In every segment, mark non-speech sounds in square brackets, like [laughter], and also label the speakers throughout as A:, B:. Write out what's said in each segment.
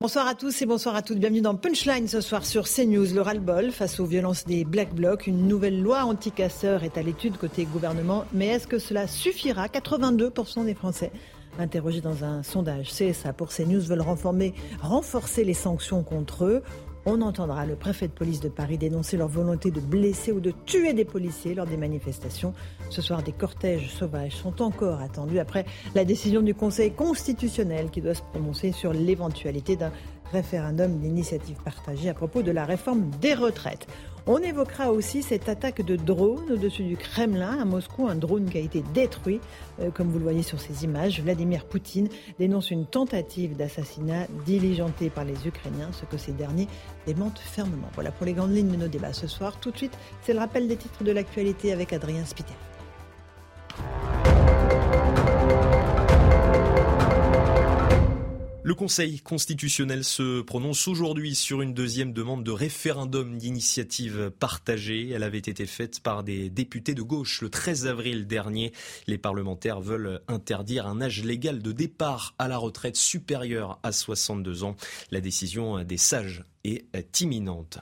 A: Bonsoir à tous et bonsoir à toutes. Bienvenue dans Punchline ce soir sur CNews. Le ras-le-bol face aux violences des Black Blocs. Une nouvelle loi anti-casseurs est à l'étude côté gouvernement. Mais est-ce que cela suffira? 82% des Français interrogés dans un sondage CSA pour CNews veulent renforcer, renforcer les sanctions contre eux. On entendra le préfet de police de Paris dénoncer leur volonté de blesser ou de tuer des policiers lors des manifestations. Ce soir, des cortèges sauvages sont encore attendus après la décision du Conseil constitutionnel qui doit se prononcer sur l'éventualité d'un référendum d'initiative partagée à propos de la réforme des retraites. On évoquera aussi cette attaque de drone au-dessus du Kremlin à Moscou, un drone qui a été détruit, euh, comme vous le voyez sur ces images. Vladimir Poutine dénonce une tentative d'assassinat diligentée par les Ukrainiens, ce que ces derniers démentent fermement. Voilà pour les grandes lignes de nos débats ce soir. Tout de suite, c'est le rappel des titres de l'actualité avec Adrien Spiter.
B: Le Conseil constitutionnel se prononce aujourd'hui sur une deuxième demande de référendum d'initiative partagée. Elle avait été faite par des députés de gauche le 13 avril dernier. Les parlementaires veulent interdire un âge légal de départ à la retraite supérieur à 62 ans. La décision des sages est imminente.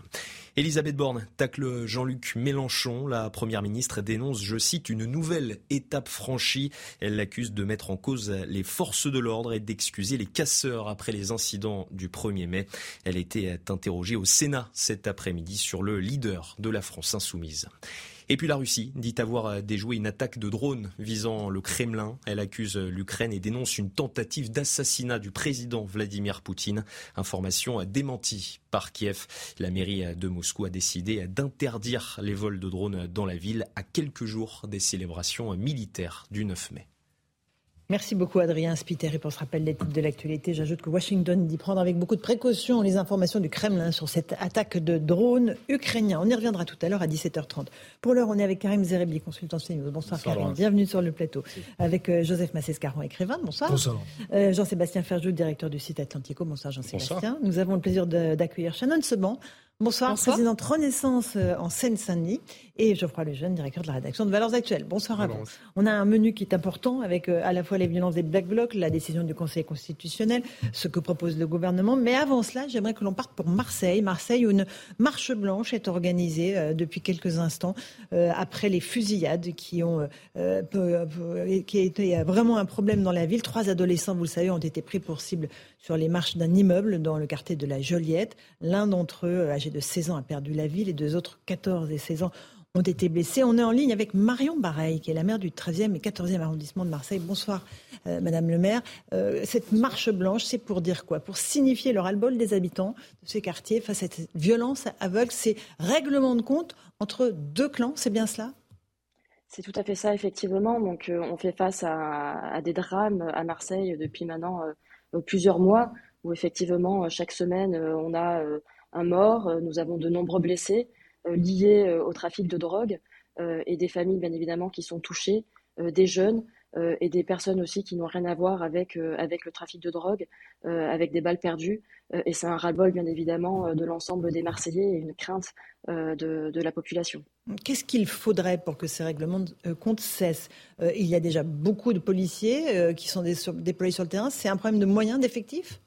B: Elisabeth Borne tacle Jean-Luc Mélenchon. La première ministre dénonce, je cite, une nouvelle étape franchie. Elle l'accuse de mettre en cause les forces de l'ordre et d'excuser les casseurs après les incidents du 1er mai. Elle était interrogée au Sénat cet après-midi sur le leader de la France insoumise. Et puis la Russie dit avoir euh, déjoué une attaque de drone visant le Kremlin. Elle accuse euh, l'Ukraine et dénonce une tentative d'assassinat du président Vladimir Poutine. Information démentie par Kiev. La mairie de Moscou a décidé d'interdire les vols de drones dans la ville à quelques jours des célébrations militaires du 9 mai.
A: Merci beaucoup Adrien Spiter et pour ce rappel des titres de l'actualité, j'ajoute que Washington dit prendre avec beaucoup de précaution les informations du Kremlin sur cette attaque de drones ukrainiens. On y reviendra tout à l'heure à 17h30. Pour l'heure, on est avec Karim Zerebi, consultant CNews. Bonsoir, Karim, bienvenue sur le plateau. Avec euh, Joseph Massescaron, écrivain. Bonsoir.
C: Bonsoir.
A: Euh, Jean-Sébastien Ferjou, directeur du site Atlantico. Bonsoir Jean-Sébastien. Nous avons le plaisir d'accueillir Shannon Seban, Bonsoir, présidente Renaissance euh, en Seine-Saint-Denis et Geoffroy Lejeune, directeur de la rédaction de Valeurs Actuelles. Bonsoir à vous. On a un menu qui est important avec euh, à la fois les violences des Black Blocs, la décision du Conseil constitutionnel, ce que propose le gouvernement. Mais avant cela, j'aimerais que l'on parte pour Marseille. Marseille où une marche blanche est organisée euh, depuis quelques instants après les fusillades qui ont qui été vraiment un problème dans la ville. Trois adolescents, vous le savez, ont été pris pour cible sur les marches d'un immeuble dans le quartier de la Joliette. L'un d'entre eux, âgé de 16 ans, a perdu la vie. Les deux autres, 14 et 16 ans, ont été blessés. On est en ligne avec Marion Bareil, qui est la maire du 13e et 14e arrondissement de Marseille. Bonsoir, euh, Madame le maire. Euh, cette marche blanche, c'est pour dire quoi? Pour signifier le ras-le-bol des habitants de ces quartiers face à cette violence aveugle, ces règlements de compte entre deux clans, c'est bien cela?
D: C'est tout à fait ça, effectivement. Donc, euh, on fait face à, des drames à Marseille depuis maintenant plusieurs mois, où effectivement, chaque semaine, on a un mort, nous avons de nombreux blessés. Euh, liées euh, au trafic de drogue euh, et des familles, bien évidemment, qui sont touchées, des jeunes et des personnes aussi qui n'ont rien à voir avec, avec le trafic de drogue, avec des balles perdues. et c'est un ras-le-bol, bien évidemment, de l'ensemble des Marseillais et une crainte de, de, la population.
A: Qu'est-ce qu'il faudrait pour que ces règlements de compte cessent Il y a déjà beaucoup de policiers qui sont déployés sur le terrain. C'est un problème de moyens, d'effectifs?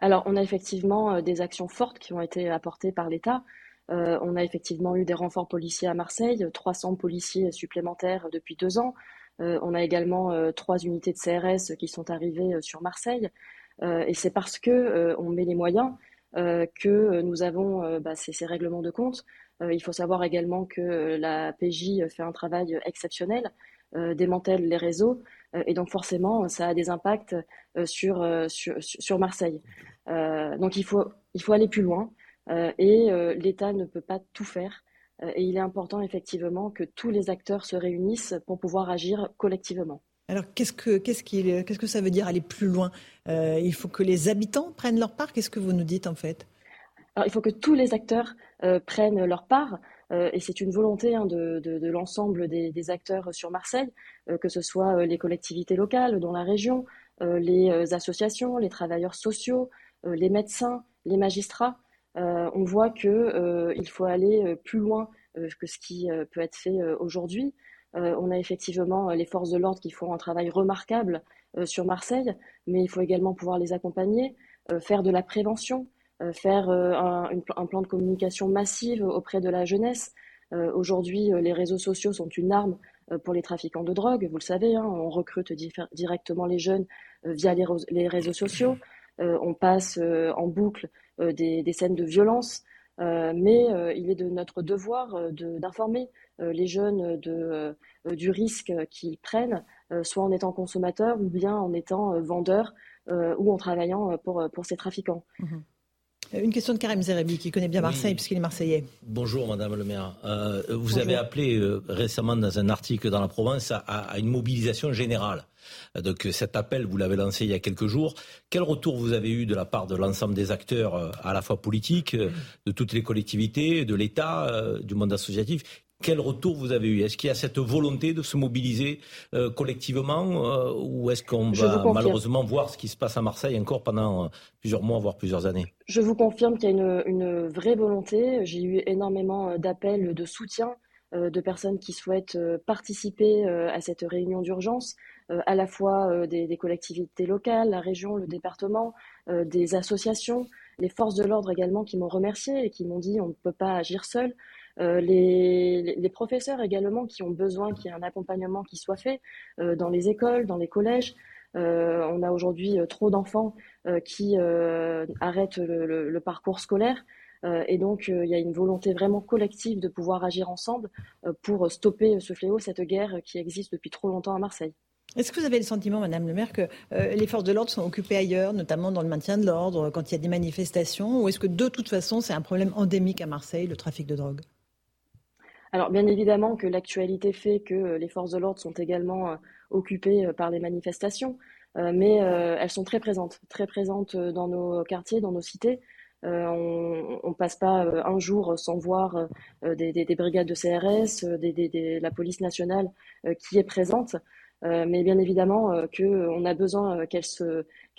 D: Alors, on a effectivement des actions fortes qui ont été apportées par l'État. Euh, on a effectivement eu des renforts policiers à Marseille, 300 policiers supplémentaires depuis deux ans. Euh, on a également euh, trois unités de CRS qui sont arrivées sur Marseille. et c'est parce que on met les moyens que nous avons bah, ces, règlements de compte. il faut savoir également que la PJ fait un travail exceptionnel, démantèle les réseaux, et donc forcément, ça a des impacts sur, Marseille. donc il faut aller plus loin. Euh, et euh, l'État ne peut pas tout faire. Euh, et il est important effectivement que tous les acteurs se réunissent pour pouvoir agir collectivement.
A: Alors qu'est-ce que, qu'est-ce, qu'est-ce que ça veut dire aller plus loin? Il faut que les habitants prennent leur part? Qu'est-ce que vous nous dites en fait?
D: Alors il faut que tous les acteurs prennent leur part. et c'est une volonté hein, de, de, l'ensemble des, des, acteurs sur Marseille, que ce soit les collectivités locales dans la région, les associations, les travailleurs sociaux, les médecins, les magistrats. On voit qu'il faut aller plus loin que ce qui peut être fait aujourd'hui. Euh, on a effectivement euh, les forces de l'ordre qui font un travail remarquable euh, sur Marseille, mais il faut également pouvoir les accompagner, faire de la prévention, faire un, plan de communication massive auprès de la jeunesse. Aujourd'hui, les réseaux sociaux sont une arme pour les trafiquants de drogue. Vous le savez, hein, on recrute directement les jeunes via les, réseaux sociaux. on passe en boucle des, scènes de violence. mais il est de notre devoir d'informer les jeunes euh, du risque qu'ils prennent, euh, soit en étant consommateurs ou bien en étant euh, vendeurs ou en travaillant pour, ces trafiquants.
A: Mhm. Une question de Karim Zerebi, qui connaît bien Marseille, puisqu'il est marseillais.
C: Bonjour, Madame le maire. vous avez appelé récemment dans un article dans la Provence à, une mobilisation générale. Donc cet appel, vous l'avez lancé il y a quelques jours. Quel retour vous avez eu de la part de l'ensemble des acteurs, à la fois politiques, de toutes les collectivités, de l'État, du monde associatif quel retour vous avez eu? Est-ce qu'il y a cette volonté de se mobiliser euh, collectivement euh, ou est-ce qu'on va malheureusement voir ce qui se passe à Marseille encore pendant euh, plusieurs mois, voire plusieurs années?
D: Je vous confirme qu'il y a une, vraie volonté. J'ai eu énormément d'appels de soutien de personnes qui souhaitent participer à cette réunion d'urgence, à la fois des, des, collectivités locales, la région, le département, des associations, les forces de l'ordre également qui m'ont remercié et qui m'ont dit on ne peut pas agir seul. Euh, les, professeurs également qui ont besoin qu'il y ait un accompagnement qui soit fait euh, dans les écoles, dans les collèges. Euh, on a aujourd'hui trop d'enfants qui arrêtent le, parcours scolaire. et donc, il y a une volonté vraiment collective de pouvoir agir ensemble pour stopper ce fléau, cette guerre qui existe depuis trop longtemps à Marseille.
A: Est-ce que vous avez le sentiment, Madame le maire, que les forces de l'ordre sont occupées ailleurs, notamment dans le maintien de l'ordre, quand il y a des manifestations, ou est-ce que de toute façon c'est un problème endémique à Marseille, le trafic de drogue?
D: Alors bien évidemment que l'actualité fait que euh, les forces de l'ordre sont également euh, occupées euh, par les manifestations, mais elles sont très présentes, très présentes dans nos quartiers, dans nos cités. on, ne passe pas un jour sans voir des, brigades de CRS, la police nationale qui est présente. mais bien évidemment qu'on a besoin qu'elle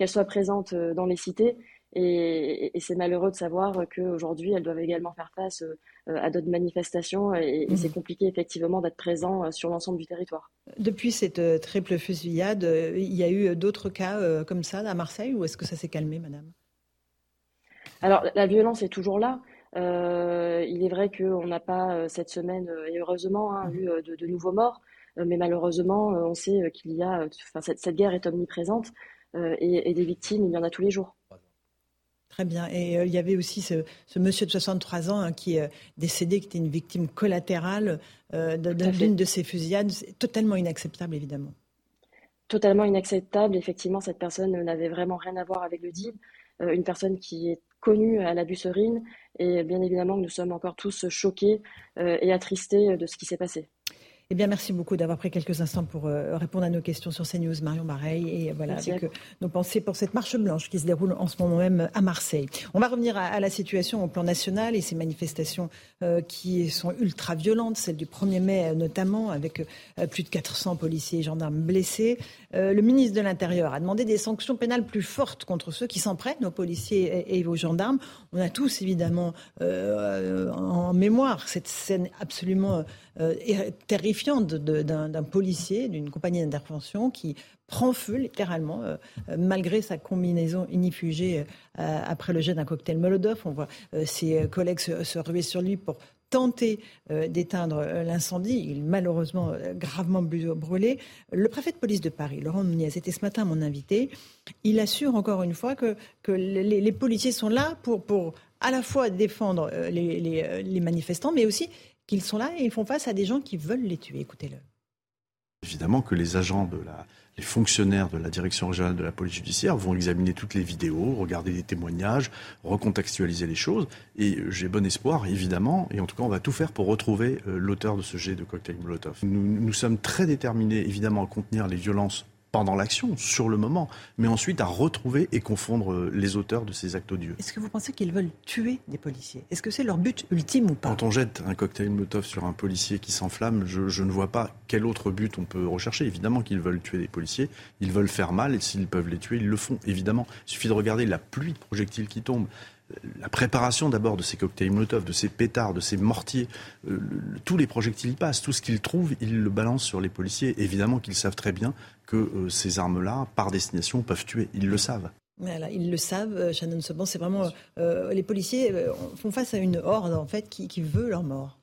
D: soit présente dans les cités et, c'est malheureux de savoir qu'aujourd'hui, elles doivent également faire face euh, à d'autres manifestations et, c'est mmh. compliqué effectivement d'être présent euh, sur l'ensemble du territoire.
A: Depuis cette euh, triple fusillade, il y a eu d'autres cas comme ça à Marseille ou est-ce que ça s'est calmé, madame?
D: Alors, la violence est toujours là. il est vrai qu'on n'a pas cette semaine, et heureusement, hein, mmh. eu de, nouveaux morts, mais malheureusement, on sait qu'il y a, enfin, cette, guerre est omniprésente et, et, des victimes, il y en a tous les jours.
A: Très bien. Et euh, il y avait aussi ce, monsieur de 63 ans hein, qui est euh, décédé, qui était une victime collatérale euh, d'une de ces fusillades. C'est totalement inacceptable, évidemment.
D: Totalement inacceptable. Effectivement, cette personne n'avait vraiment rien à voir avec le deal. une personne qui est connue à la Busserine. Et bien évidemment, nous sommes encore tous choqués et attristés de ce qui s'est passé.
A: Eh bien, merci beaucoup d'avoir pris quelques instants pour euh, répondre à nos questions sur CNews, Marion Mareille, et voilà, avec euh, nos pensées pour cette marche blanche qui se déroule en ce moment même à Marseille. On va revenir à, la situation au plan national et ces manifestations euh, qui sont ultra violentes, celle du 1er mai notamment, avec plus de 400 policiers et gendarmes blessés. le ministre de l'Intérieur a demandé des sanctions pénales plus fortes contre ceux qui s'en prennent aux policiers et, aux gendarmes. On a tous évidemment en mémoire cette scène absolument euh, terrifiante d'un policier d'une compagnie d'intervention qui prend feu littéralement, euh, euh, malgré sa combinaison inifugée après le jet d'un cocktail Molotov. On voit ses collègues se, ruer sur lui pour tenter d'éteindre l'incendie. Il est malheureusement gravement brûlé. Le préfet de police de Paris, Laurent Nunez, était ce matin mon invité. Il assure encore une fois que, les, policiers sont là pour, à la fois défendre les manifestants, mais aussi qu'ils sont là et ils font face à des gens qui veulent les tuer. Écoutez-le.
E: Évidemment que les agents les fonctionnaires de la direction régionale de la police judiciaire vont examiner toutes les vidéos, regarder les témoignages, recontextualiser les choses. Et j'ai bon espoir, évidemment, et en tout cas, on va tout faire pour retrouver euh, l'auteur de ce jet de cocktail Molotov. Nous, nous sommes très déterminés, évidemment, à contenir les violences pendant l'action, sur le moment, mais ensuite à retrouver et confondre euh, les auteurs de ces actes odieux.
A: Est-ce que vous pensez qu'ils veulent tuer des policiers? Est-ce que c'est leur but ultime ou pas?
E: Quand on jette un cocktail Molotov sur un policier qui s'enflamme, je, ne vois pas quel autre but on peut rechercher. Évidemment qu'ils veulent tuer des policiers, ils veulent faire mal, et s'ils peuvent les tuer, ils le font, évidemment. Il suffit de regarder la pluie de projectiles qui tombent la préparation d'abord de ces cocktails Molotov, de ces pétards, de ces mortiers, euh, tous les projectiles passent, tout ce qu'ils trouvent, ils le balancent sur les policiers. Évidemment qu'ils savent très bien que euh, ces armes-là, par destination, peuvent tuer. Ils le savent.
A: Voilà, ils le savent, euh, Shannon Seban, c'est vraiment les policiers font face à une horde en fait qui veut leur mort.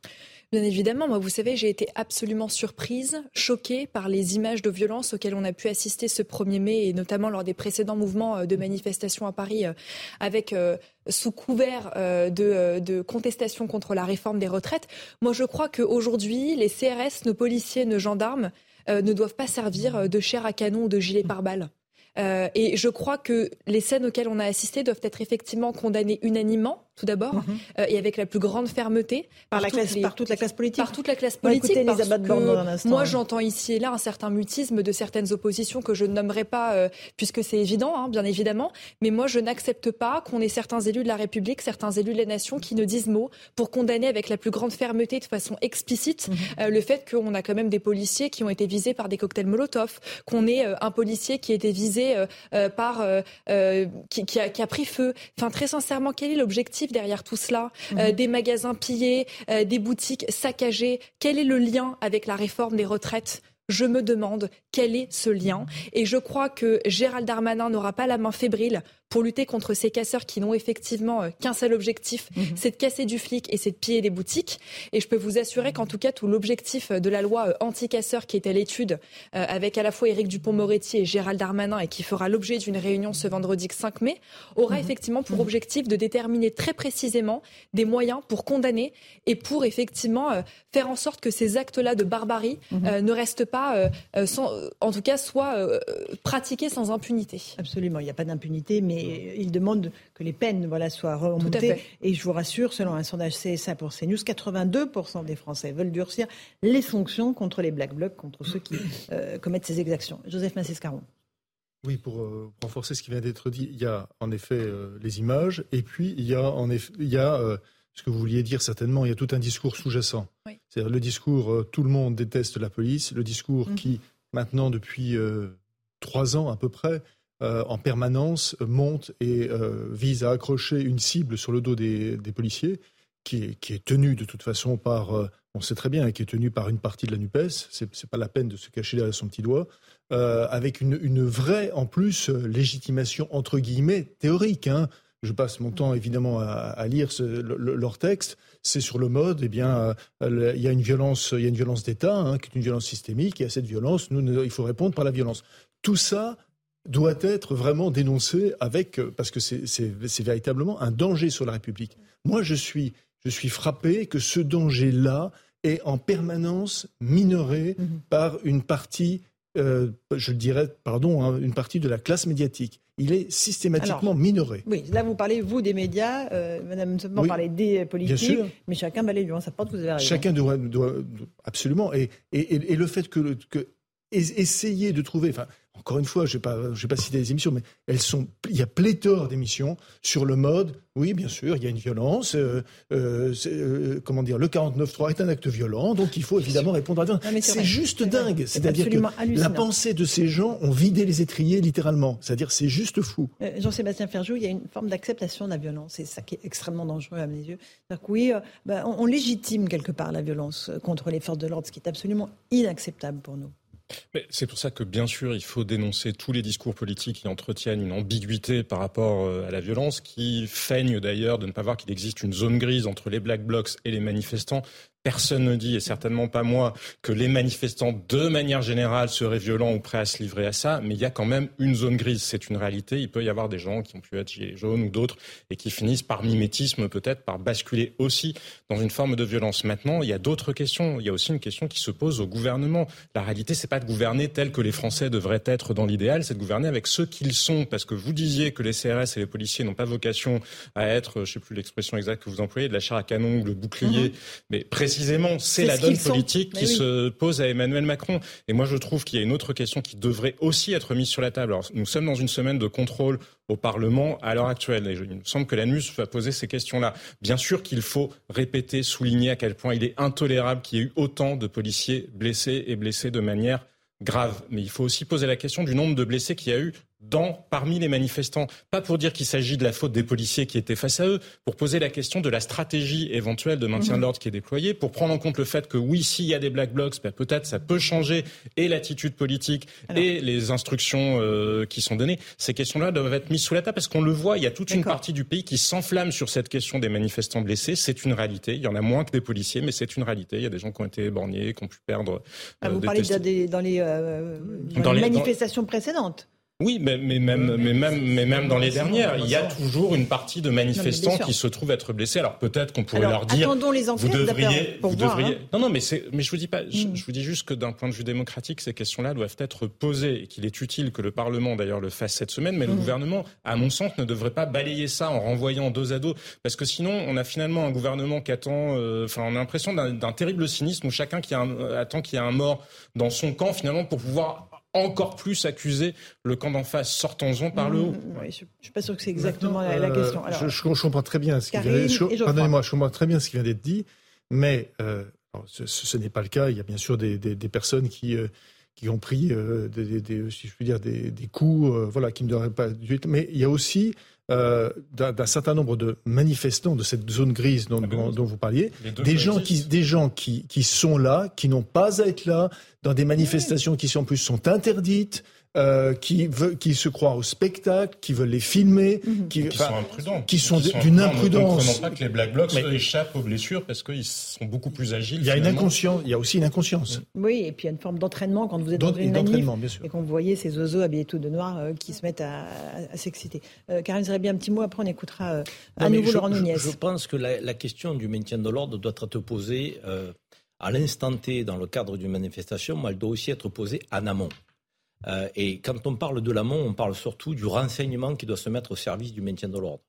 F: Bien évidemment, moi, vous savez, j'ai été absolument surprise, choquée par les images de violence auxquelles on a pu assister ce 1er mai et notamment lors des précédents mouvements euh, de manifestation à Paris euh, avec euh, sous couvert de, de, contestation contre la réforme des retraites. Moi, je crois qu'aujourd'hui, les CRS, nos policiers, nos gendarmes ne doivent pas servir de chair à canon ou de gilet pare-balles. et je crois que les scènes auxquelles on a assisté doivent être effectivement condamnées unanimement tout d'abord, mhm. euh, et avec la plus grande fermeté.
A: Par, la classe, par toute la classe politique
F: Par toute la classe politique. moi, j'entends ici et là un certain mutisme de certaines oppositions que je ne nommerai pas, euh, puisque c'est évident, hein, bien évidemment. Mais moi, je n'accepte pas qu'on ait certains élus de la République, certains élus de la nation qui ne disent mot pour condamner avec la plus grande fermeté, de façon explicite, mhm. euh, le fait qu'on a quand même des policiers qui ont été visés par des cocktails Molotov, qu'on ait un policier qui a été visé par... Qui, qui, a, qui a pris feu. Enfin, très sincèrement, quel est l'objectif derrière tout cela euh, mhm. Des magasins pillés, euh, des boutiques saccagées. Quel est le lien avec la réforme des retraites? Je me demande quel est ce lien. Et je crois que Gérald Darmanin n'aura pas la main fébrile pour lutter contre ces casseurs qui n'ont effectivement euh, qu'un seul objectif, mhm. c'est de casser du flic et c'est de piller des boutiques. Et je peux vous assurer qu'en tout cas, tout l'objectif de la loi euh, anti-casseurs qui est à l'étude euh, avec à la fois Éric Dupont-Moretti et Gérald Darmanin et qui fera l'objet d'une réunion ce vendredi 5 mai, aura mhm. effectivement pour mhm. objectif de déterminer très précisément des moyens pour condamner et pour effectivement faire en sorte que ces actes-là de barbarie ne restent pas, sans, en tout cas, soient pratiqués sans impunité.
A: Absolument, il n'y a pas d'impunité, mais et il demande que les peines voilà, soient remontées. Et je vous rassure, selon un sondage CSA pour CNews, 82% des Français veulent durcir les sanctions contre les Black Blocs, contre ceux qui [coughs] euh, commettent ces exactions. Joseph Massescaron.
G: Oui, pour euh, renforcer ce qui vient d'être dit, il y a en effet euh, les images, et puis il y a en effet, il y a ce que vous vouliez dire certainement, il y a tout un discours sous-jacent. C'est-à-dire le discours tout le monde déteste la police, le discours mm. qui maintenant depuis trois ans à peu près euh, en permanence monte et euh, vise à accrocher une cible sur le dos des, policiers, qui est, qui tenue de toute façon par, euh, on sait très bien, qui est tenue par une partie de la NUPES, c'est, pas la peine de se cacher derrière son petit doigt, avec une, vraie, en plus, légitimation entre guillemets théorique. Hein. Je passe mon temps évidemment à, lire leur texte. C'est sur le mode, eh bien, il y a une violence, il y a une violence d'État, hein, qui est une violence systémique, et à cette violence, il faut répondre par la violence. Tout ça, doit être vraiment dénoncé avec, euh, parce que c'est véritablement un danger sur la République. Moi, je suis, je suis frappé que ce danger-là est en permanence minoré mhm. par une partie, euh, je dirais, pardon, hein, une partie de la classe médiatique. Il est systématiquement minoré.
A: Oui, là vous parlez, vous, des médias, euh, Madame Seban parlait des politiques, mais chacun balaye devant sa porte, vous avez raison.
G: Chacun doit, doit absolument. Et, et, et, le fait que, que essayer de trouver, enfin, encore une fois, je ne vais, pas citer les émissions, mais elles sont, il y a pléthore d'émissions sur le mode. Oui, bien sûr, il y a une violence. Euh, euh, euh, comment dire Le 49.3 est un acte violent, donc il faut évidemment répondre à. C'est juste dingue. C'est-à-dire que la pensée de ces gens ont vidé les étriers littéralement. C'est-à-dire c'est juste fou.
A: Jean-Sébastien Ferjou, il y a une forme d'acceptation de la violence. C'est ça qui est extrêmement dangereux à mes yeux. oui, ben, on légitime quelque part la violence contre les forces de l'ordre, ce qui est absolument inacceptable pour nous.
H: C'est pour ça que, bien sûr, il faut dénoncer tous les discours politiques qui entretiennent une ambiguïté par rapport euh, à la violence, qui feignent d'ailleurs de ne pas voir qu'il existe une zone grise entre les Black Blocs et les manifestants. Personne ne dit, et certainement pas moi, que les manifestants, de manière générale, seraient violents ou prêts à se livrer à ça, mais il y a quand même une zone grise. C'est une réalité. Il peut y avoir des gens qui ont pu être gilets jaunes ou d'autres et qui finissent par mimétisme, peut-être, par basculer aussi dans une forme de violence. Maintenant, il y a d'autres questions. Il y a aussi une question qui se pose au gouvernement. La réalité, c'est pas de gouverner tel que les Français devraient être dans l'idéal, c'est de gouverner avec ceux qu'ils sont. Parce que vous disiez que les CRS et les policiers n'ont pas vocation à être, je sais plus l'expression exacte que vous employez, de la chair à canon ou le bouclier. Mm-hmm. Mais précisément, c'est la donne politique qui se pose à Emmanuel Macron. Et moi, je trouve qu'il y a une autre question qui devrait aussi être mise sur la table. Alors, nous sommes dans une semaine de contrôle au Parlement à l'heure actuelle. Et il me semble que l'ANUS va poser ces questions-là. Bien sûr qu'il faut répéter, souligner à quel point il est intolérable qu'il y ait eu autant de policiers blessés et blessés de manière grave. Mais il faut aussi poser la question du nombre de blessés qu'il y a eu dans, parmi les manifestants. Pas pour dire qu'il s'agit de la faute des policiers qui étaient face à eux, pour poser la question de la stratégie éventuelle de maintien de l'ordre qui est déployée, pour prendre en compte le fait que oui, s'il y a des black blocs, ben, peut-être ça peut changer et l'attitude politique et les instructions euh, qui sont données. Ces questions-là doivent être mises sous la table parce qu'on le voit, il y a toute une partie du pays qui s'enflamme sur cette question des manifestants blessés. C'est une réalité. Il y en a moins que des policiers, mais c'est une réalité. Il y a des gens qui ont été éborgnés, qui ont pu perdre.
A: Ah, vous euh, parlez dans les, euh, dans les manifestations précédentes
H: oui, mais, mais, même, mais, même, mais même dans les dernières, il y a toujours une partie de manifestants qui se trouvent être blessés. Alors peut-être qu'on pourrait leur dire,
A: les vous devriez,
H: vous devriez. Hein. Non, non, mais c'est, mais je vous dis pas, je, mm. vous dis juste que d'un point de vue démocratique, ces questions-là doivent être posées et qu'il est utile que le Parlement d'ailleurs le fasse cette semaine, mais le mm. gouvernement, à mon sens, ne devrait pas balayer ça en renvoyant dos à dos, parce que sinon, on a finalement un gouvernement qui attend, euh, enfin, on a l'impression d'un terrible cynisme où chacun qui a attend qu'il y ait un mort dans son camp finalement pour pouvoir encore plus accuser le camp d'en face. Sortons-en par le haut.
A: Mmh, je ne suis pas sûr que c'est exactement la, question.
G: je, comprends très bien ce qui vient, pardonnez-moi, je comprends très bien ce qui vient d'être dit, mais euh, ce, n'est pas le cas. Il y a bien sûr des, personnes qui euh, qui ont pris euh, des, si je puis dire des, coups, voilà, qui ne devraient pas. Mais il y a aussi d'un certain nombre de manifestants de cette zone grise dont, ah, dont, vous parliez, des gens, qui, des gens qui, qui sont là, qui n'ont pas à être là, dans des manifestations qui en plus sont interdites, euh, qui, veut, qui se croient au spectacle, qui veulent les filmer,
H: mhm. qui, qui, sont imprudents,
G: qui sont d'une imprudence.
H: Ne pas que les Black Blocs échappent aux blessures parce qu'ils sont beaucoup plus agiles.
G: Il y a une inconscience, il y a aussi une inconscience.
A: Oui, et puis il y a une forme d'entraînement quand vous êtes dans une manif et qu'on voyait ces oiseaux habillés tout de noir euh, qui se mettent à, s'exciter. Euh, Karine bien un petit mot, après on écoutera euh, à nouveau Laurent Nunez.
C: Je, pense que la, la, question du maintien de l'ordre doit être posée à l'instant T dans le cadre d'une manifestation, mais elle doit aussi être posée en amont. Euh, et quand on parle de l'amont, on parle surtout du renseignement qui doit se mettre au service du maintien de l'ordre.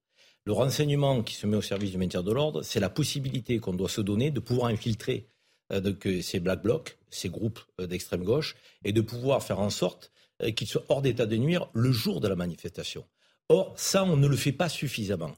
C: Le renseignement qui se met au service du maintien de l'ordre, c'est la possibilité qu'on doit se donner de pouvoir infiltrer euh, ces black blocs, ces groupes euh, d'extrême gauche, et de pouvoir faire en sorte qu'ils soient hors d'état de nuire le jour de la manifestation. Or, ça, on ne le fait pas suffisamment.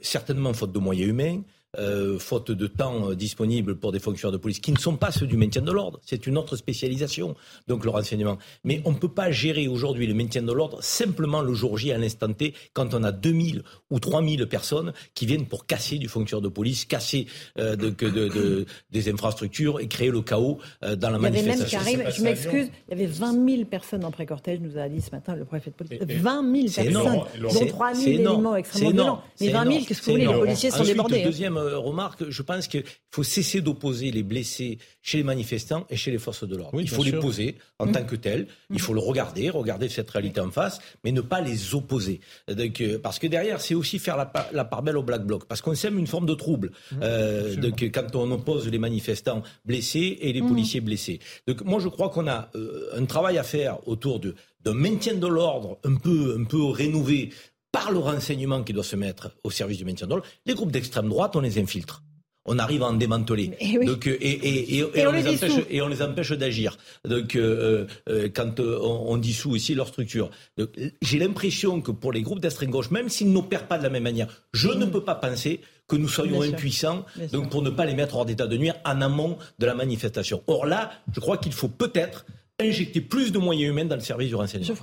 C: certainement faute de moyens humains, euh, faute de temps euh, disponible pour des fonctionnaires de police qui ne sont pas ceux du maintien de l'ordre. C'est une autre spécialisation, donc le renseignement. Mais on ne peut pas gérer aujourd'hui le maintien de l'ordre simplement le jour J à l'instant T quand on a 2000 ou 3000 personnes qui viennent pour casser du fonctionnaire de police, casser euh, de, de, des infrastructures et créer le chaos dans la manifestation.
A: Il y avait même je m'excuse, il y avait 20 000 personnes en pré-cortège, nous a dit ce matin le préfet de police. 20 000 personnes, dont 3 000 éléments extrêmement violents. Mais 20 000, qu'est-ce que vous voulez, les policiers sont débordés.
C: Hein. Euh, remarque, je pense qu'il faut cesser d'opposer les blessés chez les manifestants et chez les forces de l'ordre. il faut les poser en mmh. tant que tels. Il faut le regarder, regarder cette réalité en face, mais ne pas les opposer. Donc, euh, parce que derrière, c'est aussi faire la, part belle au Black Bloc. Parce qu'on sème une forme de trouble mmh. euh, donc, quand on oppose les manifestants blessés et les mmh. policiers blessés. Donc moi, je crois qu'on a un travail à faire autour de d'un maintien de l'ordre un peu, un peu rénové par le renseignement qui doit se mettre au service du maintien de l'ordre, les groupes d'extrême droite, on les infiltre. On arrive à en démanteler. Donc, euh, et, on, les empêche, et on les empêche d'agir. Donc, euh, euh, quand on, dissout aussi leur structure. J'ai l'impression que pour les groupes d'extrême gauche, même s'ils n'opèrent pas de la même manière, je ne peux pas penser que nous soyons impuissants donc pour ne pas les mettre hors d'état de nuire en amont de la manifestation. Or là, je crois qu'il faut peut-être injecter plus de moyens humains dans le service du renseignement.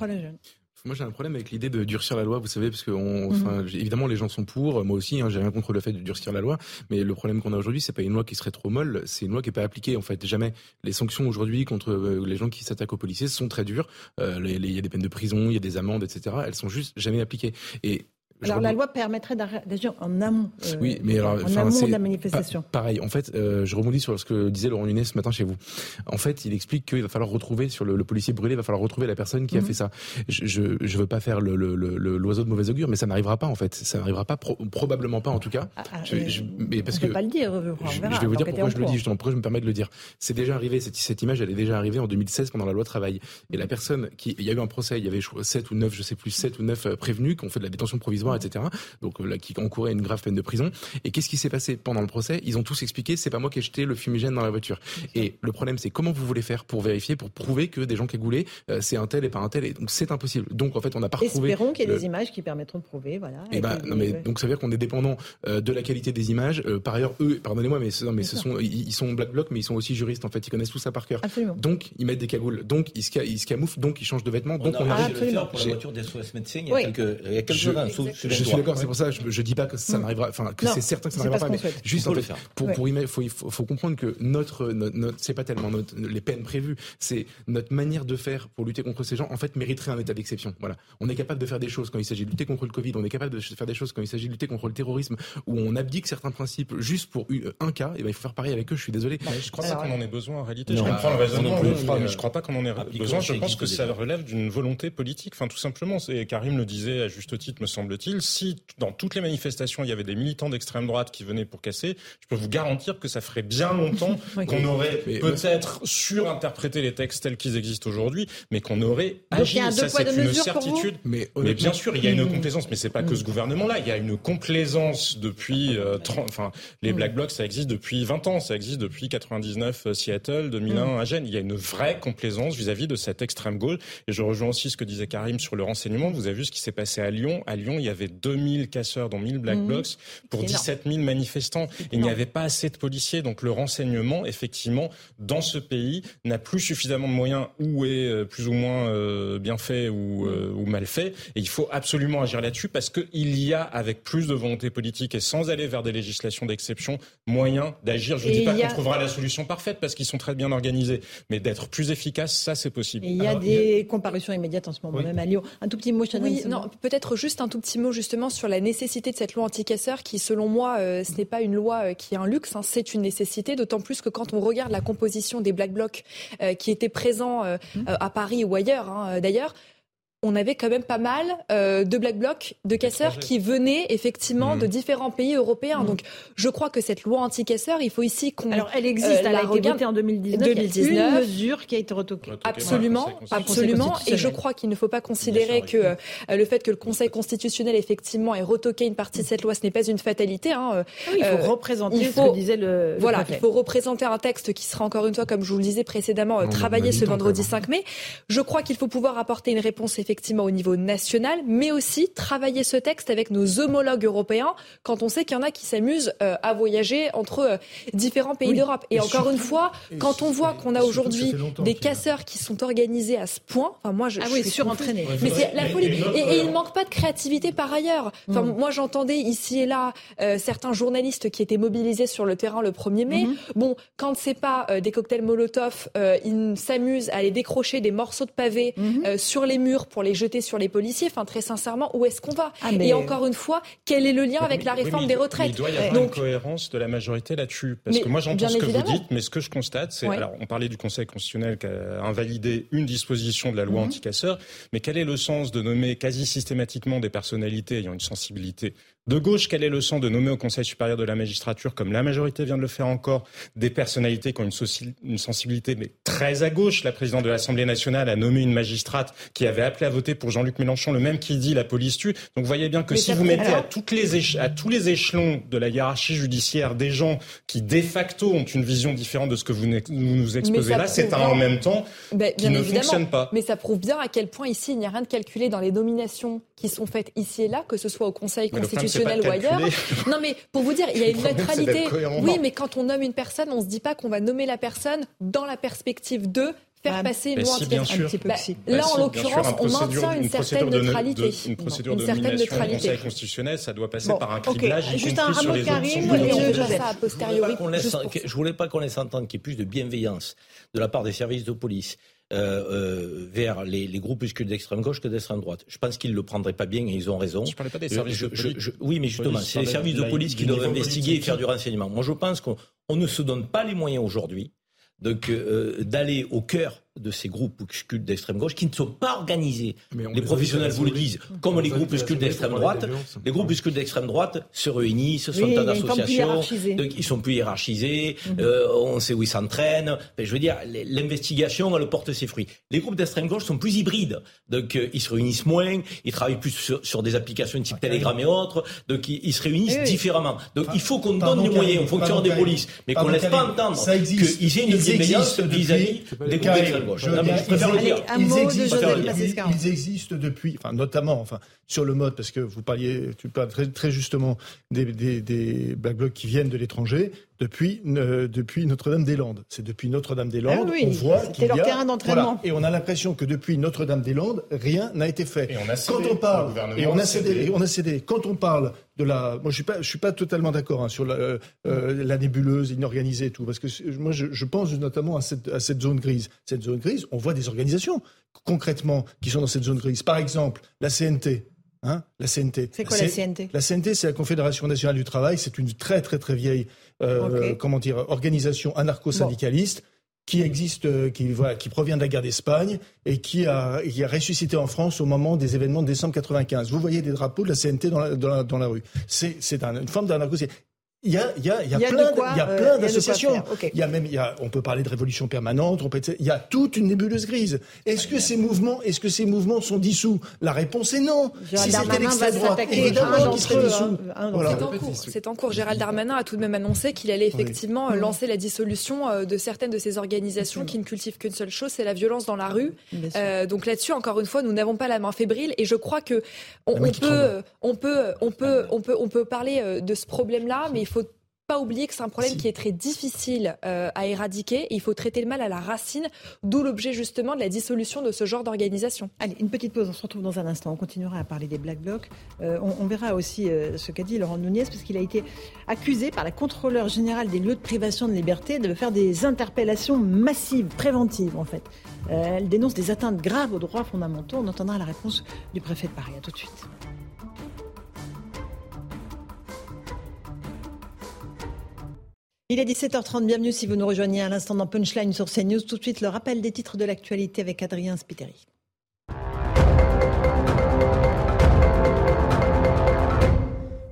I: Moi, j'ai un problème avec l'idée de durcir la loi, vous savez, parce que on, mhm. évidemment, les gens sont pour. Moi aussi, hein, j'ai rien contre le fait de durcir la loi. Mais le problème qu'on a aujourd'hui, c'est pas une loi qui serait trop molle, c'est une loi qui est pas appliquée. En fait, jamais. Les sanctions aujourd'hui contre euh, les gens qui s'attaquent aux policiers sont très dures. Euh, il y a des peines de prison, il y a des amendes, etc. Elles sont juste jamais appliquées. Et
A: alors la loi permettrait d'agir en amont.
I: Euh, oui, mais alors,
A: en amont de la manifestation.
I: pareil, en fait, euh, je rebondis sur ce que disait Laurent Nunes ce matin chez vous. En fait, il explique qu'il va falloir retrouver sur le, policier brûlé, il va falloir retrouver la personne qui a mhm. fait ça. Je, je, veux pas faire l'oiseau de mauvais augure, mais ça n'arrivera pas en fait. Ça n'arrivera pas, probablement pas en tout cas.
A: Ah, ah, je, euh, mais parce on que peut pas le dire.
I: je, vais vous dire pourquoi je le dis justement. Pourquoi je me permets de le dire. C'est déjà arrivé. Cette, cette image, elle est déjà arrivée en 2016 pendant la loi travail. Et la personne qui, il y a eu un procès, il y avait 7 ou 9, je sais plus, 7 ou 9 prévenus qui ont fait de la détention provisoire, etc donc là, qui encourait une grave peine de prison. Et qu'est-ce qui s'est passé pendant le procès? Ils ont tous expliqué, c'est pas moi qui ai jeté le fumigène dans la voiture. Et le problème, c'est comment vous voulez faire pour vérifier, pour prouver que des gens qui goulé, euh, c'est un tel et pas un tel? Et donc c'est impossible. Donc en fait, on n'a pas retrouvé.
A: Espérons qu'il y ait des images qui permettront de prouver, voilà.
I: Et, bah, non, mais, donc ça veut dire qu'on est dépendant euh, de la qualité des images. Euh, par ailleurs, eux, pardonnez-moi, mais, non, mais ce sont, ils, sont black bloc, mais ils sont aussi juristes en fait. Ils connaissent tout ça par cœur.
A: Absolument.
I: Donc ils mettent des cagoules. Donc ils se, ils se camouflent. Donc ils changent de vêtements. Donc on,
C: arrive. Absolument. Pour la voiture des médecins, il y a quelques, il y a quelques je,
I: je, je suis d'accord. C'est pour ça. Je, je dis pas que ça mm. n'arrivera, enfin que c'est certain que ça n'arrivera pas, mais juste en fait, pour, pour il faut, faut, comprendre que notre, notre, c'est pas tellement notre, les peines prévues, c'est notre manière de faire pour lutter contre ces gens, en fait, mériterait un état d'exception. Voilà. On est capable de faire des choses quand il s'agit de lutter contre le Covid, on est capable de faire des choses quand il s'agit de lutter contre le terrorisme, où on abdique certains principes juste pour un cas, et ben il faut faire pareil avec eux, je suis désolé.
H: je crois pas qu'on en ait besoin en réalité. je comprends le raisonnement, mais je crois pas qu'on en ait besoin. Je pense que ça relève d'une volonté politique. Enfin, tout simplement, c'est Karim le disait à juste titre, me semble-t-il, si dans toutes les manifestations il y avait des militants d'extrême droite qui venaient pour casser, je peux vous garantir que ça ferait bien longtemps [laughs] qu'on aurait peut-être surinterprété les textes tels qu'ils existent aujourd'hui, mais qu'on aurait agi. Ça, c'est une certitude. Mais, mais, bien sûr, il y a une complaisance, mais c'est pas que ce gouvernement-là. Il y a une complaisance depuis euh, 30, enfin, les Black Blocs, ça existe depuis 20 ans. Ça existe depuis 99 euh, Seattle, 2001 à Gênes. Il y a une vraie complaisance vis-à-vis de cette extrême gauche. Et je rejoins aussi ce que disait Karim sur le renseignement. Vous avez vu ce qui s'est passé à Lyon. À Lyon, il y avait 2000 casseurs, dont 1000 Black mmh. Blocs pour 17 000 manifestants. Il n'y avait pas assez de policiers, donc le renseignement, effectivement, dans ce pays, n'a plus suffisamment de moyens ou est euh, plus ou moins euh, bien fait ou, euh, ou, mal fait. Et il faut absolument agir là-dessus parce qu'il y a, avec plus de volonté politique et sans aller vers des législations d'exception, moyen d'agir. Je ne dis pas qu'on trouvera la solution parfaite parce qu'ils sont très bien organisés, mais d'être plus efficace, ça c'est possible.
A: il y a des comparutions immédiates en ce moment même à Lyon. Un tout petit mot,
F: Oui, non, peut-être juste un tout petit mot justement sur la nécessité de cette loi anti-casseurs qui, selon moi, euh, ce n'est pas une loi euh, qui est un luxe, hein, c'est une nécessité, d'autant plus que quand on regarde la composition des Black Blocs euh, qui étaient présents mmh. à Paris ou ailleurs, hein, d'ailleurs, on avait quand même pas mal euh, de black blocs, de casseurs qui venaient effectivement de mmh. différents pays européens. Mmh. Donc, je crois que cette loi anti-casseurs, il faut ici qu'on.
A: Alors, elle existe, euh, elle a été votée en 2019. 2019. Il y a une mesure qui a été retoquée.
F: Absolument, absolument. Et je crois qu'il ne faut pas considérer que euh, le fait que le Conseil constitutionnel effectivement ait retoqué une partie de cette loi, ce n'est pas une fatalité. Hein.
A: Oui, il faut représenter il faut, ce que disait le.
F: Voilà, il faut représenter un texte qui sera encore une fois, comme je vous le disais précédemment, travaillé ce vendredi 5 mai. Je crois qu'il faut pouvoir apporter une réponse effectivement au niveau national, mais aussi travailler ce texte avec nos homologues européens quand on sait qu'il y en a qui s'amusent euh, à voyager entre euh, différents pays d'Europe. Et, encore une fois, quand on voit qu'on a aujourd'hui des casseurs qui sont organisés à ce point, enfin moi je,
A: ah oui, surentraînés.
F: Mais c'est la folie. Et, il ne manque pas de créativité par ailleurs. Enfin mm. moi j'entendais ici et là euh, certains journalistes qui étaient mobilisés sur le terrain le 1er mai. Mm-hmm. Bon, quand c'est pas des cocktails Molotov, ils s'amusent à aller décrocher des morceaux de pavés mm-hmm. sur les murs pour les jeter sur les policiers. Enfin, très sincèrement, où est-ce qu'on va ah, Et encore une fois, quel est le lien avec la réforme des retraites
H: Il doit y avoir une cohérence de la majorité là-dessus. Parce que moi, j'entends ce que vous dites, mais ce que je constate, c'est. Alors, on parlait du Conseil constitutionnel qui a invalidé une disposition de la loi mhm. anti-casseurs, mais quel est le sens de nommer quasi systématiquement des personnalités ayant une sensibilité de gauche, quel est le sens de nommer au Conseil supérieur de la magistrature, comme la majorité vient de le faire encore, des personnalités qui ont une, sensibilité mais très à gauche? La présidente de l'Assemblée nationale a nommé une magistrate qui avait appelé à voter pour Jean-Luc Mélenchon, le même qui dit la police tue. Donc voyez bien que si vous mettez à, toutes les à tous les échelons de la hiérarchie judiciaire des gens qui de facto ont une vision différente de ce que vous nous exposez là, c'est un en même temps ben, qui ne fonctionne pas.
F: Mais ça prouve bien à quel point ici il n'y a rien de calculé dans les nominations qui sont faites ici et là, que ce soit au Conseil constitutionnel ou ailleurs. [laughs] Non, mais pour vous dire, il y a une neutralité. Oui, mais quand on nomme une personne, on ne se dit pas qu'on va nommer la personne dans la perspective de faire passer une loi
H: si, bien sûr.
F: Bah, là, en l'occurrence, on maintient une, certaine neutralité.
H: une procédure de nomination au Conseil constitutionnel, ça doit passer par un criblage, okay.
A: Juste un
H: sur
A: les Karim,
C: Je voulais pas qu'on laisse entendre qu'il y ait plus de bienveillance de la part des services de police euh, vers les, les groupuscules d'extrême gauche que d'extrême droite. Je pense qu'ils ne le prendraient pas bien et ils ont raison.
H: Je parlais pas des services de police.
C: oui, mais justement, c'est les services de police qui doivent investiguer et faire du renseignement. Moi, je pense qu'on ne se donne pas les moyens aujourd'hui d'aller au cœur de ces groupes d'extrême gauche qui ne sont pas organisés. les professionnels vous le disent, comme les groupuscules d'extrême droite. Les groupuscules d'extrême droite se réunissent, sont en association, ils sont plus hiérarchisés, mhm. euh, on sait où ils s'entraînent. je veux dire, l'investigation, elle porte ses fruits. Les groupes d'extrême gauche sont plus hybrides, donc euh, ils se réunissent moins, ils travaillent plus sur, des applications type Telegram et autres, donc ils, se réunissent différemment. Donc il faut qu'on donne les moyens aux fonctionnaires des polices, mais qu'on ne laisse pas entendre qu'ils aient une bienveillance vis-à-vis des groupes d'extrême
G: ils, existent depuis, enfin, notamment, enfin, sur le mode, parce que vous parliez, tu parles très, très justement des, des, des Black Blocs qui viennent de l'étranger depuis, euh, depuis Notre-Dame-des-Landes. C'est depuis Notre-Dame-des-Landes,
A: ah on voit qu'il y a, terrain d'entraînement.
G: et on a l'impression que depuis Notre-Dame-des-Landes, rien n'a été fait.
H: Et on a cédé,
G: Quand on parle, et on a cédé, on a cédé. Quand on parle de la, moi je suis pas, je suis pas totalement d'accord hein, sur la, euh, euh, la, nébuleuse inorganisée et tout, parce que moi je, je pense notamment à cette, à cette zone grise. Cette zone grise, on voit des organisations concrètement qui sont dans cette zone grise. Par exemple, la CNT. Hein, la CNT.
A: C'est quoi la CNT
G: La CNT, c'est la Confédération nationale du travail. C'est une très très très vieille euh, comment dire organisation anarcho-syndicaliste. qui existe, euh, qui, voilà, qui provient de la guerre d'Espagne et qui a, qui a ressuscité en France au moment des événements de décembre 95. Vous voyez des drapeaux de la CNT dans la, dans la, dans la rue. C'est, une forme d'anarcho il y a, il y a, il y a, plein, il y a plein d'associations. Il y a même, il y a, on peut parler de révolution permanente. On peut, il y a toute une nébuleuse grise. Est-ce que ces mouvements, est-ce que ces mouvements sont dissous? La réponse est non.
A: si c'était l'extrême droite, évidemment qu'ils seraient dissous.
F: Hein, voilà. C'est en cours. C'est en cours. Gérald Darmanin a tout de même annoncé qu'il allait effectivement oui. lancer la dissolution euh, de certaines de ces organisations qui ne cultivent qu'une seule chose, c'est la violence dans la rue. Euh, donc là-dessus, encore une fois, nous n'avons pas la main fébrile et je crois que on, on peut, on peut, on peut, on peut, on peut parler euh, de ce problème-là, mais il faut pas oublier que c'est un problème qui est très difficile euh, à éradiquer. il faut traiter le mal à la racine, d'où l'objet justement de la dissolution de ce genre d'organisation.
A: Allez, une petite pause, on se retrouve dans un instant. On continuera à parler des Black Blocs. Euh, on, verra aussi euh, ce qu'a dit Laurent Nunez, parce qu'il a été accusé par la contrôleur générale des lieux de privation de liberté de faire des interpellations massives, préventives en fait. elle dénonce des atteintes graves aux droits fondamentaux. On entendra la réponse du préfet de Paris. À tout de suite. Il est 17h30, bienvenue si vous nous rejoignez à l'instant dans Punchline sur CNews. Tout de suite, le rappel des titres de l'actualité avec Adrien Spiteri.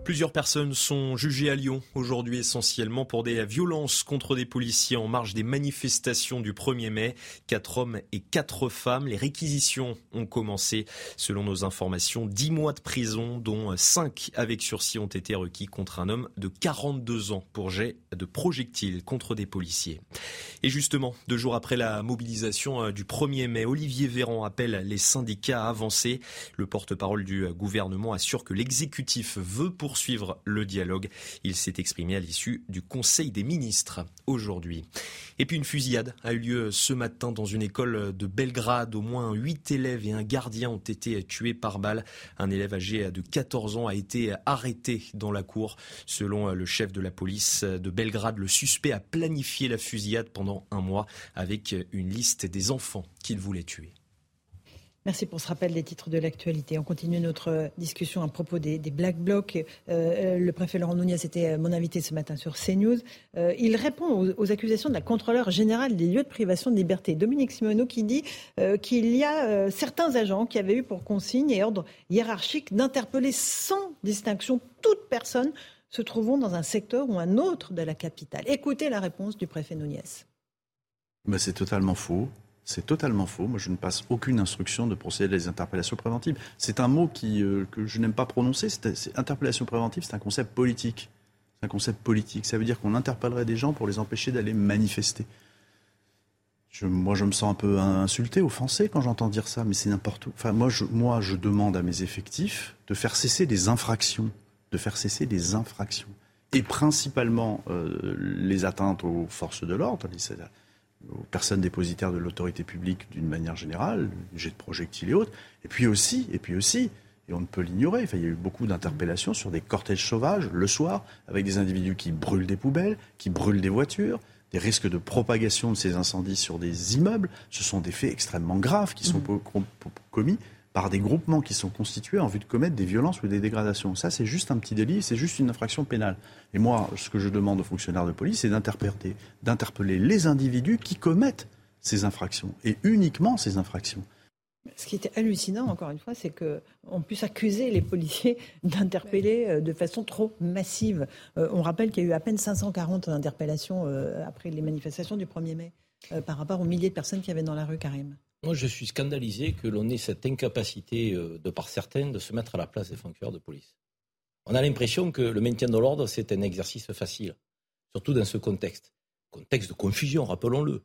B: Plusieurs personnes sont jugées à Lyon aujourd'hui essentiellement pour des violences contre des policiers en marge des manifestations du 1er mai. Quatre hommes et quatre femmes. Les réquisitions ont commencé. Selon nos informations, dix mois de prison, dont cinq avec sursis ont été requis contre un homme de 42 ans pour jet de projectiles contre des policiers. Et justement, deux jours après la mobilisation euh, du 1er mai, Olivier Véran appelle les syndicats à avancer. Le porte-parole du gouvernement assure que l'exécutif veut poursuivre suivre le dialogue. Il s'est exprimé à l'issue du Conseil des ministres aujourd'hui. Et puis une fusillade a eu lieu ce matin dans une école de Belgrade. Au moins huit élèves et un gardien ont été tués par balle. Un élève âgé de 14 ans a été arrêté dans la cour. Selon le chef de la police de Belgrade, le suspect a planifié la fusillade pendant un mois avec une liste des enfants qu'il voulait tuer.
A: Merci pour ce rappel des titres de l'actualité. On continue notre discussion à propos des, Black Blocs. Euh, euh, le préfet Laurent Nunez était mon invité ce matin sur CNews. Euh, il répond aux, accusations de la contrôleur générale des lieux de privation de liberté, Dominique Simoneau, qui dit qu'il y a certains agents qui avaient eu pour consigne et ordre hiérarchique d'interpeller sans distinction toute personne se trouvant dans un secteur ou un autre de la capitale. Écoutez la réponse du préfet Nunez.
E: Ben, c'est totalement faux. C'est totalement faux. Moi, je ne passe aucune instruction de procéder à des interpellations préventives. C'est un mot qui, euh, que je n'aime pas prononcer. C'est, interpellation préventive, c'est un concept politique. C'est un concept politique. Ça veut dire qu'on interpellerait des gens pour les empêcher d'aller manifester. moi, je me sens un peu insulté, offensé quand j'entends dire ça, mais c'est n'importe où. Enfin, moi je, moi, je demande à mes effectifs de faire cesser des infractions, de faire cesser des infractions, et principalement euh, les atteintes aux forces de l'ordre, aux personnes dépositaires de l'autorité publique d'une manière générale, jet de projectiles et autres, et puis aussi, et puis aussi, et on ne peut l'ignorer, il y a eu beaucoup d'interpellations sur des cortèges sauvages le soir, avec des individus qui brûlent des poubelles, qui brûlent des voitures, des risques de propagation de ces incendies sur des immeubles. Ce sont des faits extrêmement graves qui sont mmh. commis par des groupements qui sont constitués en vue de commettre des violences ou des dégradations. Ça, c'est juste un petit délit, c'est juste une infraction pénale. Et moi, ce que je demande aux fonctionnaires de police, c'est d'interpeller les individus qui commettent ces infractions, et uniquement ces infractions.
A: Ce qui était hallucinant, encore une fois, c'est qu'on puisse accuser les policiers [laughs] d'interpeller euh, de façon trop massive. Euh, on rappelle qu'il y a eu à peine 540 interpellations euh, après les manifestations du 1er mai par rapport aux milliers de personnes qui y avait dans la rue Karim.
C: Moi, je suis scandalisé que l'on ait cette incapacité, de par certains, de se mettre à la place des fonctionnaires de police. On a l'impression que le maintien de l'ordre, c'est un exercice facile, surtout dans ce contexte. Contexte de confusion, rappelons-le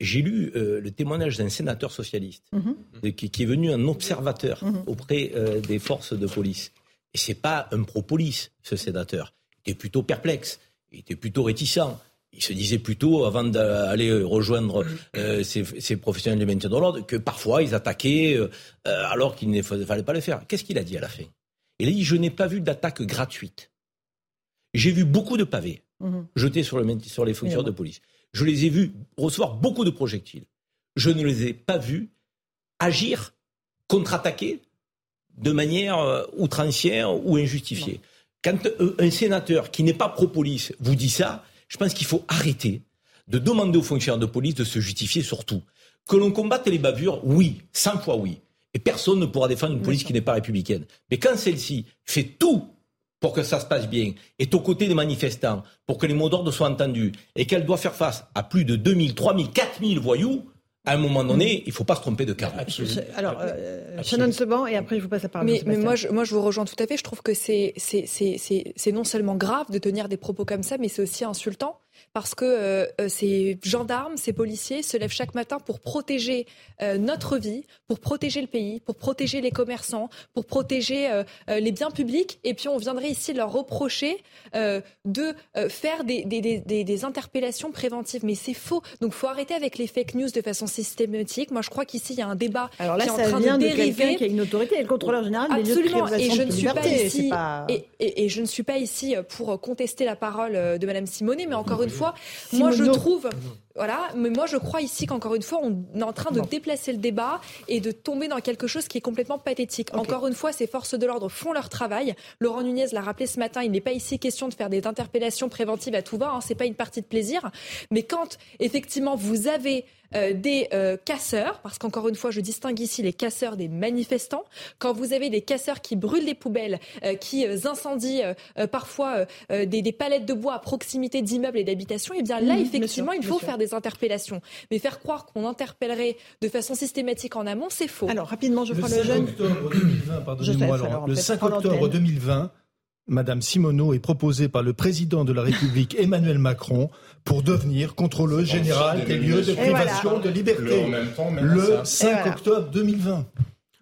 C: j'ai lu euh, le témoignage d'un sénateur socialiste mhm. qui, est venu un observateur mhm. auprès euh, des forces de police. Et c'est pas un pro-police, ce sénateur. Il était plutôt perplexe, il était plutôt réticent. Il se disait plutôt, avant d'aller rejoindre euh, ces, professionnels du maintien de l'ordre, que parfois ils attaquaient alors qu'il ne fallait pas le faire. Qu'est-ce qu'il a dit à la fin? Il a dit Je n'ai pas vu d'attaque gratuite. J'ai vu beaucoup de pavés mhm. jetés sur, le, sur les fonctionnaires de police. Je les ai vus recevoir beaucoup de projectiles. Je ne les ai pas vus agir, contre-attaquer de manière euh, outrancière ou injustifiée. Quand euh, un sénateur qui n'est pas pro-police vous dit ça, je pense qu'il faut arrêter de demander aux fonctionnaires de police de se justifier sur tout. Que l'on combatte les bavures, oui, 100 fois oui. Et personne ne pourra défendre une police qui n'est pas républicaine. Mais quand celle-ci fait tout pour que ça se passe bien, est aux côtés des manifestants, pour que les mots d'ordre soient entendus, et qu'elle doit faire face à plus de 2000, 3000, 4000 voyous, à un moment donné, il ne faut pas se tromper de cas.
A: Alors, euh, Shannon Seban, et après je vous passe la parole.
F: Mais, mais moi, je, moi, je vous rejoins tout à fait. Je trouve que c'est non seulement grave de tenir des propos comme ça, mais c'est aussi insultant parce que euh, euh, ces gendarmes, ces policiers se lèvent chaque matin pour protéger euh, notre vie, pour protéger le pays, pour protéger les commerçants, pour protéger les biens publics. Et puis on viendrait ici leur reprocher de faire des, des, interpellations préventives. Mais c'est faux. Donc il faut arrêter avec les fake news de façon systématique. Moi je crois qu'ici il y a un débat
A: Alors là,
F: qui est
A: en
F: train
A: de
F: dériver.
A: qui a une autorité, le contrôleur général
F: Absolument.
A: et
F: je ne suis pas ici. Et, et, je ne suis pas ici pour contester la parole de Madame Simonet, mais encore une fois, moi je trouve voilà, mais moi je crois ici qu'encore une fois, on est en train de déplacer le débat et de tomber dans quelque chose qui est complètement pathétique. Encore une fois, ces forces de l'ordre font leur travail. Laurent Nunez l'a rappelé ce matin, il n'est pas ici question de faire des interpellations préventives à tout va, hein, c'est pas une partie de plaisir. Mais quand effectivement vous avez euh, des euh, casseurs, parce qu'encore une fois, je distingue ici les casseurs des manifestants. Quand vous avez des casseurs qui brûlent des poubelles, euh, qui incendient parfois des, palettes de bois à proximité d'immeubles et d'habitations, et eh bien là, mmh, effectivement, il faut faire des interpellations. Mais faire croire qu'on interpellerait de façon systématique en amont, c'est faux.
A: Alors, rapidement, je prends le, jeune.
G: Octobre 2020, pardonnez-moi, le 5 octobre 2020, Madame Simoneau est proposée par le président de la République [laughs] Emmanuel Macron pour devenir contrôleuse générale des lieux de privation de liberté. Le, 5 octobre 2020.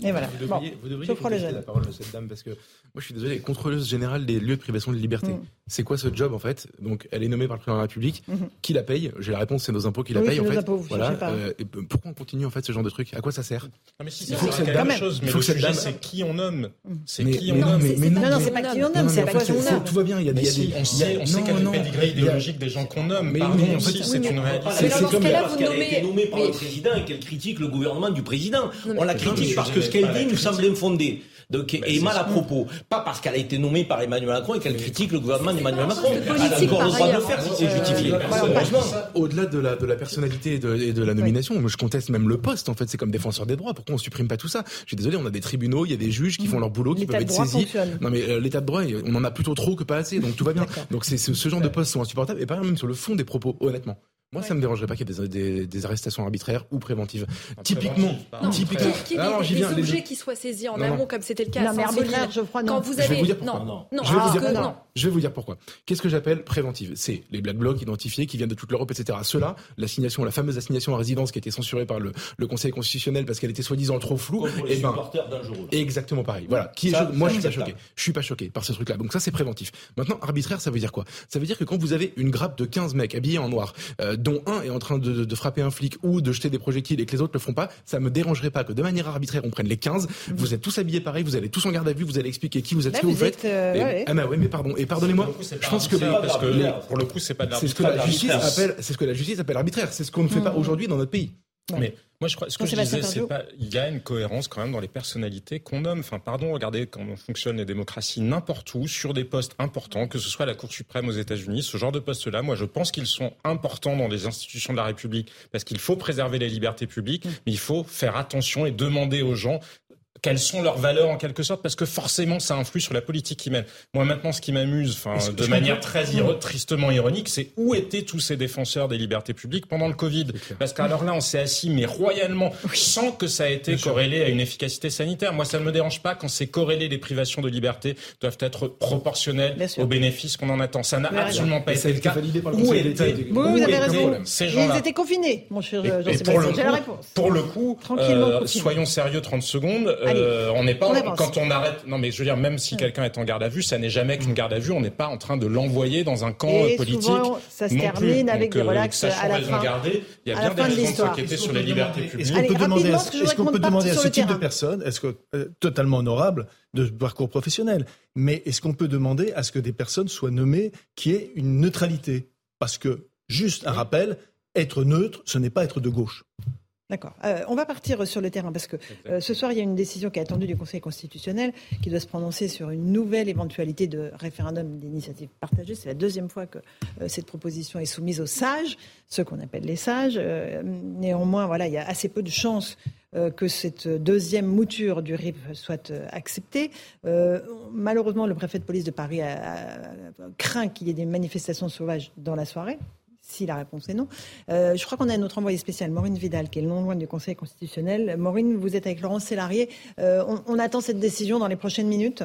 A: Et voilà.
I: Vous devriez, vous devriez la parole de cette dame parce que moi je suis désolé, contrôleuse générale des lieux de privation de liberté. Mm. C'est quoi ce job en fait? Donc elle est nommée par le président de la République. Mm-hmm. Qui la paye? J'ai la réponse, c'est nos impôts qui la payent en fait.
A: Impôts,
I: voilà. Euh, pourquoi on continue en fait ce genre de truc? À quoi ça sert?
H: Mais si, Il faut que cette dame, chose, mais le sujet c'est qui on nomme. Mm. C'est qui on nomme.
A: Non, non, c'est pas qui on nomme, c'est quoi on nomme.
I: Tout va bien. Il y a des.
H: On sait, on sait qu'il y a des pédigrés idéologiques des gens qu'on nomme. Mais non, c'est une réalité.
C: C'est comme parce qu'elle a été nommée par le président et qu'elle critique le gouvernement du président. On la critique parce que ce qu'elle dit nous semble infondé donc, et mal à propos. Pas parce qu'elle a été nommée par Emmanuel Macron et qu'elle critique le gouvernement d'Emmanuel Macron. Elle a encore le droit de le faire si c'est justifié.
I: Au-delà de la, de la personnalité et de, de la nomination, moi je conteste même le poste. En fait, c'est comme défenseur des droits. Pourquoi on supprime pas tout ça? Je suis désolé, on a des tribunaux, il y a des juges qui font leur boulot, qui peuvent être saisis. Non mais euh, l'état de droit, on en a plutôt trop que pas assez, donc tout va bien. Donc c'est ce, genre de postes sont insupportables et pas même sur le fond des propos, honnêtement. Moi, ça me dérangerait pas qu'il y ait des, des, arrestations arbitraires ou préventives. typiquement, typiquement.
F: Qu'il y ait des, objets qui soient saisis en amont, comme c'était le cas
A: non, arbitraire, je crois, non.
F: Quand vous avez...
I: Je vais vous dire pourquoi. Non, non. Je, vais vous dire pourquoi. je vais vous dire pourquoi. Qu'est-ce que j'appelle préventive? C'est les black blocs identifiés qui viennent de toute l'Europe, etc. Cela, l'assignation, la fameuse assignation à résidence qui a été censurée par le, le Conseil constitutionnel parce qu'elle était soi-disant trop floue.
C: Et eh ben,
I: exactement pareil. Voilà. Qui est, moi, je suis pas choqué. Je suis pas choqué par ce truc-là. Donc ça, c'est préventif. Maintenant, arbitraire, ça veut dire quoi? Ça veut dire que quand vous avez une grappe de 15 mecs habillés en noir, euh, dont un est en train de, de, frapper un flic ou de jeter des projectiles et que les autres le font pas, ça me dérangerait pas que de manière arbitraire on prenne les 15. Mhm. Vous êtes tous habillés pareil, vous allez tous en garde à vue, vous allez expliquer qui vous êtes, ce que vous, faites.
A: Euh,
I: ah bah ouais, mais pardon. Et pardonnez-moi, je pense que
H: parce que pour le coup c'est pas de
I: C'est ce que la justice appelle, c'est ce que la justice appelle arbitraire. C'est ce qu'on ne fait pas mhm. aujourd'hui dans notre pays.
H: Mais moi, je crois, ce que je disais, c'est pas, il y a une cohérence quand même dans les personnalités qu'on nomme. Enfin, pardon, regardez comment fonctionnent les démocraties n'importe où, sur des postes importants, que ce soit la Cour suprême aux États-Unis, ce genre de postes-là. Moi, je pense qu'ils sont importants dans les institutions de la République parce qu'il faut préserver les libertés publiques, mm. mais il faut faire attention et demander aux gens quelles sont leurs valeurs en quelque sorte, parce que forcément ça influe sur la politique qu'ils mènent. Moi maintenant, ce qui m'amuse, enfin de manière très tristement ironique, c'est où étaient tous ces défenseurs des libertés publiques pendant le Covid Parce qu'alors là, on s'est assis mais royalement, sans que ça ait été corrélé à une efficacité sanitaire. Moi, ça ne me dérange pas quand c'est corrélé. Les privations de liberté doivent être proportionnelles aux bénéfices qu'on en attend. Ça n'a absolument pas été le cas.
A: Où étaient vous avez raison. ces gens-là Ils étaient confinés, mon cher Jean-Sébastien. J'ai la réponse.
H: Pour le coup, euh, soyons sérieux 30 secondes. Euh, on n'est pas quand on arrête. Non, mais je veux dire, même si quelqu'un est en garde à vue, ça n'est jamais qu'une garde à vue. On n'est pas en train de l'envoyer dans un camp
A: et
H: politique.
A: Souvent, ça se termine avec des euh, relax à la fin.
H: il y a bien des raisons de s'inquiéter sur les libertés publiques.
G: Est-ce qu'on peut demander, à ce type de personnes, est-ce que euh, totalement honorable de parcours professionnel, mais est-ce qu'on peut demander à ce que des personnes soient nommées qui aient une neutralité? Parce que juste un rappel, être neutre, ce n'est pas être de gauche.
A: D'accord. Euh, on va partir sur le terrain parce que euh, ce soir, il y a une décision qui est attendue du Conseil constitutionnel qui doit se prononcer sur une nouvelle éventualité de référendum d'initiative partagée. C'est la deuxième fois que euh, cette proposition est soumise aux sages, ceux qu'on appelle les sages. néanmoins, voilà, il y a assez peu de chances que cette deuxième mouture du RIP soit acceptée. malheureusement, le préfet de police de Paris craint qu'il y ait des manifestations sauvages dans la soirée si la réponse est non. Euh, je crois qu'on a notre envoyé spécial, Maureen Vidal, qui est non loin du Conseil constitutionnel. Maureen, vous êtes avec Laurence Sélarié. Euh, on attend cette décision dans les prochaines minutes?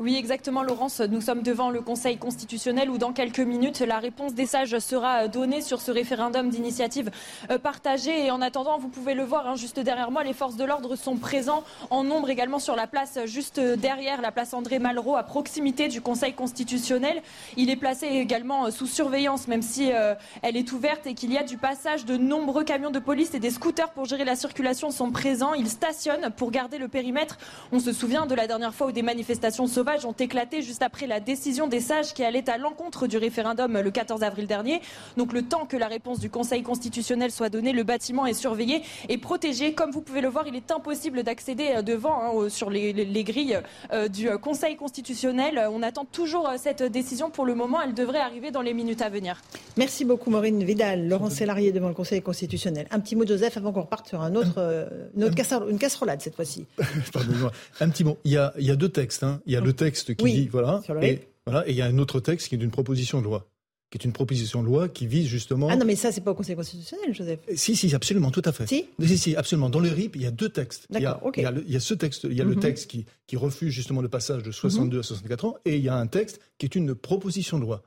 J: Oui, exactement, Laurence. Nous sommes devant le Conseil constitutionnel où, dans quelques minutes, la réponse des sages sera donnée sur ce référendum d'initiative euh, partagée. Et en attendant, vous pouvez le voir, hein, juste derrière moi, les forces de l'ordre sont présents en nombre également sur la place juste derrière la place André Malraux, à proximité du Conseil constitutionnel. Il est placé également sous surveillance, même si euh, elle est ouverte et qu'il y a du passage de nombreux camions de police et des scooters pour gérer la circulation sont présents. Ils stationnent pour garder le périmètre. On se souvient de la dernière fois où des manifestations sauvages ont éclaté juste après la décision des sages qui allait à l'encontre du référendum le 14 avril dernier. Donc le temps que la réponse du Conseil constitutionnel soit donnée, le bâtiment est surveillé et protégé. Comme vous pouvez le voir, il est impossible d'accéder euh, devant hein, sur les, grilles euh, du euh, Conseil constitutionnel. On attend toujours cette décision. Pour le moment, elle devrait arriver dans les minutes à venir.
A: Merci beaucoup Maureen Vidal, Laurent Sélarié devant le Conseil constitutionnel. Un petit mot Joseph avant qu'on reparte sur un autre, une, autre [laughs] casserole, une casserolade cette fois-ci. [laughs]
G: Un petit mot. Il y a, il y a deux textes. Hein. Il y a le texte qui dit voilà, et voilà, et il y a un autre texte qui est d'une proposition de loi qui est une proposition de loi qui vise justement.
A: Ah non, mais ça, c'est pas au Conseil constitutionnel, Joseph.
G: Si, si, absolument, tout à fait.
A: Si,
G: si, si absolument. Dans le RIP, il y a deux textes.
A: Il y a,
G: il, y a il y a, ce texte, il y a le mhm. texte qui, qui refuse justement le passage de 62 à 64 ans, et il y a un texte qui est une proposition de loi.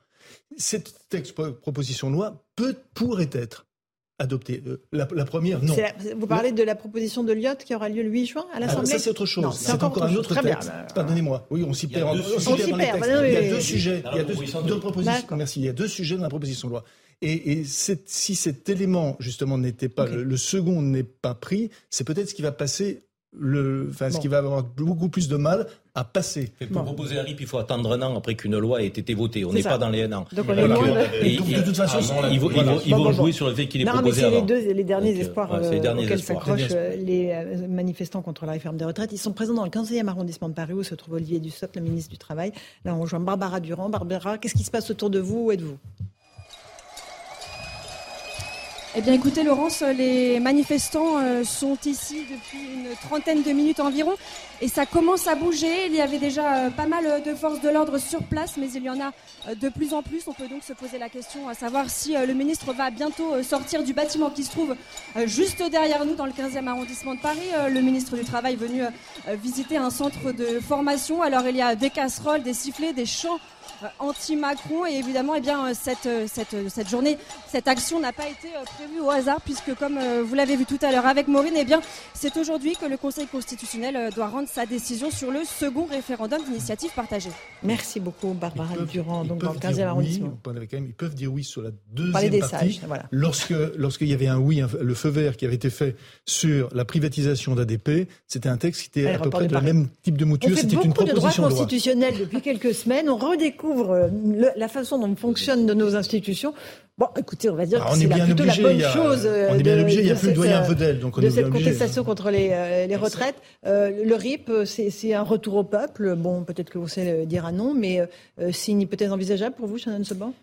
G: Cette texte, proposition de loi peut, pourrait être adoptée. Euh, la, première, non.
A: vous parlez de la proposition de Lyotte qui aura lieu le 8 juin à l'Assemblée
G: Ça, c'est autre chose. C'est encore, un autre texte. Pardonnez-moi. Oui, on s'y perd. On s'y perd. Il y a deux sujets. Il y a deux, propositions. Merci. Il y a deux sujets dans la proposition de loi. Et, si cet élément, justement, n'était pas, le, second n'est pas pris, c'est peut-être ce qui va passer le, enfin, ce qui va avoir beaucoup plus de mal à passer.
C: pour proposer un RIP, il faut attendre un an après qu'une loi ait été votée. On n'est pas dans les un an.
A: Donc, on est loin
C: de... toute façon, ils, vont, jouer sur le fait qu'il est non, proposé
A: mais
C: c'est
A: les, deux, les derniers espoirs euh, auxquels s'accrochent euh, les euh, manifestants contre la réforme des retraites. Ils sont présents dans le 15e arrondissement de Paris où se trouve Olivier Dussopt, le ministre du Travail. Là, on rejoint Barbara Durand. Barbara, qu'est-ce qui se passe autour de vous? Où êtes-vous?
K: Eh bien écoutez Laurence, les manifestants euh, sont ici depuis une trentaine de minutes environ et ça commence à bouger. Il y avait déjà euh, pas mal de forces de l'ordre sur place, mais il y en a euh, de plus en plus. On peut donc se poser la question à savoir si le ministre va bientôt sortir du bâtiment qui se trouve juste derrière nous dans le 15e arrondissement de Paris. Le ministre du Travail venu visiter un centre de formation. Alors il y a des casseroles, des sifflets, des chants anti-Macron et évidemment eh bien, cette, cette, journée, cette action n'a pas été prévu au hasard, puisque comme euh, vous l'avez vu tout à l'heure avec Maureen, eh c'est aujourd'hui que le Conseil constitutionnel euh, doit rendre sa décision sur le second référendum d'initiative partagée.
A: Merci beaucoup, Barbara Durand, donc dans le 15e arrondissement.
G: ils peuvent dire oui sur la deuxième partie. Lorsque, lorsqu'il y avait un oui, le feu vert qui avait été fait sur la privatisation d'ADP, c'était un texte qui était à peu près de, même type de mouture.
A: C'était
G: une
A: proposition de droit constitutionnel depuis quelques semaines. On redécouvre euh, la façon dont fonctionnent nos institutions. Bon, écoutez, on va dire
G: ah, que c'est plutôt la bonne chose. on est bien obligé, il n'y a plus
A: de
G: doyen Vedel. Donc on
A: de
G: est
A: cette contestation contre les, euh, les retraites. Euh, le RIP, c'est un retour au peuple. Bon, peut-être que vous savez dire non, mais c'est une hypothèse envisageable pour vous, Shannon Seban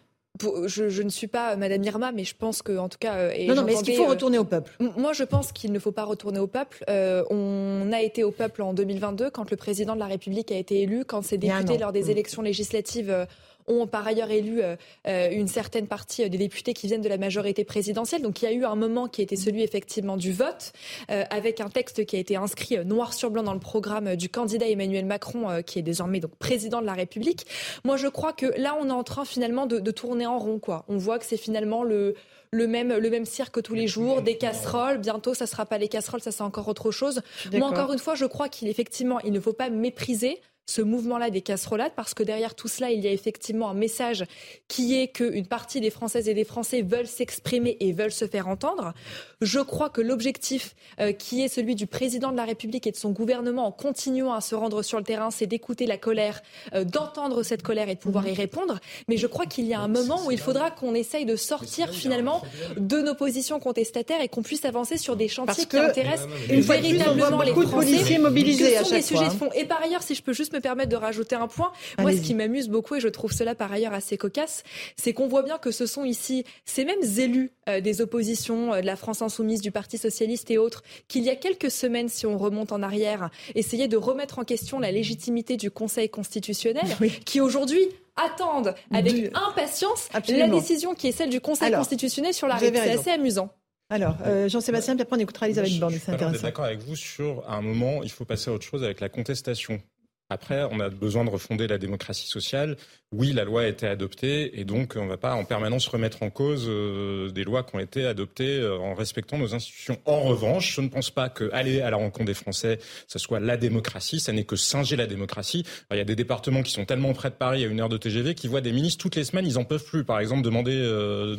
F: je, ne suis pas Madame Irma, mais je pense que, en tout cas,
A: non, non, mais est-ce qu'il faut retourner au peuple?
F: Moi, je pense qu'il ne faut pas retourner au peuple. on a été au peuple en 2022 quand le président de la République a été élu, quand ses députés lors des mm. élections législatives ont par ailleurs élu euh, euh, une certaine partie des députés qui viennent de la majorité présidentielle. Donc il y a eu un moment qui était celui effectivement du vote, euh, avec un texte qui a été inscrit noir sur blanc dans le programme du candidat Emmanuel Macron, qui est désormais donc président de la République. Moi, je crois que là, on est en train finalement de, de tourner en rond. Quoi. On voit que c'est finalement le le même, le même cirque tous les jours, des casseroles. Bientôt, ça ne sera pas les casseroles, ça c'est encore autre chose. Moi, encore une fois, je crois qu'il effectivement, il ne faut pas mépriser ce mouvement-là des casserolades, parce que derrière tout cela, il y a effectivement un message qui est qu'une partie des Françaises et des Français veulent s'exprimer et veulent se faire entendre. Je crois que l'objectif euh, qui est celui du président de la République et de son gouvernement en continuant à se rendre sur le terrain, c'est d'écouter la colère, euh, d'entendre cette colère et de pouvoir y répondre. Mais je crois qu'il y a un moment où il faudra qu'on essaye de sortir finalement de nos positions contestataires et qu'on puisse avancer sur des chantiers qui intéressent véritablement les Français.
A: mobilisés
F: à chaque fois. Hein. Et par ailleurs, si je peux juste me permettre de rajouter un point. Moi, ce qui m'amuse beaucoup, et je trouve cela par ailleurs assez cocasse, c'est qu'on voit bien que ce sont ici ces mêmes élus euh, des oppositions, euh, de la France insoumise, du Parti socialiste et autres, qu'il y a quelques semaines, si on remonte en arrière, essayaient de remettre en question la légitimité du Conseil constitutionnel, qui aujourd'hui attendent avec impatience la décision qui est celle du Conseil constitutionnel sur la. C'est assez amusant.
A: Alors, euh, Jean-Sébastien, puis après on écoutera Elisabeth Borne.
H: Je suis d'accord avec vous sur, à un moment, il faut passer à autre chose avec la contestation. Après, on a besoin de refonder la démocratie sociale oui, la loi a été adoptée et donc on ne va pas en permanence remettre en cause euh, des lois qui ont été adoptées euh, en respectant nos institutions. En revanche, je ne pense pas qu'aller à la rencontre des Français, ce soit la démocratie, ça n'est que singer la démocratie. il y a des départements qui sont tellement près de Paris à une heure de TGV qui voient des ministres toutes les semaines, ils n'en peuvent plus. Par exemple, demander euh,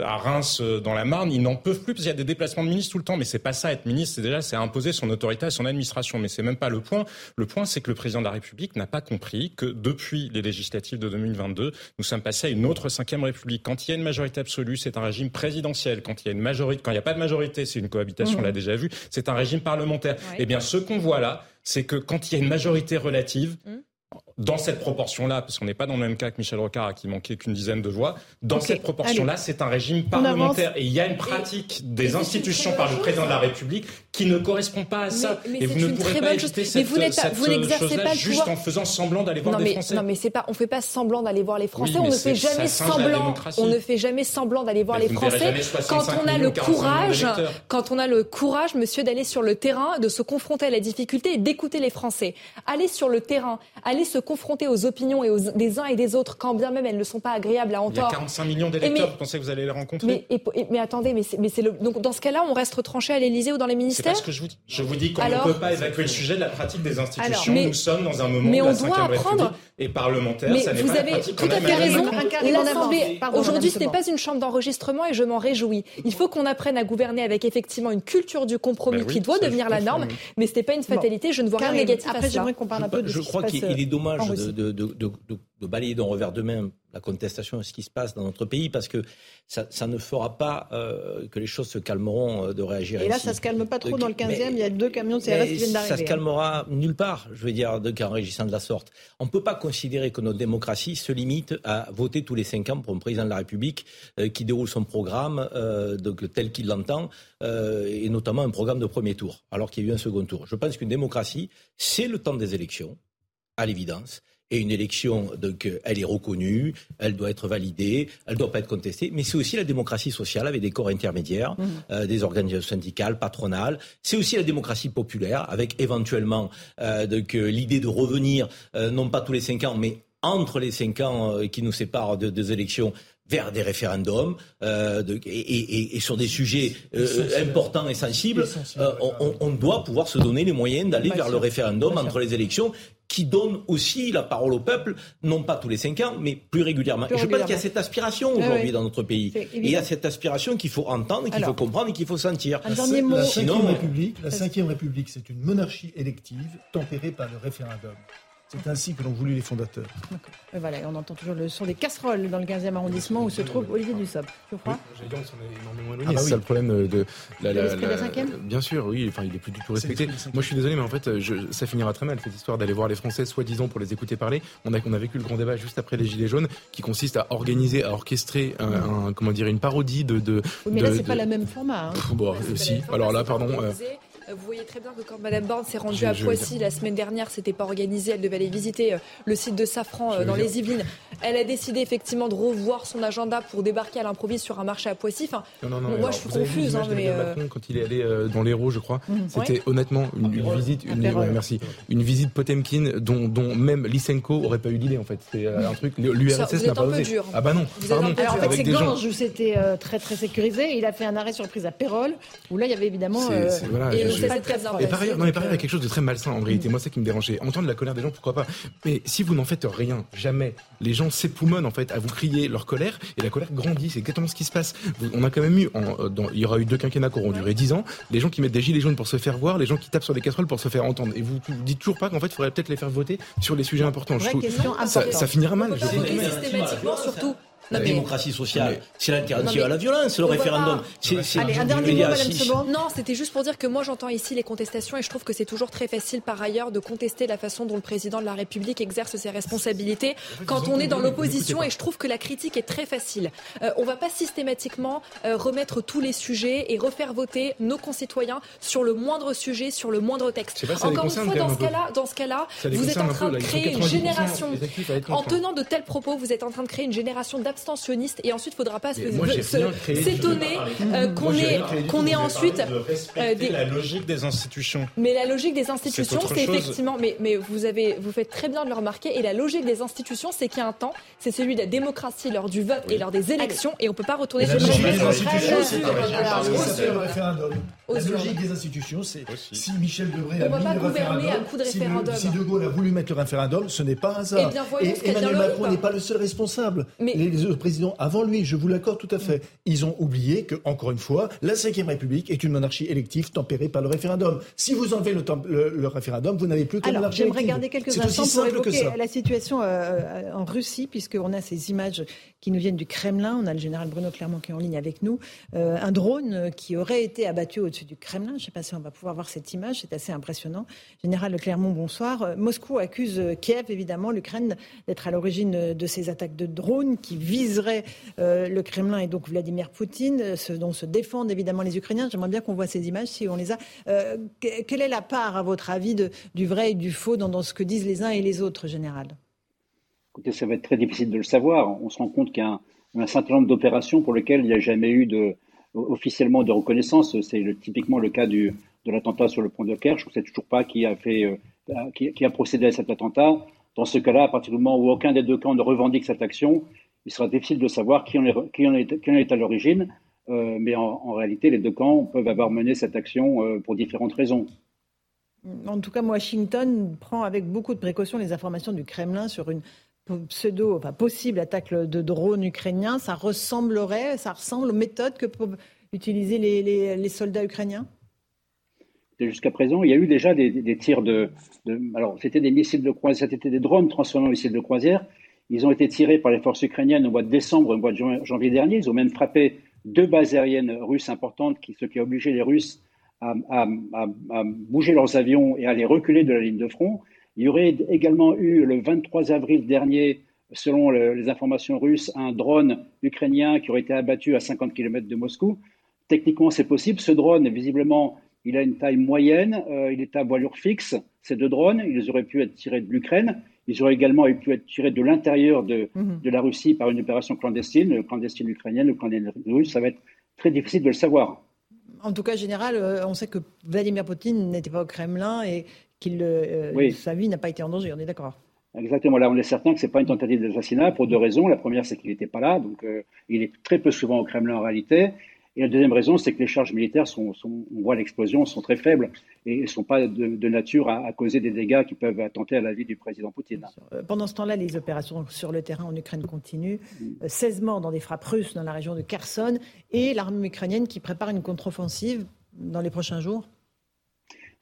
H: à Reims, dans la Marne, ils n'en peuvent plus parce qu'il y a des déplacements de ministres tout le temps. Mais c'est pas ça, être ministre, c'est déjà c'est imposer son autorité à son administration. Mais c'est même pas le point. Le point, c'est que le président de la République n'a pas compris que depuis les législatives de 2022, nous sommes passés à une autre cinquième République. Quand il y a une majorité absolue, c'est un régime présidentiel. Quand il y a une majorité, quand il n'y a pas de majorité, c'est une cohabitation, on l'a mmh. déjà vu, c'est un régime parlementaire. Eh bien, ce qu'on voit là, c'est que quand il y a une majorité relative, mmh dans cette proportion-là, parce qu'on n'est pas dans le même cas que Michel Rocard qui manquait qu'une dizaine de voix, dans cette proportion-là, c'est un régime parlementaire. Et il y a une pratique des institutions par le président de la République qui ne correspond pas à ça.
F: et vous ne pourrez pas
H: éviter cette,
F: vous n'exercez pas
H: juste en faisant semblant d'aller voir
F: non,
H: les Français.
F: Non, mais c'est pas, on fait pas semblant d'aller voir les Français. on ne fait jamais semblant. On ne fait jamais semblant d'aller voir les Français quand on a le courage, quand on a le courage, monsieur, d'aller sur le terrain, de se confronter à la difficulté et d'écouter les Français. Aller sur le terrain, aller se confronter aux opinions et aux, des uns et des autres, quand bien même elles ne sont pas agréables à entendre.
H: Il y a 45 millions d'électeurs, vous pensez que vous allez les rencontrer
F: mais, mais, attendez, mais c'est le donc dans ce cas-là, on reste tranché à l'Élysée ou dans les ministères
H: C'est ce que je vous dis. Je vous dis qu'on ne peut pas évacuer le sujet de la pratique des institutions. Nous sommes dans un moment mais on doit apprendre. et parlementaire.
F: Mais ça vous pas avez tout à fait raison. L'Assemblée aujourd'hui, ce n'est pas une chambre d'enregistrement et je m'en réjouis. Il faut qu'on apprenne à gouverner avec effectivement une culture du compromis ben qui doit devenir la norme, mais ce n'est pas une fatalité. Je ne vois rien de négatif à
A: cela. qu'on parle un peu de
C: Je crois qu'il est dommage de, de, balayer d'un revers de main la contestation de ce qui se passe dans notre pays, parce que ça, ne fera pas euh, que les choses se calmeront euh, de réagir.
A: Et là, ça se calme pas trop dans le 15e, il y a deux camions de CRS qui viennent d'arriver.
C: Ça se calmera nulle part, je veux dire, en régissant de la sorte. On ne peut pas considérer que notre démocratie se limite à voter tous les cinq ans pour un président de la République euh, qui déroule son programme donc, tel qu'il l'entend, et notamment un programme de premier tour, alors qu'il y a eu un second tour. Je pense qu'une démocratie, c'est le temps des élections, à l'évidence. Et une élection, donc, elle est reconnue, elle doit être validée, elle ne doit pas être contestée. Mais c'est aussi la démocratie sociale avec des corps intermédiaires, mmh. euh, des organisations syndicales, patronales. C'est aussi la démocratie populaire avec éventuellement euh, donc, euh, l'idée de revenir, non pas tous les cinq ans, mais entre les cinq ans qui nous séparent de, des élections, vers des référendums euh, de, et, et, sur des sujets euh, importants et sensibles, euh, on, on, doit pouvoir se donner les moyens d'aller vers le référendum entre les élections qui donne aussi la parole au peuple, non pas tous les cinq ans, mais plus régulièrement. je pense qu'il y a cette aspiration aujourd'hui dans notre pays. Et il y a cette aspiration qu'il faut entendre, qu'il faut comprendre et qu'il faut sentir.
G: Mot. La Cinquième République, la Cinquième République, c'est une monarchie élective tempérée par le référendum. C'est ainsi que l'ont voulu les fondateurs.
A: voilà, on entend toujours le son des casseroles dans le 15e arrondissement où se trouve Olivier Dussopt. Je crois.
I: Oui, ah bah c'est ça le problème de
A: la, la, la,
I: Bien sûr, oui, enfin, il est plus du tout respecté. Moi, je suis désolé, mais en fait, je, ça finira très mal cette histoire d'aller voir les Français, soi-disant pour les écouter parler. On a, on a vécu le grand débat juste après les Gilets jaunes, qui consiste à organiser, à orchestrer un, comment dire, une parodie de. de
A: oui, mais là, c'est pas le même format. Hein.
I: bon, si. Alors là, pardon.
F: Vous voyez très bien que quand Madame Borne s'est rendue à Poissy la semaine dernière, c'était pas organisé. Elle devait aller visiter euh, le site de Safran euh, dans les Yvelines. Elle a décidé effectivement de revoir son agenda pour débarquer à l'improviste sur un marché à Poissy. Enfin,
I: non, non, moi, je suis confuse. Hein, mais euh, quand il est allé dans l'Hérault, je crois, mhm. c'était honnêtement une, visite, une, merci, une visite Potemkin dont, dont même Lysenko aurait pas eu d'idée en fait. C'est un truc. L'URSS n'a pas osé.
A: Dur.
I: Ah bah non.
A: Pardon. Alors en fait, c'est Ganges où c'était très très sécurisé. Il a fait un arrêt surprise à Pérol où là il y avait évidemment.
I: Et par ailleurs, non, mais par ailleurs, il y a quelque chose de très malsain en réalité. Moi, c'est qui me dérangeait. Entendre la colère des gens, pourquoi pas. Mais si vous n'en faites rien, jamais, les gens s'époumonnent en fait à vous crier leur colère et la colère grandit. C'est exactement ce qui se passe. On a quand même eu, euh, dans, il y aura eu deux quinquennats qui auront duré dix ans. Les gens qui mettent des gilets jaunes pour se faire voir, les gens qui tapent sur des casseroles pour se faire entendre. Et vous, vous dites toujours pas qu'en fait, il faudrait peut-être les faire voter sur les sujets importants. Je trouve, ça, ça, finira mal. Je
F: systématiquement, surtout
C: la démocratie sociale, c'est l'alternative à la violence, le référendum.
A: Allez, un dernier mot, Madame
F: Non, c'était juste pour dire que moi j'entends ici les contestations et je trouve que c'est toujours très facile par ailleurs de contester la façon dont le président de la République exerce ses responsabilités quand on est dans l'opposition et je trouve que la critique est très facile. Euh, on ne va pas systématiquement euh, remettre tous les sujets et refaire voter nos concitoyens sur le moindre sujet, sur le moindre texte. Encore une fois, dans ce cas-là, dans ce cas-là, vous êtes en train de créer une génération. En tenant de tels propos, vous êtes en train de créer une génération d'abstention abstentionniste et ensuite il faudra pas s'étonner euh, qu'on ait, qu'on ait ensuite
H: euh, des... la logique des institutions.
F: Mais la logique des institutions, c'est effectivement, mais, mais vous avez, vous faites très bien de le remarquer, et la logique des institutions, c'est qu'il y a un temps, c'est celui de la démocratie lors du vote et lors des élections, et on peut pas retourner
G: sur le institutions, référendum. La logique des institutions, c'est si Michel Debré a mis le référendum, si, De Gaulle a voulu mettre le référendum, ce n'est pas un hasard.
F: Et,
G: Emmanuel Macron n'est pas le seul responsable. Mais président avant lui, je vous l'accorde tout à fait. Ils ont oublié que, encore une fois, la Ve République est une monarchie élective tempérée par le référendum. Si vous enlevez le, le, référendum, vous n'avez plus que monarchie
A: J'aimerais garder quelques instants pour évoquer la situation euh, en Russie, puisqu'on a ces images qui nous viennent du Kremlin. On a le général Bruno Clermont qui est en ligne avec nous. Euh, un drone qui aurait été abattu au-dessus du Kremlin. Je ne sais pas si on va pouvoir voir cette image. C'est assez impressionnant. Général Clermont, bonsoir. Euh, Moscou accuse Kiev, évidemment, l'Ukraine, d'être à l'origine de ces attaques de drones qui viserait euh, le Kremlin et donc Vladimir Poutine, dont se défendent évidemment les Ukrainiens. J'aimerais bien qu'on voit ces images si on les a. Euh, quelle est la part, à votre avis, du vrai et du faux dans, ce que disent les uns et les autres, général?
L: Écoutez, ça va être très difficile de le savoir. On se rend compte qu'il y a un, certain nombre d'opérations pour lesquelles il n'y a jamais eu de, officiellement de reconnaissance. C'est typiquement le cas du, de l'attentat sur le pont de Kerch. Je ne sais toujours pas qui a, fait, euh, qui, a procédé à cet attentat. Dans ce cas-là, à partir du moment où aucun des deux camps ne revendique cette action, il sera difficile de savoir qui en est, à l'origine, euh, mais en, réalité, les deux camps peuvent avoir mené cette action euh, pour différentes raisons.
A: En tout cas, Washington prend avec beaucoup de précautions les informations du Kremlin sur une pseudo, enfin possible attaque de drones ukrainiens. Ça ressemblerait, ça ressemble aux méthodes que peuvent utiliser les, soldats ukrainiens?
L: Jusqu'à présent, il y a eu déjà des, tirs de, alors c'était des missiles de croisière, c'était des drones transformés en missiles de croisière ils ont été tirés par les forces ukrainiennes au mois de décembre, au mois de janvier dernier. Ils ont même frappé deux bases aériennes russes importantes, ce qui a obligé les Russes à, bouger leurs avions et à les reculer de la ligne de front. Il y aurait également eu le 23 avril dernier, selon les informations russes, un drone ukrainien qui aurait été abattu à 50 km de Moscou. Techniquement, c'est possible. Ce drone, visiblement, il a une taille moyenne, euh, il est à voilure fixe. Ces deux drones, ils auraient pu être tirés de l'Ukraine. Ils auraient également pu être tirés de l'intérieur de, mhm. de, la Russie par une opération clandestine, clandestine ukrainienne ou clandestine russe. Ça va être très difficile de le savoir.
A: En tout cas, général, euh, on sait que Vladimir Poutine n'était pas au Kremlin et euh, sa vie n'a pas été en danger. On est d'accord
L: Exactement. Là, on est certain que ce n'est pas une tentative d'assassinat pour deux raisons. La première, c'est qu'il n'était pas là, donc euh, il est très peu souvent au Kremlin en réalité. Et la deuxième raison, c'est que les charges militaires, sont, on voit l'explosion, sont très faibles et ne sont pas de, nature à, causer des dégâts qui peuvent attenter à la vie du président Poutine.
A: Euh, pendant ce temps-là, les opérations sur le terrain en Ukraine continuent. 16 mm. morts dans des frappes russes dans la région de Kherson et l'armée ukrainienne qui prépare une contre-offensive dans les prochains jours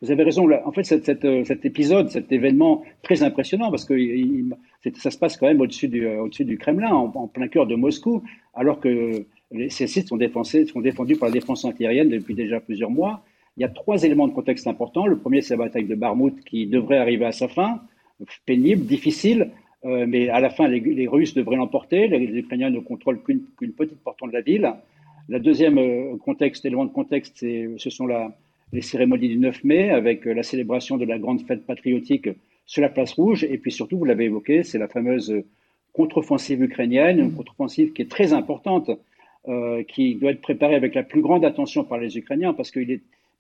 L: vous avez raison. En fait, euh, cet épisode, cet événement très impressionnant, parce que ça se passe quand même au-dessus du, du, Kremlin, en, plein cœur de Moscou, alors que ces sites sont, défendus par la défense antiaérienne depuis déjà plusieurs mois. Il y a trois éléments de contexte importants. Le premier, c'est la bataille de Barmout qui devrait arriver à sa fin, pénible, difficile, euh, mais à la fin, les, Russes devraient l'emporter. Les, Ukrainiens ne contrôlent qu'une petite portion de la ville. Le deuxième euh, contexte, élément de contexte, ce sont la, les cérémonies du 9 mai avec euh, la célébration de la grande fête patriotique sur la place rouge. Et puis surtout, vous l'avez évoqué, c'est la fameuse contre-offensive ukrainienne, une contre-offensive qui est très importante, euh, qui doit être préparée avec la plus grande attention par les Ukrainiens parce,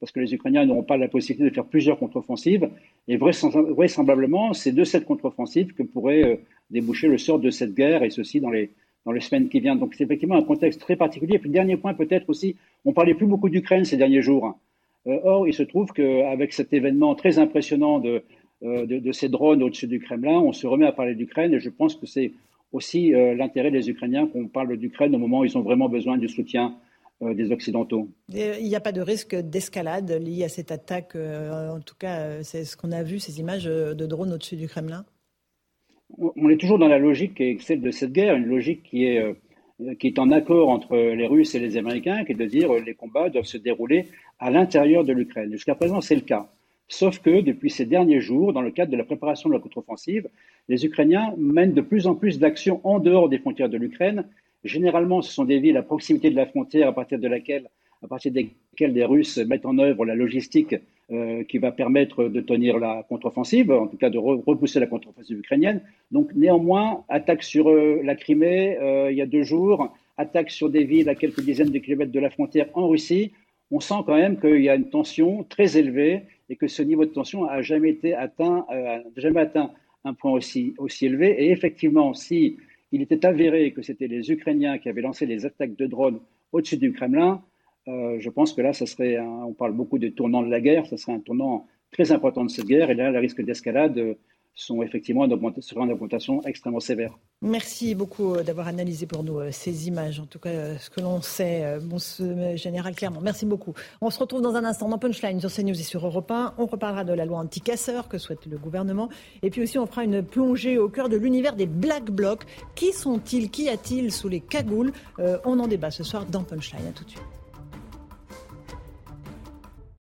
L: parce que les Ukrainiens n'auront pas la possibilité de faire plusieurs contre-offensives. Et vraisemblablement, c'est de cette contre-offensive que pourrait euh, déboucher le sort de cette guerre, et ceci dans les, dans les semaines qui viennent. Donc c'est effectivement un contexte très particulier. Et puis dernier point peut-être aussi, on parlait plus beaucoup d'Ukraine ces derniers jours. Euh, or, il se trouve qu'avec cet événement très impressionnant euh, de, de, ces drones au-dessus du Kremlin, on se remet à parler d'Ukraine et je pense que c'est aussi euh, l'intérêt des Ukrainiens qu'on parle d'Ukraine au moment où ils ont vraiment besoin du soutien des Occidentaux.
A: Il n'y a pas de risque d'escalade lié à cette attaque, en tout cas, c'est ce qu'on a vu, ces images de drones au-dessus du Kremlin?
L: On est toujours dans la logique qui est celle de cette guerre, une logique qui est qui est en accord entre les Russes et les Américains, qui est de dire les combats doivent se dérouler à l'intérieur de l'Ukraine. Jusqu'à présent, c'est le cas. Sauf que depuis ces derniers jours, dans le cadre de la préparation de la contre-offensive, les Ukrainiens mènent de plus en plus d'actions en dehors des frontières de l'Ukraine. Généralement, ce sont des villes à proximité de la frontière à partir de laquelle, à partir desquelles les Russes mettent en œuvre la logistique euh, qui va permettre de tenir la contre-offensive, en tout cas de repousser la contre-offensive ukrainienne. Donc néanmoins, attaque sur euh, la Crimée euh, il y a deux jours, attaque sur des villes à quelques dizaines de kilomètres de la frontière en Russie. On sent quand même qu'il y a une tension très élevée et que ce niveau de tension n'a jamais été atteint, jamais atteint un point aussi, aussi élevé. Et effectivement, si il était avéré que c'était les Ukrainiens qui avaient lancé les attaques de drones au-dessus du Kremlin, euh, je pense que là, ça serait, on parle beaucoup des tournants de la guerre, ça serait un tournant très important de cette guerre, et là, le risque d'escalade euh, sont effectivement une augmentation extrêmement sévère.
A: Merci beaucoup euh, d'avoir analysé pour nous ces images, en tout cas ce que l'on sait, bon, général Clermont. Merci beaucoup. On se retrouve dans un instant dans Punchline sur CNews et sur Europe 1. On reparlera de la loi anti-casseurs que souhaite le gouvernement. Et puis aussi, on fera une plongée au cœur de l'univers des Black Blocs. Qui sont-ils? Qui a-t-il sous les cagoules? On en débat ce soir dans Punchline. À tout de suite.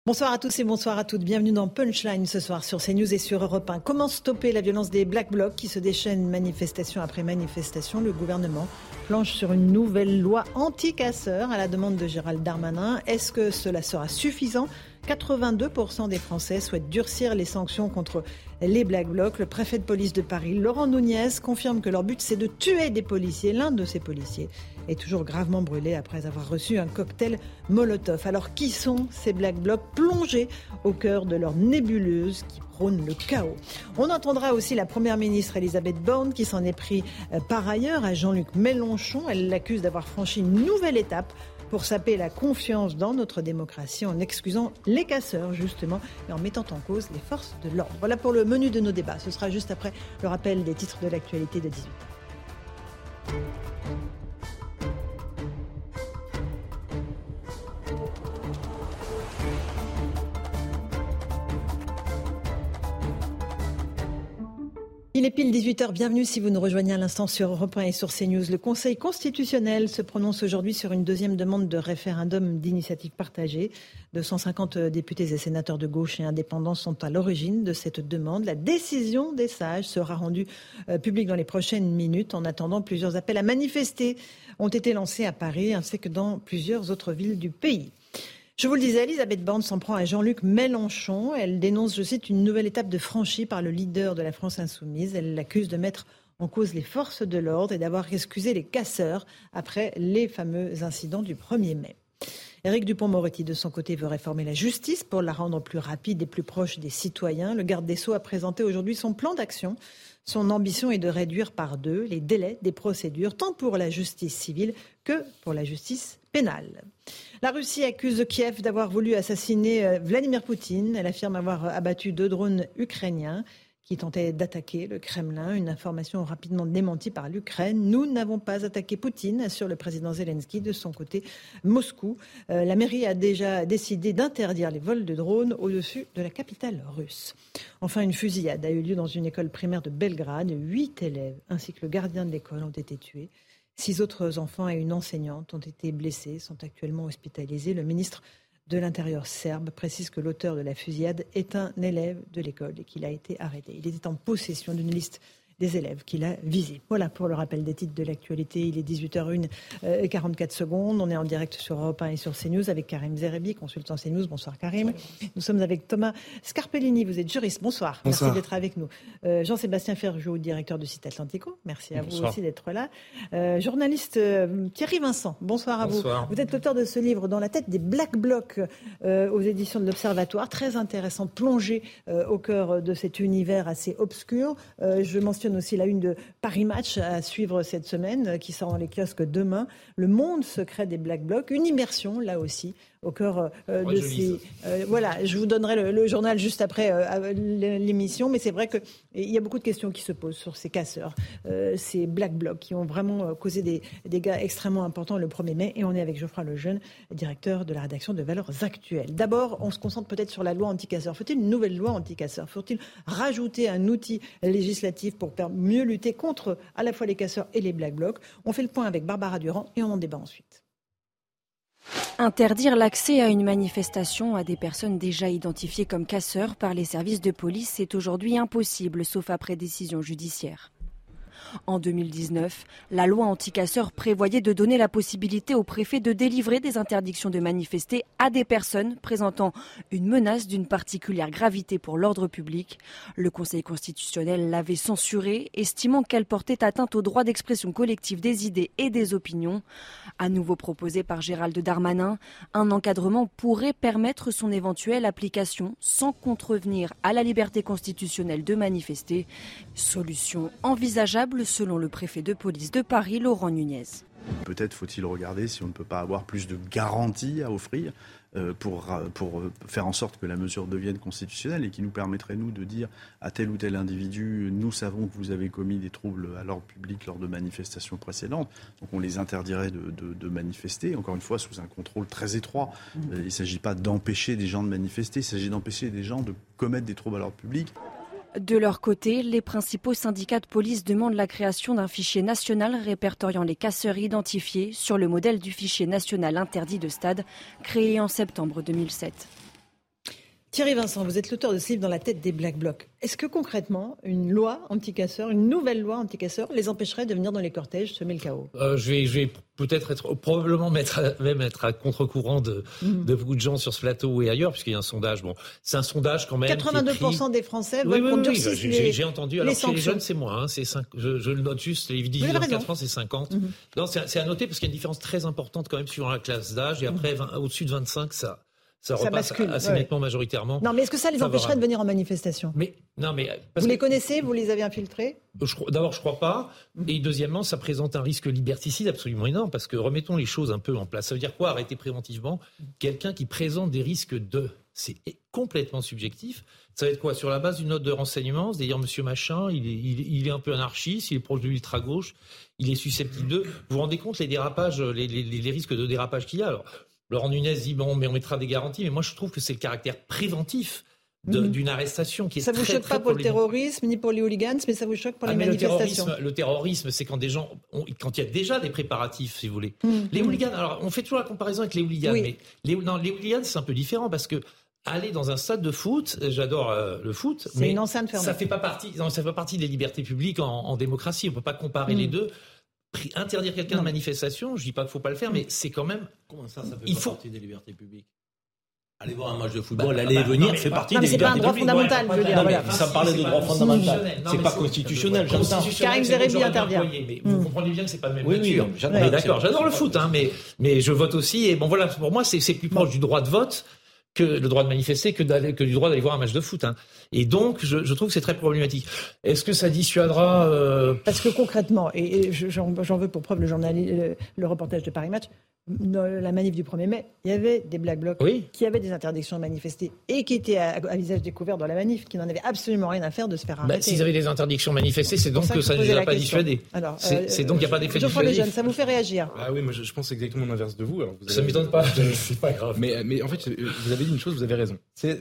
A: Bonsoir à tous et bonsoir à toutes. Bienvenue dans Punchline ce soir sur CNews et sur Europe 1. Comment stopper la violence des Black Blocs qui se déchaînent manifestation après manifestation? Le gouvernement planche sur une nouvelle loi anti-casseurs à la demande de Gérald Darmanin. Est-ce que cela sera suffisant? 82% des Français souhaitent durcir les sanctions contre les Black Blocs. Le préfet de police de Paris, Laurent Nunez, confirme que leur but c'est de tuer des policiers. L'un de ces policiers est toujours gravement brûlé après avoir reçu un cocktail Molotov. Alors qui sont ces Black Blocs plongés au cœur de leur nébuleuse qui prône le chaos? On entendra aussi la Première ministre Elisabeth Borne qui s'en est pris euh, par ailleurs à Jean-Luc Mélenchon. Elle l'accuse d'avoir franchi une nouvelle étape pour saper la confiance dans notre démocratie en excusant les casseurs, justement, et en mettant en cause les forces de l'ordre. Voilà pour le menu de nos débats. Ce sera juste après le rappel des titres de l'actualité de 18 Il est pile 18h. Bienvenue si vous nous rejoignez à l'instant sur Europe 1 et sur CNews. Le Conseil constitutionnel se prononce aujourd'hui sur une deuxième demande de référendum d'initiative partagée. 250 députés et sénateurs de gauche et indépendants sont à l'origine de cette demande. La décision des sages sera rendue euh, publique dans les prochaines minutes. En attendant, plusieurs appels à manifester ont été lancés à Paris ainsi que dans plusieurs autres villes du pays. Je vous le disais, Elisabeth Borne s'en prend à Jean-Luc Mélenchon. Elle dénonce, je cite, une nouvelle étape de franchie par le leader de la France insoumise. Elle l'accuse de mettre en cause les forces de l'ordre et d'avoir excusé les casseurs après les fameux incidents du 1er mai. Éric Dupont-Moretti, de son côté, veut réformer la justice pour la rendre plus rapide et plus proche des citoyens. Le garde des Sceaux a présenté aujourd'hui son plan d'action. Son ambition est de réduire par deux les délais des procédures, tant pour la justice civile que pour la justice pénale. La Russie accuse Kiev d'avoir voulu assassiner euh, Vladimir Poutine. Elle affirme avoir abattu deux drones ukrainiens qui tentait d'attaquer le Kremlin. Une information rapidement démentie par l'Ukraine. Nous n'avons pas attaqué Poutine, assure le président Zelensky. De son côté, Moscou. Euh, la mairie a déjà décidé d'interdire les vols de drones au-dessus de la capitale russe. Enfin, une fusillade a eu lieu dans une école primaire de Belgrade. Huit élèves ainsi que le gardien de l'école ont été tués. Six autres enfants et une enseignante ont été blessés, sont actuellement hospitalisés. Le ministre de l'Intérieur serbe précise que l'auteur de la fusillade est un élève de l'école et qu'il a été arrêté. Il était en possession d'une liste des élèves qu'il a visés. Voilà pour le rappel des titres de l'actualité. Il est 18h01 44 secondes. On est en direct sur Europe 1 et sur CNews avec Karim Zerebi, consultant CNews. Bonsoir Karim. Nous sommes avec Thomas Scarpellini. Vous êtes juriste. Bonsoir. Merci d'être avec nous. Euh, Jean-Sébastien Ferjou, directeur du site Atlantico. Merci à vous aussi d'être là. Euh, journaliste euh, Thierry Vincent. Bonsoir à vous. Vous êtes l'auteur de ce livre Dans la tête des Black Blocs aux éditions de l'Observatoire. Très intéressant, plongé au cœur de cet univers assez obscur. je mentionne aussi la une de Paris Match à suivre cette semaine, euh, qui sort dans les kiosques demain. Le monde secret des Black Blocs, une immersion là aussi au cœur euh, de ces. Euh, voilà, je vous donnerai le, journal juste après euh, l'émission, mais c'est vrai qu'il y a beaucoup de questions qui se posent sur ces casseurs, ces black blocs qui ont vraiment causé des, dégâts extrêmement importants le 1er mai. Et on est avec Geoffroy Lejeune, directeur de la rédaction de Valeurs Actuelles. D'abord, on se concentre peut-être sur la loi anti-casseurs. Faut-il une nouvelle loi anti-casseurs? Faut-il rajouter un outil législatif pour mieux lutter contre à la fois les casseurs et les black blocs? On fait le point avec Barbara Durand et on en débat ensuite.
M: Interdire l'accès à une manifestation à des personnes déjà identifiées comme casseurs par les services de police est aujourd'hui impossible, sauf après décision judiciaire. En 2019, la loi anticasseur prévoyait de donner la possibilité au préfet de délivrer des interdictions de manifester à des personnes présentant une menace d'une particulière gravité pour l'ordre public. Le Conseil constitutionnel l'avait censurée, estimant qu'elle portait atteinte au droit d'expression collective des idées et des opinions. À nouveau proposé par Gérald Darmanin, un encadrement pourrait permettre son éventuelle application sans contrevenir à la liberté constitutionnelle de manifester. Solution envisageable selon le préfet de police de Paris, Laurent Nunez.
E: Peut-être faut-il regarder si on ne peut pas avoir plus de garanties à offrir euh, pour, pour faire en sorte que la mesure devienne constitutionnelle et qui nous permettrait, nous, de dire à tel ou tel individu, nous savons que vous avez commis des troubles à l'ordre public lors de manifestations précédentes, donc on les interdirait de, de, manifester, encore une fois, sous un contrôle très étroit. Euh, il ne s'agit pas d'empêcher des gens de manifester, il s'agit d'empêcher des gens de commettre des troubles à l'ordre public.
M: De leur côté, les principaux syndicats de police demandent la création d'un fichier national répertoriant les casseurs identifiés sur le modèle du fichier national interdit de stade créé en septembre 2007.
A: Thierry Vincent, vous êtes l'auteur de ce livre dans la tête des Black Blocs. Est-ce que concrètement, une loi anti-casseurs, une nouvelle loi anti-casseurs, les empêcherait de venir dans les cortèges semer le chaos?
N: Euh, Je vais, je vais peut-être être, probablement mettre même être à contre-courant de, mhm. de, beaucoup de gens sur ce plateau et ailleurs, puisqu'il y a un sondage. Bon, c'est un sondage quand même.
A: 82% des Français veulent oui, oui,
N: oui, J'ai entendu. Alors chez les jeunes, c'est moins. Hein, je, je, le note juste. Les 18 4 ans, c'est 50. Mhm. Non, c'est à noter parce qu'il y a une différence très importante quand même suivant la classe d'âge. Et après, mhm. au-dessus de 25, ça ça, repasse assez nettement majoritairement.
A: Non, mais est-ce que ça les empêcherait de venir en manifestation
N: Mais non, mais
A: vous les connaissez, vous les avez infiltrés
N: D'abord, je crois pas. Et deuxièmement, ça présente un risque liberticide absolument énorme parce que remettons les choses un peu en place. Ça veut dire quoi Arrêter préventivement? Quelqu'un qui présente des risques de. C'est complètement subjectif. Ça va être quoi? Sur la base d'une note de renseignement, c'est-à-dire Monsieur Machin, il est, il, est, un peu anarchiste, il est proche de l'ultra gauche, il est susceptible de. Vous vous rendez compte les dérapages, les, les, les risques de dérapage qu'il y a? Alors, Laurent Nunez dit bon, mais on mettra des garanties. Mais moi, je trouve que c'est le caractère préventif mhm. d'une arrestation qui est
A: ça vous choque pas pour, le terrorisme ni pour les hooligans, mais ça vous choque pour ah, les manifestations.
N: Le terrorisme, c'est quand des gens, quand il y a déjà des préparatifs, si vous voulez. Mhm. Les hooligans, alors on fait toujours la comparaison avec les hooligans, mais les, non, les hooligans c'est un peu différent parce que aller dans un stade de foot, j'adore euh, le foot, mais une ça fait pas partie, non, ça fait pas partie des libertés publiques en, démocratie. On peut pas comparer les mhm. deux interdire quelqu'un de manifestation, je dis pas qu'il faut pas le faire, mais c'est quand même.
C: Comment ça, ça fait il pas faut... partie des libertés publiques? Aller voir un match de football, bah, aller et bah, venir fait partie non, des
A: C'est pas un droit fondamental, je veux dire.
C: Voilà. Ça parlait de droit fondamental. C'est pas constitutionnel, j'entends.
A: Karim Zerebi intervient.
N: Mais vous hmm. comprenez bien que c'est pas le même Oui, oui, d'accord. J'adore le foot, hein, mais, mais je vote aussi. Et bon, voilà, pour moi, c'est plus proche du droit de vote que le droit de manifester que, du droit d'aller voir un match de foot. Hein. Et donc, je, trouve que c'est très problématique. Est-ce que ça dissuadera euh...
A: Parce que concrètement, et, j'en veux pour preuve le, journal, le reportage de Paris Match, dans la manif du 1er mai, il y avait des Black Blocs qui avaient des interdictions de manifester et qui étaient à, visage découvert dans la manif, qui n'en avaient absolument rien à faire de se faire bah, arrêter.
N: S'ils avaient des interdictions de manifester, c'est donc que ça ne les a pas dissuadés. C'est donc qu'il n'y a pas d'effet dissuasif.
A: les jeunes, ça vous fait réagir
I: Ah oui, moi je, pense exactement l'inverse de vous. Alors
N: vous Ça ne m'étonne pas, [laughs] c'est pas grave.
I: Mais, mais en fait, vous avez dit une chose, vous avez raison. C'est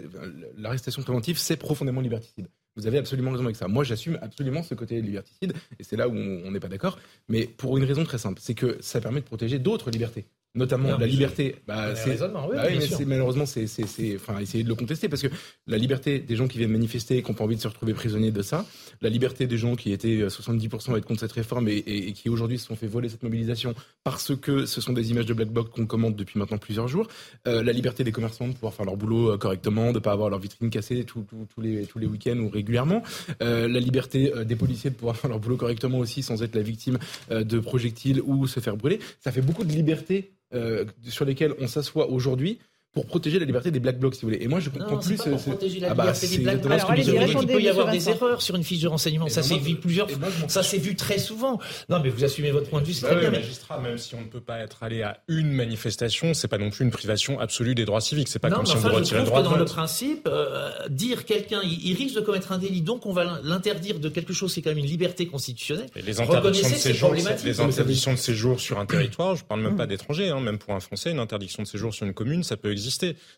I: L'arrestation préventive, c'est profondément liberticide. Vous avez absolument raison avec ça. Moi, j'assume absolument ce côté liberticide, et c'est là où on n'est pas d'accord. Mais pour une raison très simple, c'est que ça permet de protéger d'autres libertés notamment la liberté.
N: Bah, c'est bah
I: mais malheureusement, c'est, enfin, essayer de le contester parce que la liberté des gens qui viennent manifester et qui n'ont pas envie de se retrouver prisonniers de ça, la liberté des gens qui étaient 70% à être contre cette réforme et, qui aujourd'hui se sont fait voler cette mobilisation parce que ce sont des images de black box qu'on commande depuis maintenant plusieurs jours, euh, la liberté des commerçants de pouvoir faire leur boulot euh, correctement, de ne pas avoir leur vitrine cassée tous les, tous les week-ends ou régulièrement, euh, la liberté des policiers de pouvoir faire leur boulot correctement aussi sans être la victime de projectiles ou se faire brûler. Ça fait beaucoup de liberté euh, sur lesquels on s'assoit aujourd'hui pour protéger la liberté des black blocs, si vous voulez. Et moi, je comprends
N: non,
I: plus.
N: Pas pour protéger la ah bah, liberté des black blocs. Alors, allez, il peut y avoir des erreurs sur une fiche de renseignement. ça s'est vu plusieurs fois. Ça s'est vu très souvent. Non, mais vous assumez votre point de vue, c'est bah très bien.
H: magistrat, même si on ne peut pas être allé à une manifestation, c'est pas non plus une privation absolue des droits civiques. C'est pas comme si on
N: enfin,
H: retirait le droit.
N: Dans le principe, euh, dire quelqu'un, il, risque de commettre un délit, donc on va l'interdire de quelque chose qui est quand même une liberté constitutionnelle.
H: Et les interdictions de séjour, les interdictions de séjour sur un territoire, je parle même pas d'étrangers, hein, même pour un Français, une interdiction de séjour sur une commune, ça peut exister.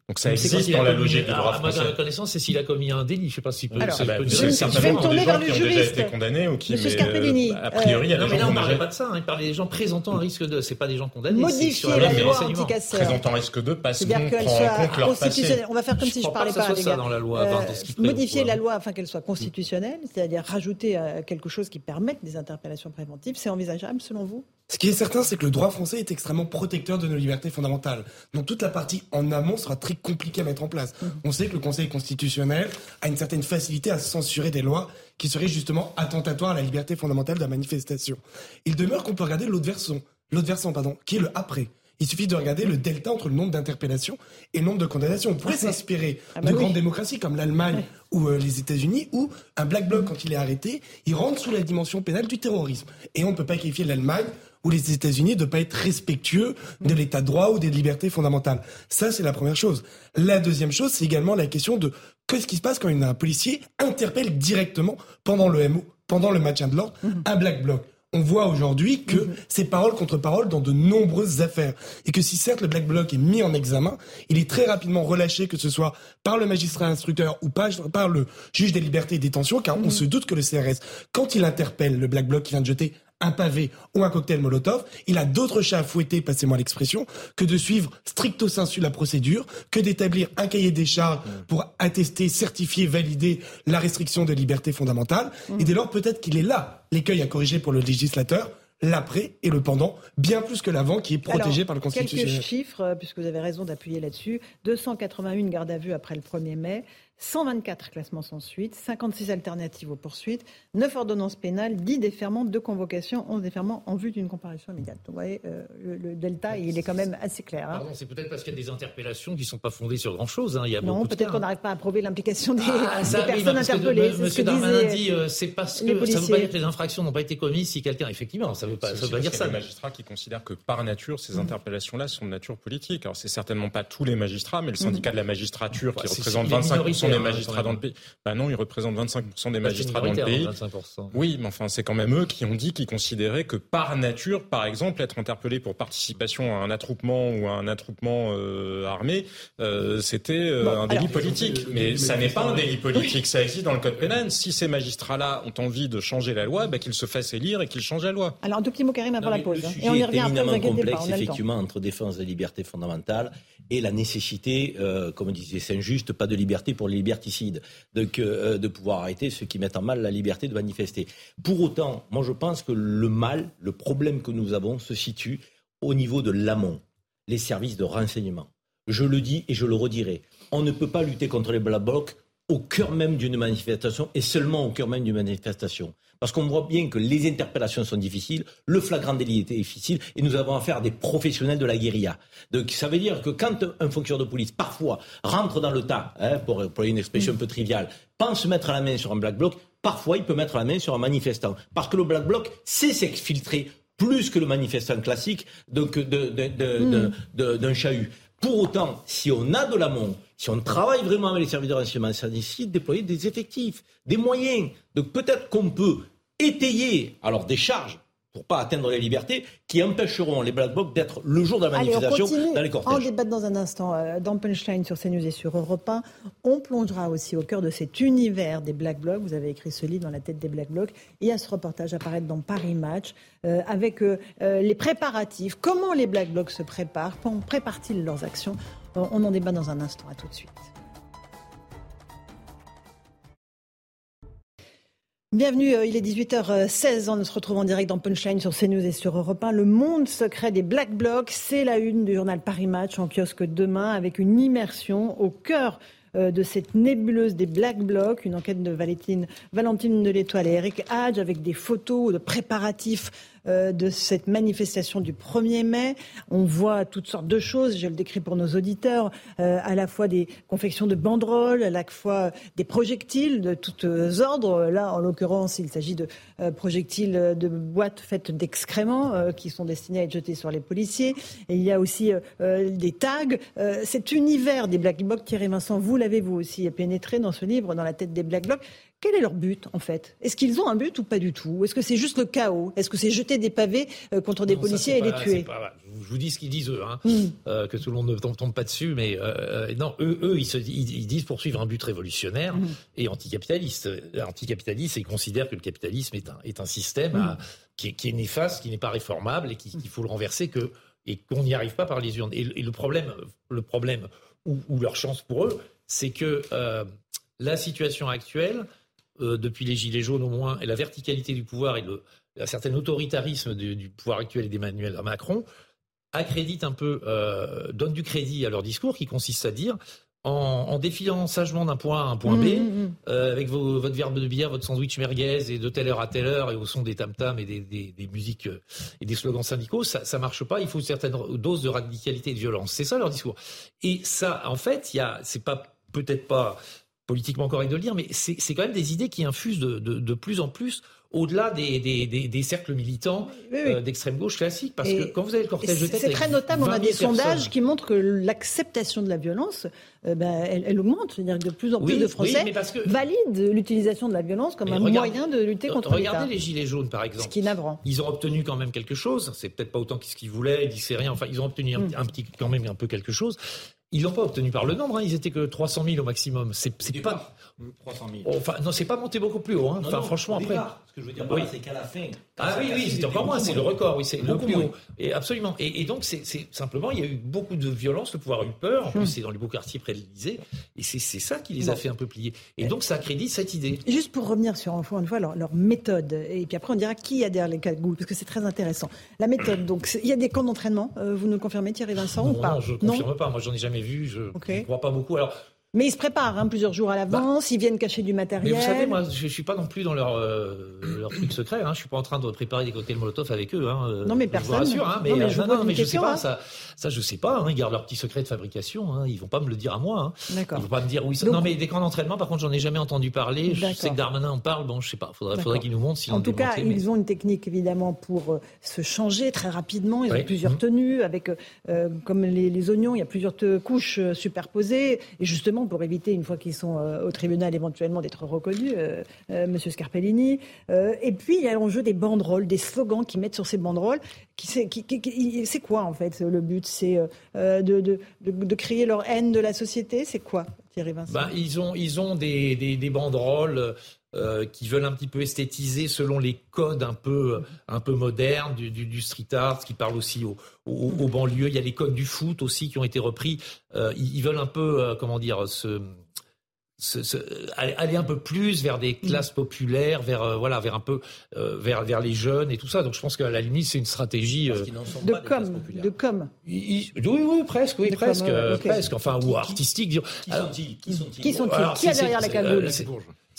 H: Donc ça existe dans la logique du droit français.
N: Ma connaissance, c'est s'il a commis un délit. Je ne sais pas s'il peut.
A: Alors, bah, je, certainement des gens qui ont déjà été
H: condamnés ou qui.
A: Monsieur Scarpellini.
H: Euh, a priori, il y a
N: des
H: gens. Mais
N: là, on ne parlait pas de ça. Hein. Il parlait des gens présentant un risque de. C'est pas des gens condamnés.
A: Modifier la loi anti-casseurs.
H: Présentant un risque de parce qu'on prend en compte leur passé.
A: On va faire comme si je ne parlais pas, gars.
N: dans la loi. Euh,
A: modifier la loi afin qu'elle soit constitutionnelle, c'est-à-dire rajouter euh, quelque chose qui permette des interpellations préventives, c'est envisageable selon vous?
O: Ce qui est certain, c'est que le droit français est extrêmement protecteur de nos libertés fondamentales. Donc toute la partie en amont sera très compliquée à mettre en place. Mhm. On sait que le Conseil constitutionnel a une certaine facilité à censurer des lois qui seraient justement attentatoires à la liberté fondamentale de la manifestation. Il demeure qu'on peut regarder l'autre versant, l'autre versant, pardon, qui est le après. Il suffit de regarder le delta entre le nombre d'interpellations et le nombre de condamnations. On pourrait s'inspirer ah bah de grandes démocraties comme l'Allemagne ou euh, les États-Unis, où un black bloc, quand il est arrêté, il rentre sous la dimension pénale du terrorisme. Et on ne peut pas qualifier l'Allemagne ou les États-Unis de pas être respectueux de l'état de droit ou des libertés fondamentales. Ça, c'est la première chose. La deuxième chose, c'est également la question de qu'est-ce qui se passe quand un policier interpelle directement pendant le MO, pendant le maintien de l'ordre, mhm. un black bloc on voit aujourd'hui que mhm. c'est parole contre parole dans de nombreuses affaires. Et que si certes le Black Bloc est mis en examen, il est très rapidement relâché, que ce soit par le magistrat instructeur ou par, le juge des libertés et détention, car on mhm. se doute que le CRS, quand il interpelle le Black Bloc qui vient de jeter un pavé ou un cocktail Molotov, il a d'autres chats à fouetter, passez-moi l'expression, que de suivre stricto sensu la procédure, que d'établir un cahier des charges mmh. pour attester, certifier, valider la restriction de liberté fondamentale. Et dès lors, peut-être qu'il est là l'écueil à corriger pour le législateur, l'après et le pendant, bien plus que l'avant qui est protégé par le Constitutionnel.
A: Quelques chiffres, euh, puisque vous avez raison d'appuyer là-dessus. 281 gardes à vue après le 1er mai, 124 classements sans suite, 56 alternatives aux poursuites, 9 ordonnances pénales, 10 déferments, 2 convocations, 11 déferments en vue d'une comparution immédiate. vous voyez, euh, le, delta, il est quand même assez clair.
N: Hein. c'est peut-être parce qu'il y a des interpellations qui ne sont pas fondées sur grand-chose. Hein.
A: non, peut-être qu'on n'arrive pas à prouver l'implication des, ah, personnes interpellées.
N: Monsieur Darmanin dit, euh, c'est parce que ça ne veut pas dire que les infractions n'ont pas été commises si quelqu'un, effectivement, ça ne veut pas, ça veut pas dire ça.
H: Il y a des magistrats qui considèrent que par nature, ces mmh. interpellations-là sont de nature politique. Alors, c'est certainement pas tous les magistrats, mais le syndicat mmh. de la magistrature, qui représente 25% des magistrats dans le pays, bah non, ils représentent 25% des magistrats dans le pays. Oui, mais enfin, c'est quand même eux qui ont dit qu'ils considéraient que par nature, par exemple, être interpellé pour participation à un attroupement ou à un attroupement euh, armé, euh, c'était euh, un délit politique. Mais, ça n'est pas un délit politique, ça existe dans le code pénal. Si ces magistrats-là ont envie de changer la loi, bah, qu'ils se fassent élire et qu'ils changent la loi.
A: Alors, un tout petit mot, Karim, avant la pause.
C: Hein. Et on y revient après, complexe, effectivement, entre défense des libertés fondamentales et la nécessité, comme disait Saint-Just, pas de liberté pour les liberticides de, euh, de pouvoir arrêter ceux qui mettent en mal la liberté de manifester. Pour autant, moi je pense que le mal, le problème que nous avons se situe au niveau de l'amont, les services de renseignement. je le dis et je le redirai, on ne peut pas lutter contre les Black Blocs au cœur même d'une manifestation et seulement au cœur même d'une manifestation. Parce qu'on voit bien que les interpellations sont difficiles, le flagrant délit est difficile et nous avons affaire à des professionnels de la guérilla. Donc ça veut dire que quand un fonctionnaire de police, parfois, rentre dans le tas, hein, pour, une expression un peu triviale, pense mettre la main sur un black bloc, parfois il peut mettre la main sur un manifestant. Parce que le black bloc sait s'exfiltrer plus que le manifestant classique hmm. d'un chahut. Pour autant, si on a de l'amont, si on travaille vraiment avec les services de renseignement, ça nécessite de déployer des effectifs, des moyens. Donc peut-être qu'on peut étayer alors des charges pour pas atteindre les libertés, qui empêcheront les Black Blocs d'être le jour de la manifestation dans les cortèges.
A: On débat dans un instant euh, dans Punchline sur CNews et sur Europe 1. On plongera aussi au cœur de cet univers des Black Blocs. Vous avez écrit ce livre dans la tête des Black Blocs. Il y a ce reportage apparaître dans Paris Match euh, avec euh, les préparatifs. Comment les Black Blocs se préparent? Préparent-ils leurs actions? On en débat dans un instant. À tout de suite. Bienvenue, euh, il est 18h16, on se retrouve en direct dans Punchline sur CNews et sur Europe 1. Le monde secret des Black Blocs, c'est la une du journal Paris Match en kiosque demain avec une immersion au cœur euh, de cette nébuleuse des Black Blocs, une enquête de Valentine, Valentine de l'Étoile et Eric Hadge avec des photos de préparatifs euh, de cette manifestation du 1er mai. On voit toutes sortes de choses, je le décris pour nos auditeurs, euh, à la fois des confections de banderoles, à la fois des projectiles de tous ordres. Là, en l'occurrence, il s'agit de euh, projectiles de boîtes faites d'excréments qui sont destinés à être jetés sur les policiers. Il y a aussi des tags. cet univers des Black Blocs, Thierry Vincent, vous l'avez vous aussi pénétré dans ce livre, dans la tête des Black Blocs. Quel est leur but, en fait? Est-ce qu'ils ont un but ou pas du tout? Est-ce que c'est juste le chaos? Est-ce que c'est jeter des pavés euh, contre des policiers et les tuer?
N: Je vous dis ce qu'ils disent, eux, hein, hmm. euh, que tout le monde ne tombe, pas dessus, mais euh, non, eux, eux ils, se, ils, disent poursuivre un but révolutionnaire hmm. et anticapitaliste. Anticapitaliste, ils considèrent que le capitalisme est un, est un système hmm. qui, est, qui, est, néfaste, qui n'est pas réformable et qu'il faut le renverser que, et qu'on n'y arrive pas par les urnes. Et, le problème, le problème ou, ou, leur chance pour eux, c'est que la situation actuelle euh, depuis les Gilets jaunes au moins, et la verticalité du pouvoir et le, un certain autoritarisme du, pouvoir actuel et d'Emmanuel Macron, accrédite un peu, euh, donne du crédit à leur discours qui consiste à dire en, défilant sagement d'un point A à un point B, mmh, mmh, mmh. Euh, avec votre verbe de bière, votre sandwich merguez et de telle heure à telle heure et au son des tam-tams et des, musiques et des slogans syndicaux, ça, ça marche pas. Il faut une certaine dose de radicalité et de violence. C'est ça leur discours. Et ça, en fait, il y a, c'est pas peut-être pas politiquement correct de le dire, mais c'est quand même des idées qui infusent de, de, plus en plus au-delà des, des, des, cercles militants euh, d'extrême gauche classique. Parce que quand vous avez le cortège de tête.
A: C'est très notable, on a des sondages qui montrent que l'acceptation de la violence, euh, ben, elle, augmente. C'est-à-dire que de plus en plus de Français valident l'utilisation de la violence comme un moyen de lutter contre
N: l'État. Regardez les Gilets jaunes, par exemple. Ce
A: qui est navrant.
N: Ils ont obtenu quand même quelque chose. C'est peut-être pas autant qu'ils voulaient, ils disaient rien. Enfin, ils ont obtenu un, mm. un, petit, quand même un peu quelque chose. Ils l'ont pas obtenu par le nombre, hein. ils étaient que 300 000 au maximum. C'est pas 300 000. Enfin, non, c'est pas monté beaucoup plus haut. Hein. enfin, franchement, après.
C: Ce que je veux dire, c'est qu'à la fin.
N: Ah oui, oui, c'est encore moins. C'est le record. Oui, c'est le plus haut. Et absolument. Et, donc, c'est simplement, il y a eu beaucoup de violence. Le pouvoir a eu peur. En plus, c'est dans les beaux quartiers près de l'Élysée. Et c'est ça qui les a fait un peu plier. Et donc, ça accrédite cette idée.
A: Juste pour revenir sur encore une fois leur, méthode. Et puis après, on dira qui a derrière les cagoules, parce que c'est très intéressant. La méthode. Donc, il y a des camps d'entraînement. Euh, vous nous confirmez, Thierry Vincent,
N: non,
A: ou pas?
N: Non, je ne confirme pas. Moi, j'en ai jamais vu. Je ne crois pas beaucoup. Alors,
A: mais ils se préparent hein, plusieurs jours à l'avance, bah, ils viennent cacher du matériel.
N: Mais vous savez, moi, je, ne suis pas non plus dans leur, euh, leur truc secret. Hein. Je suis pas en train de préparer des cocktails Molotov avec eux. Hein.
A: Non, mais personne.
N: Je vous rassure. Mais, non, mais, je, mais je sais pas. Ça, ça, je sais pas. Ils gardent leur petit secret de fabrication. Ils vont pas me le dire à moi. D'accord. Ils vont pas me dire oui. non, mais des camps d'entraînement, par contre, j'en ai jamais entendu parler. Je sais que Darmanin en parle. Bon, je sais pas. Faudrait, faudrait qu'ils nous montrent.
A: en tout cas, ils ont une technique évidemment pour euh, se changer très rapidement. Ils ont plusieurs mmh. tenues avec, euh, comme les, les, oignons, il y a plusieurs couches superposées. Et justement, pour éviter une fois qui sont euh, au tribunal éventuellement d'être reconnus, euh, euh, Monsieur Scarpellini. et puis il y a l'enjeu des banderoles, des slogans qu'ils mettent sur ces banderoles. C'est quoi en fait le but? C'est de, de, de, créer leur haine de la société? C'est quoi Thierry Vincent?
N: Ben, ils, ont, ils ont des, des, banderoles. Qui veulent un petit peu esthétiser selon les codes un peu, un peu modernes du, du, street art, qui parle aussi aux, aux, banlieues. Il y a les codes du foot aussi qui ont été repris. ils, veulent un peu, comment dire, se aller un peu plus vers des classes populaires, vers euh, voilà, vers un peu euh, vers vers les jeunes et tout ça. Donc je pense qu'à la limite c'est une stratégie
A: euh, de, com, de com.
N: oui, oui, presque, oui, presque, presque. Enfin, ou artistique.
A: Qui sont-ils Qui sont-ils Qui, sont qui a derrière la cagoule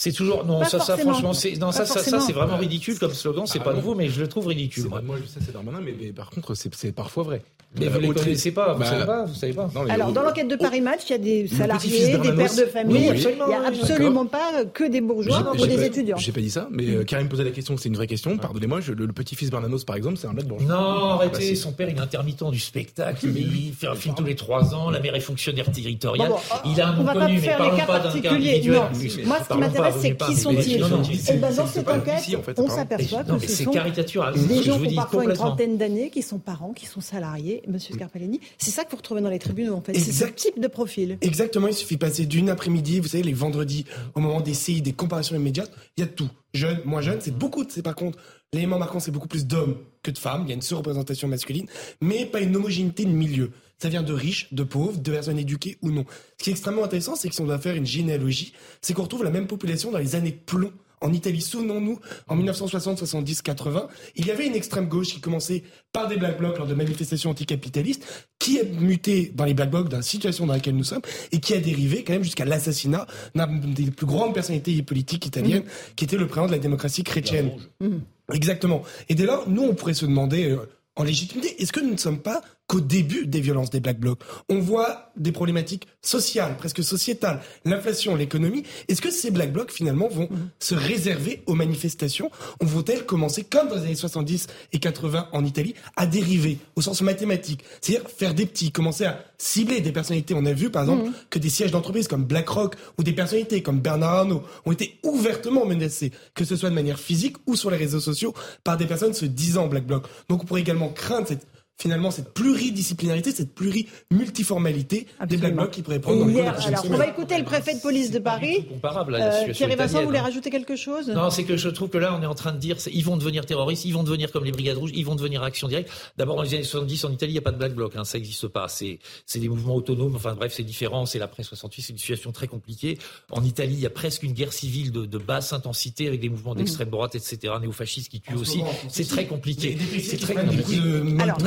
N: c'est toujours non ça ça franchement c'est non ça, ça, ça c'est vraiment ridicule comme slogan c'est pas nouveau mais je le trouve ridicule
I: moi, moi je sais c'est Darmanin mais, mais, par contre c'est parfois vrai
N: mais vous les connaissez pas, vous bah, savez pas, vous savez pas.
A: Alors, dans l'enquête de Paris Match, il y a des salariés, des pères de famille. il n'y a absolument pas que des bourgeois ou des étudiants.
I: J'ai pas dit ça, mais euh, Karim posait la question, c'est une vraie question. Pardonnez-moi, le, petit-fils Bernanos, par exemple, c'est un black bourgeois.
N: Non, arrêtez, son père, il est intermittent du spectacle, [laughs] il fait un film tous les trois ans, la mère est fonctionnaire territoriale. Il a un nom connu, mais parlons pas d'un cas individuel.
A: Moi, ce qui m'intéresse, c'est qui sont-ils Et ben, dans cette enquête, on s'aperçoit que ce sont des gens qui ont parfois une trentaine d'années, qui sont parents, qui sont salariés. Monsieur Scarpellini, c'est ça que vous retrouvez dans les tribunaux, en fait. C'est ce type de profil.
O: Exactement. Il suffit de passer d'une après-midi, vous savez, les vendredis, au moment des CI, des comparaisons immédiates, il y a tout. Jeune, moins jeune, c'est beaucoup, c'est par contre, l'élément marquant, c'est beaucoup plus d'hommes que de femmes. Il y a une surreprésentation masculine, mais pas une homogénéité de milieu. Ça vient de riches, de pauvres, de personnes éduquées ou non. Ce qui est extrêmement intéressant, c'est que si on doit faire une généalogie, c'est qu'on retrouve la même population dans les années de plomb en Italie. Souvenons-nous, en 1960, 70, 80, il y avait une extrême gauche qui commençait par des black blocs lors de manifestations anticapitalistes, qui a muté dans les black blocs dans la situation dans laquelle nous sommes et qui a dérivé quand même jusqu'à l'assassinat d'une des plus grandes personnalités politiques italiennes, mmh. qui était le président de la démocratie chrétienne. Mmh. Exactement. Et dès lors, nous, on pourrait se demander, euh, en légitimité, est-ce que nous ne sommes pas qu'au début des violences des Black Blocs. On voit des problématiques sociales, presque sociétales, l'inflation, l'économie. Est-ce que ces Black Blocs, finalement, vont mhm. se réserver aux manifestations Ou vont-elles commencer, comme dans les années 70 et 80 en Italie, à dériver au sens mathématique? C'est-à-dire faire des petits, commencer à cibler des personnalités. On a vu, par exemple, mhm. que des sièges d'entreprise comme BlackRock ou des personnalités comme Bernard Arnault ont été ouvertement menacés, que ce soit de manière physique ou sur les réseaux sociaux, par des personnes se disant Black Bloc. Donc on pourrait également craindre cette finalement cette pluridisciplinarité, cette plurimultiformalité des Black Blocs qui pourraient prendre
A: alors, on va écouter le préfet de police de Paris.
N: Comparable à la euh, situation
A: Thierry Vincent, vous voulez
N: hein.
A: rajouter quelque chose?
N: Non, c'est que je trouve que là, on est en train de dire, ils vont devenir terroristes, ils vont devenir comme les Brigades Rouges, ils vont devenir action directe. D'abord, dans les années 70, en Italie, il n'y a pas de Black Bloc, hein, ça n'existe pas. C'est des mouvements autonomes, enfin bref, c'est différent. C'est l'après 68, c'est une situation très compliquée. En Italie, il y a presque une guerre civile de, basse intensité avec des mouvements d'extrême mmh. droite, etc., néo-fascistes qui tuent aussi. C'est très compliqué. C'est très compliqué. Alors,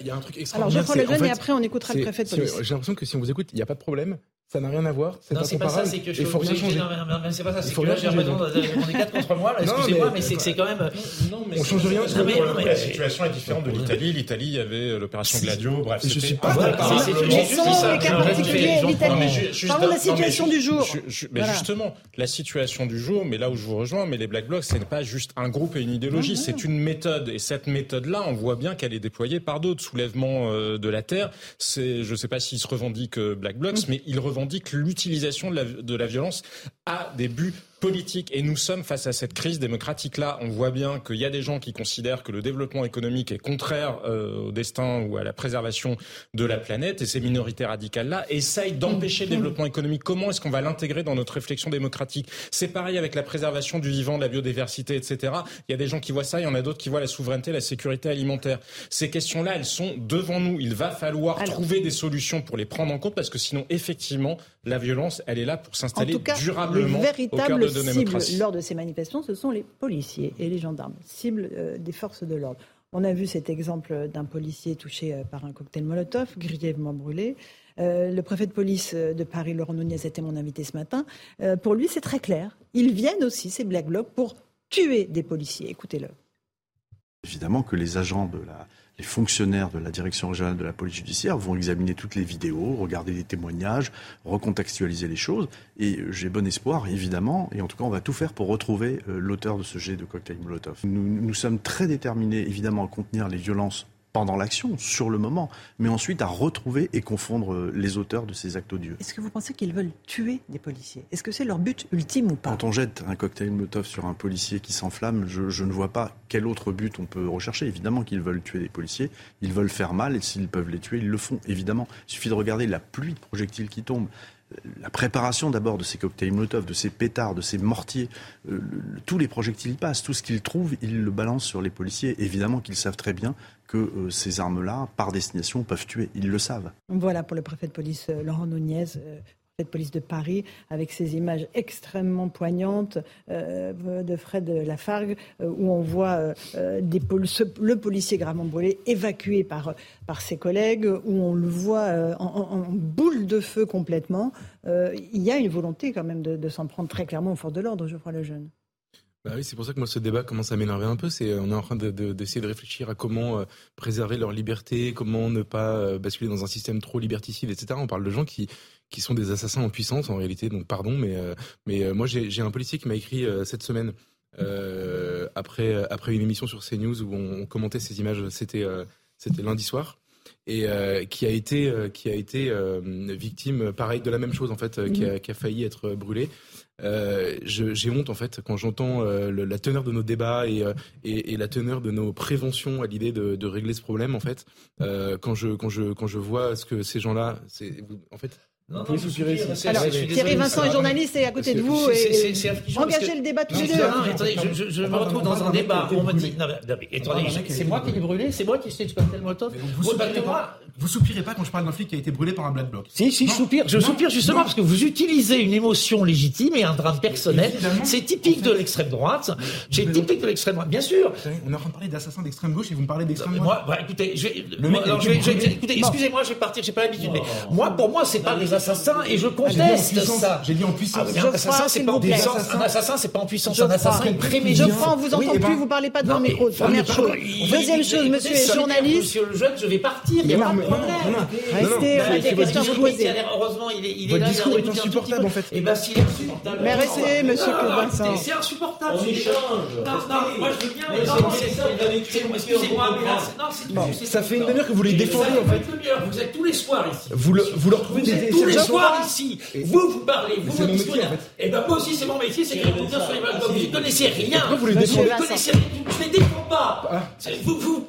A: il y a un truc Alors, je prends le jeune et après, on écoutera le préfet de police.
I: J'ai l'impression que si on vous écoute, il n'y a pas de problème. Ça n'a rien à voir.
N: Non, c'est pas ça, c'est que je. Il faut rien changer. Non, mais c'est pas ça, c'est que là, j'ai l'impression on est quatre contre moi, excusez-moi, mais c'est quand même.
I: Non, mais. On change rien.
H: La situation est différente de l'Italie. L'Italie, il y avait euh, l'opération Gladio, bref.
A: Je suis pas. Parlons de la situation du jour.
H: Mais justement, la situation du jour, mais là où je vous rejoins, mais les Black Blocs, ce n'est pas juste un groupe et une idéologie, c'est une méthode. Et cette méthode-là, on voit bien qu'elle est déployée par d'autres. Soulèvement euh, de la Terre, c'est, je ne sais pas s'ils se revendiquent euh, Black Blocs, mais ils revendiquent l'utilisation de la, de la violence à des buts politique. Et nous sommes face à cette crise démocratique-là. On voit bien qu'il y a des gens qui considèrent que le développement économique est contraire euh, au destin ou à la préservation de la planète. Et ces minorités radicales-là essayent d'empêcher le développement économique. Comment est-ce qu'on va l'intégrer dans notre réflexion démocratique? C'est pareil avec la préservation du vivant, de la biodiversité, etc. Il y a des gens qui voient ça, il y en a d'autres qui voient la souveraineté, la sécurité alimentaire. Ces questions-là, elles sont devant nous. Il va falloir trouver des solutions pour les prendre en compte parce que sinon, effectivement, la violence, elle est là pour s'installer durablement au cœur de
A: cible lors de ces manifestations, ce sont les policiers et les gendarmes, cible euh, des forces de l'ordre. On a vu cet exemple d'un policier touché euh, par un cocktail Molotov, grièvement brûlé. Euh, le préfet de police de Paris, Laurent Nunez, était mon invité ce matin. pour lui, c'est très clair. Ils viennent aussi, ces Black Blocs, pour tuer des policiers. Écoutez-le.
E: Évidemment que les agents de la, les fonctionnaires de la direction régionale de la police judiciaire vont examiner toutes les vidéos, regarder les témoignages, recontextualiser les choses. Et j'ai bon espoir, évidemment, et en tout cas, on va tout faire pour retrouver euh, l'auteur de ce jet de cocktail Molotov. Nous, nous sommes très déterminés, évidemment, à contenir les violences pendant l'action, sur le moment, mais ensuite à retrouver et confondre euh, les auteurs de ces actes odieux.
A: Est-ce que vous pensez qu'ils veulent tuer des policiers? Est-ce que c'est leur but ultime ou pas?
E: Quand on jette un cocktail Molotov sur un policier qui s'enflamme, je, ne vois pas quel autre but on peut rechercher. Évidemment qu'ils veulent tuer des policiers, ils veulent faire mal, et s'ils peuvent les tuer, ils le font, évidemment. Il suffit de regarder la pluie de projectiles qui tombent la préparation d'abord de ces cocktails Molotov, de ces pétards, de ces mortiers, euh, tous les projectiles passent, tout ce qu'ils trouvent, ils le balancent sur les policiers. Évidemment qu'ils savent très bien que euh, ces armes-là, par destination, peuvent tuer. Ils le savent.
A: Voilà pour le préfet de police euh, Laurent Nunez de police de Paris, avec ces images extrêmement poignantes euh, de Fred Lafargue, euh, où on voit euh, le policier gravement brûlé évacué par, par ses collègues, où on le voit en, boule de feu complètement. il y a une volonté quand même de, s'en prendre très clairement aux forces de l'ordre, je crois, le jeune.
I: Bah oui, c'est pour ça que moi ce débat commence à m'énerver un peu. C'est on est en train d'essayer de, de, réfléchir à comment préserver leur liberté, comment ne pas basculer dans un système trop liberticide, etc. On parle de gens qui qui sont des assassins en puissance en réalité. Donc pardon, mais euh, mais euh, moi j'ai un policier qui m'a écrit euh, cette semaine après après une émission sur CNews où on, commentait ces images. C'était c'était lundi soir et qui a été qui a été victime pareil de la même chose en fait qui, a, mhm. qui, a, failli être brûlé j'ai honte en fait quand j'entends la teneur de nos débats et, et, et, la teneur de nos préventions à l'idée de, de, régler ce problème en fait. Quand je quand je quand je vois ce que ces gens-là c'est en fait
A: non, non, Alors, Thierry Vincent est journaliste et à côté de vous. Et... Engagez le débat tous les deux.
C: Non, attendez, je, me retrouve dans un débat. On me dit, non, mais, attendez, c'est moi qui l'ai brûlé, c'est moi qui sais du cocktail Molotov.
N: Vous, soupirez pas, vous soupirez pas quand je parle d'un flic qui a été brûlé par un black bloc.
C: Si, si, je soupire. Je soupire justement parce que vous utilisez une émotion légitime et un drame personnel. C'est typique de l'extrême droite. C'est typique de l'extrême droite, bien sûr.
N: On est en train de parler d'assassins d'extrême gauche et vous me parlez d'extrême droite.
C: Moi, écoutez, excusez-moi, je vais partir, j'ai pas l'habitude, mais moi, pour moi, c'est pas des assassins et je conteste ça.
N: J'ai dit en puissance.
C: Ah, un assassin, c'est pas en puissance. Un assassin, c'est pas en puissance. Un assassin est prémédité.
A: Je prends, vous entend plus, vous parlez pas devant le micro. Première chose. Deuxième chose, monsieur est journaliste.
C: Monsieur le jeune, je vais partir. Il y a pas de problème.
A: Restez, on a des questions à vous poser.
C: Heureusement, il est, il
N: est là. Votre discours est insupportable, en fait.
C: Eh ben, s'il est insupportable.
A: Mais restez, monsieur Vincent.
C: C'est insupportable. On échange. Non, non, moi, je veux bien. Excusez-moi, mais
N: non, ça fait une demi-heure que vous les défendez, en fait.
C: Vous êtes tous les soirs ici.
N: Vous le retrouvez
C: tous les soirs ici. Vous, vous parlez, vous, votre métier, en fait. Eh ben, moi aussi, c'est mon métier, c'est de répondre sur les balcons. Vous ne connaissez rien.
N: Vous les défendez
C: Vous connaissez rien. Je ne les défends pas. Ah. Vous, vous,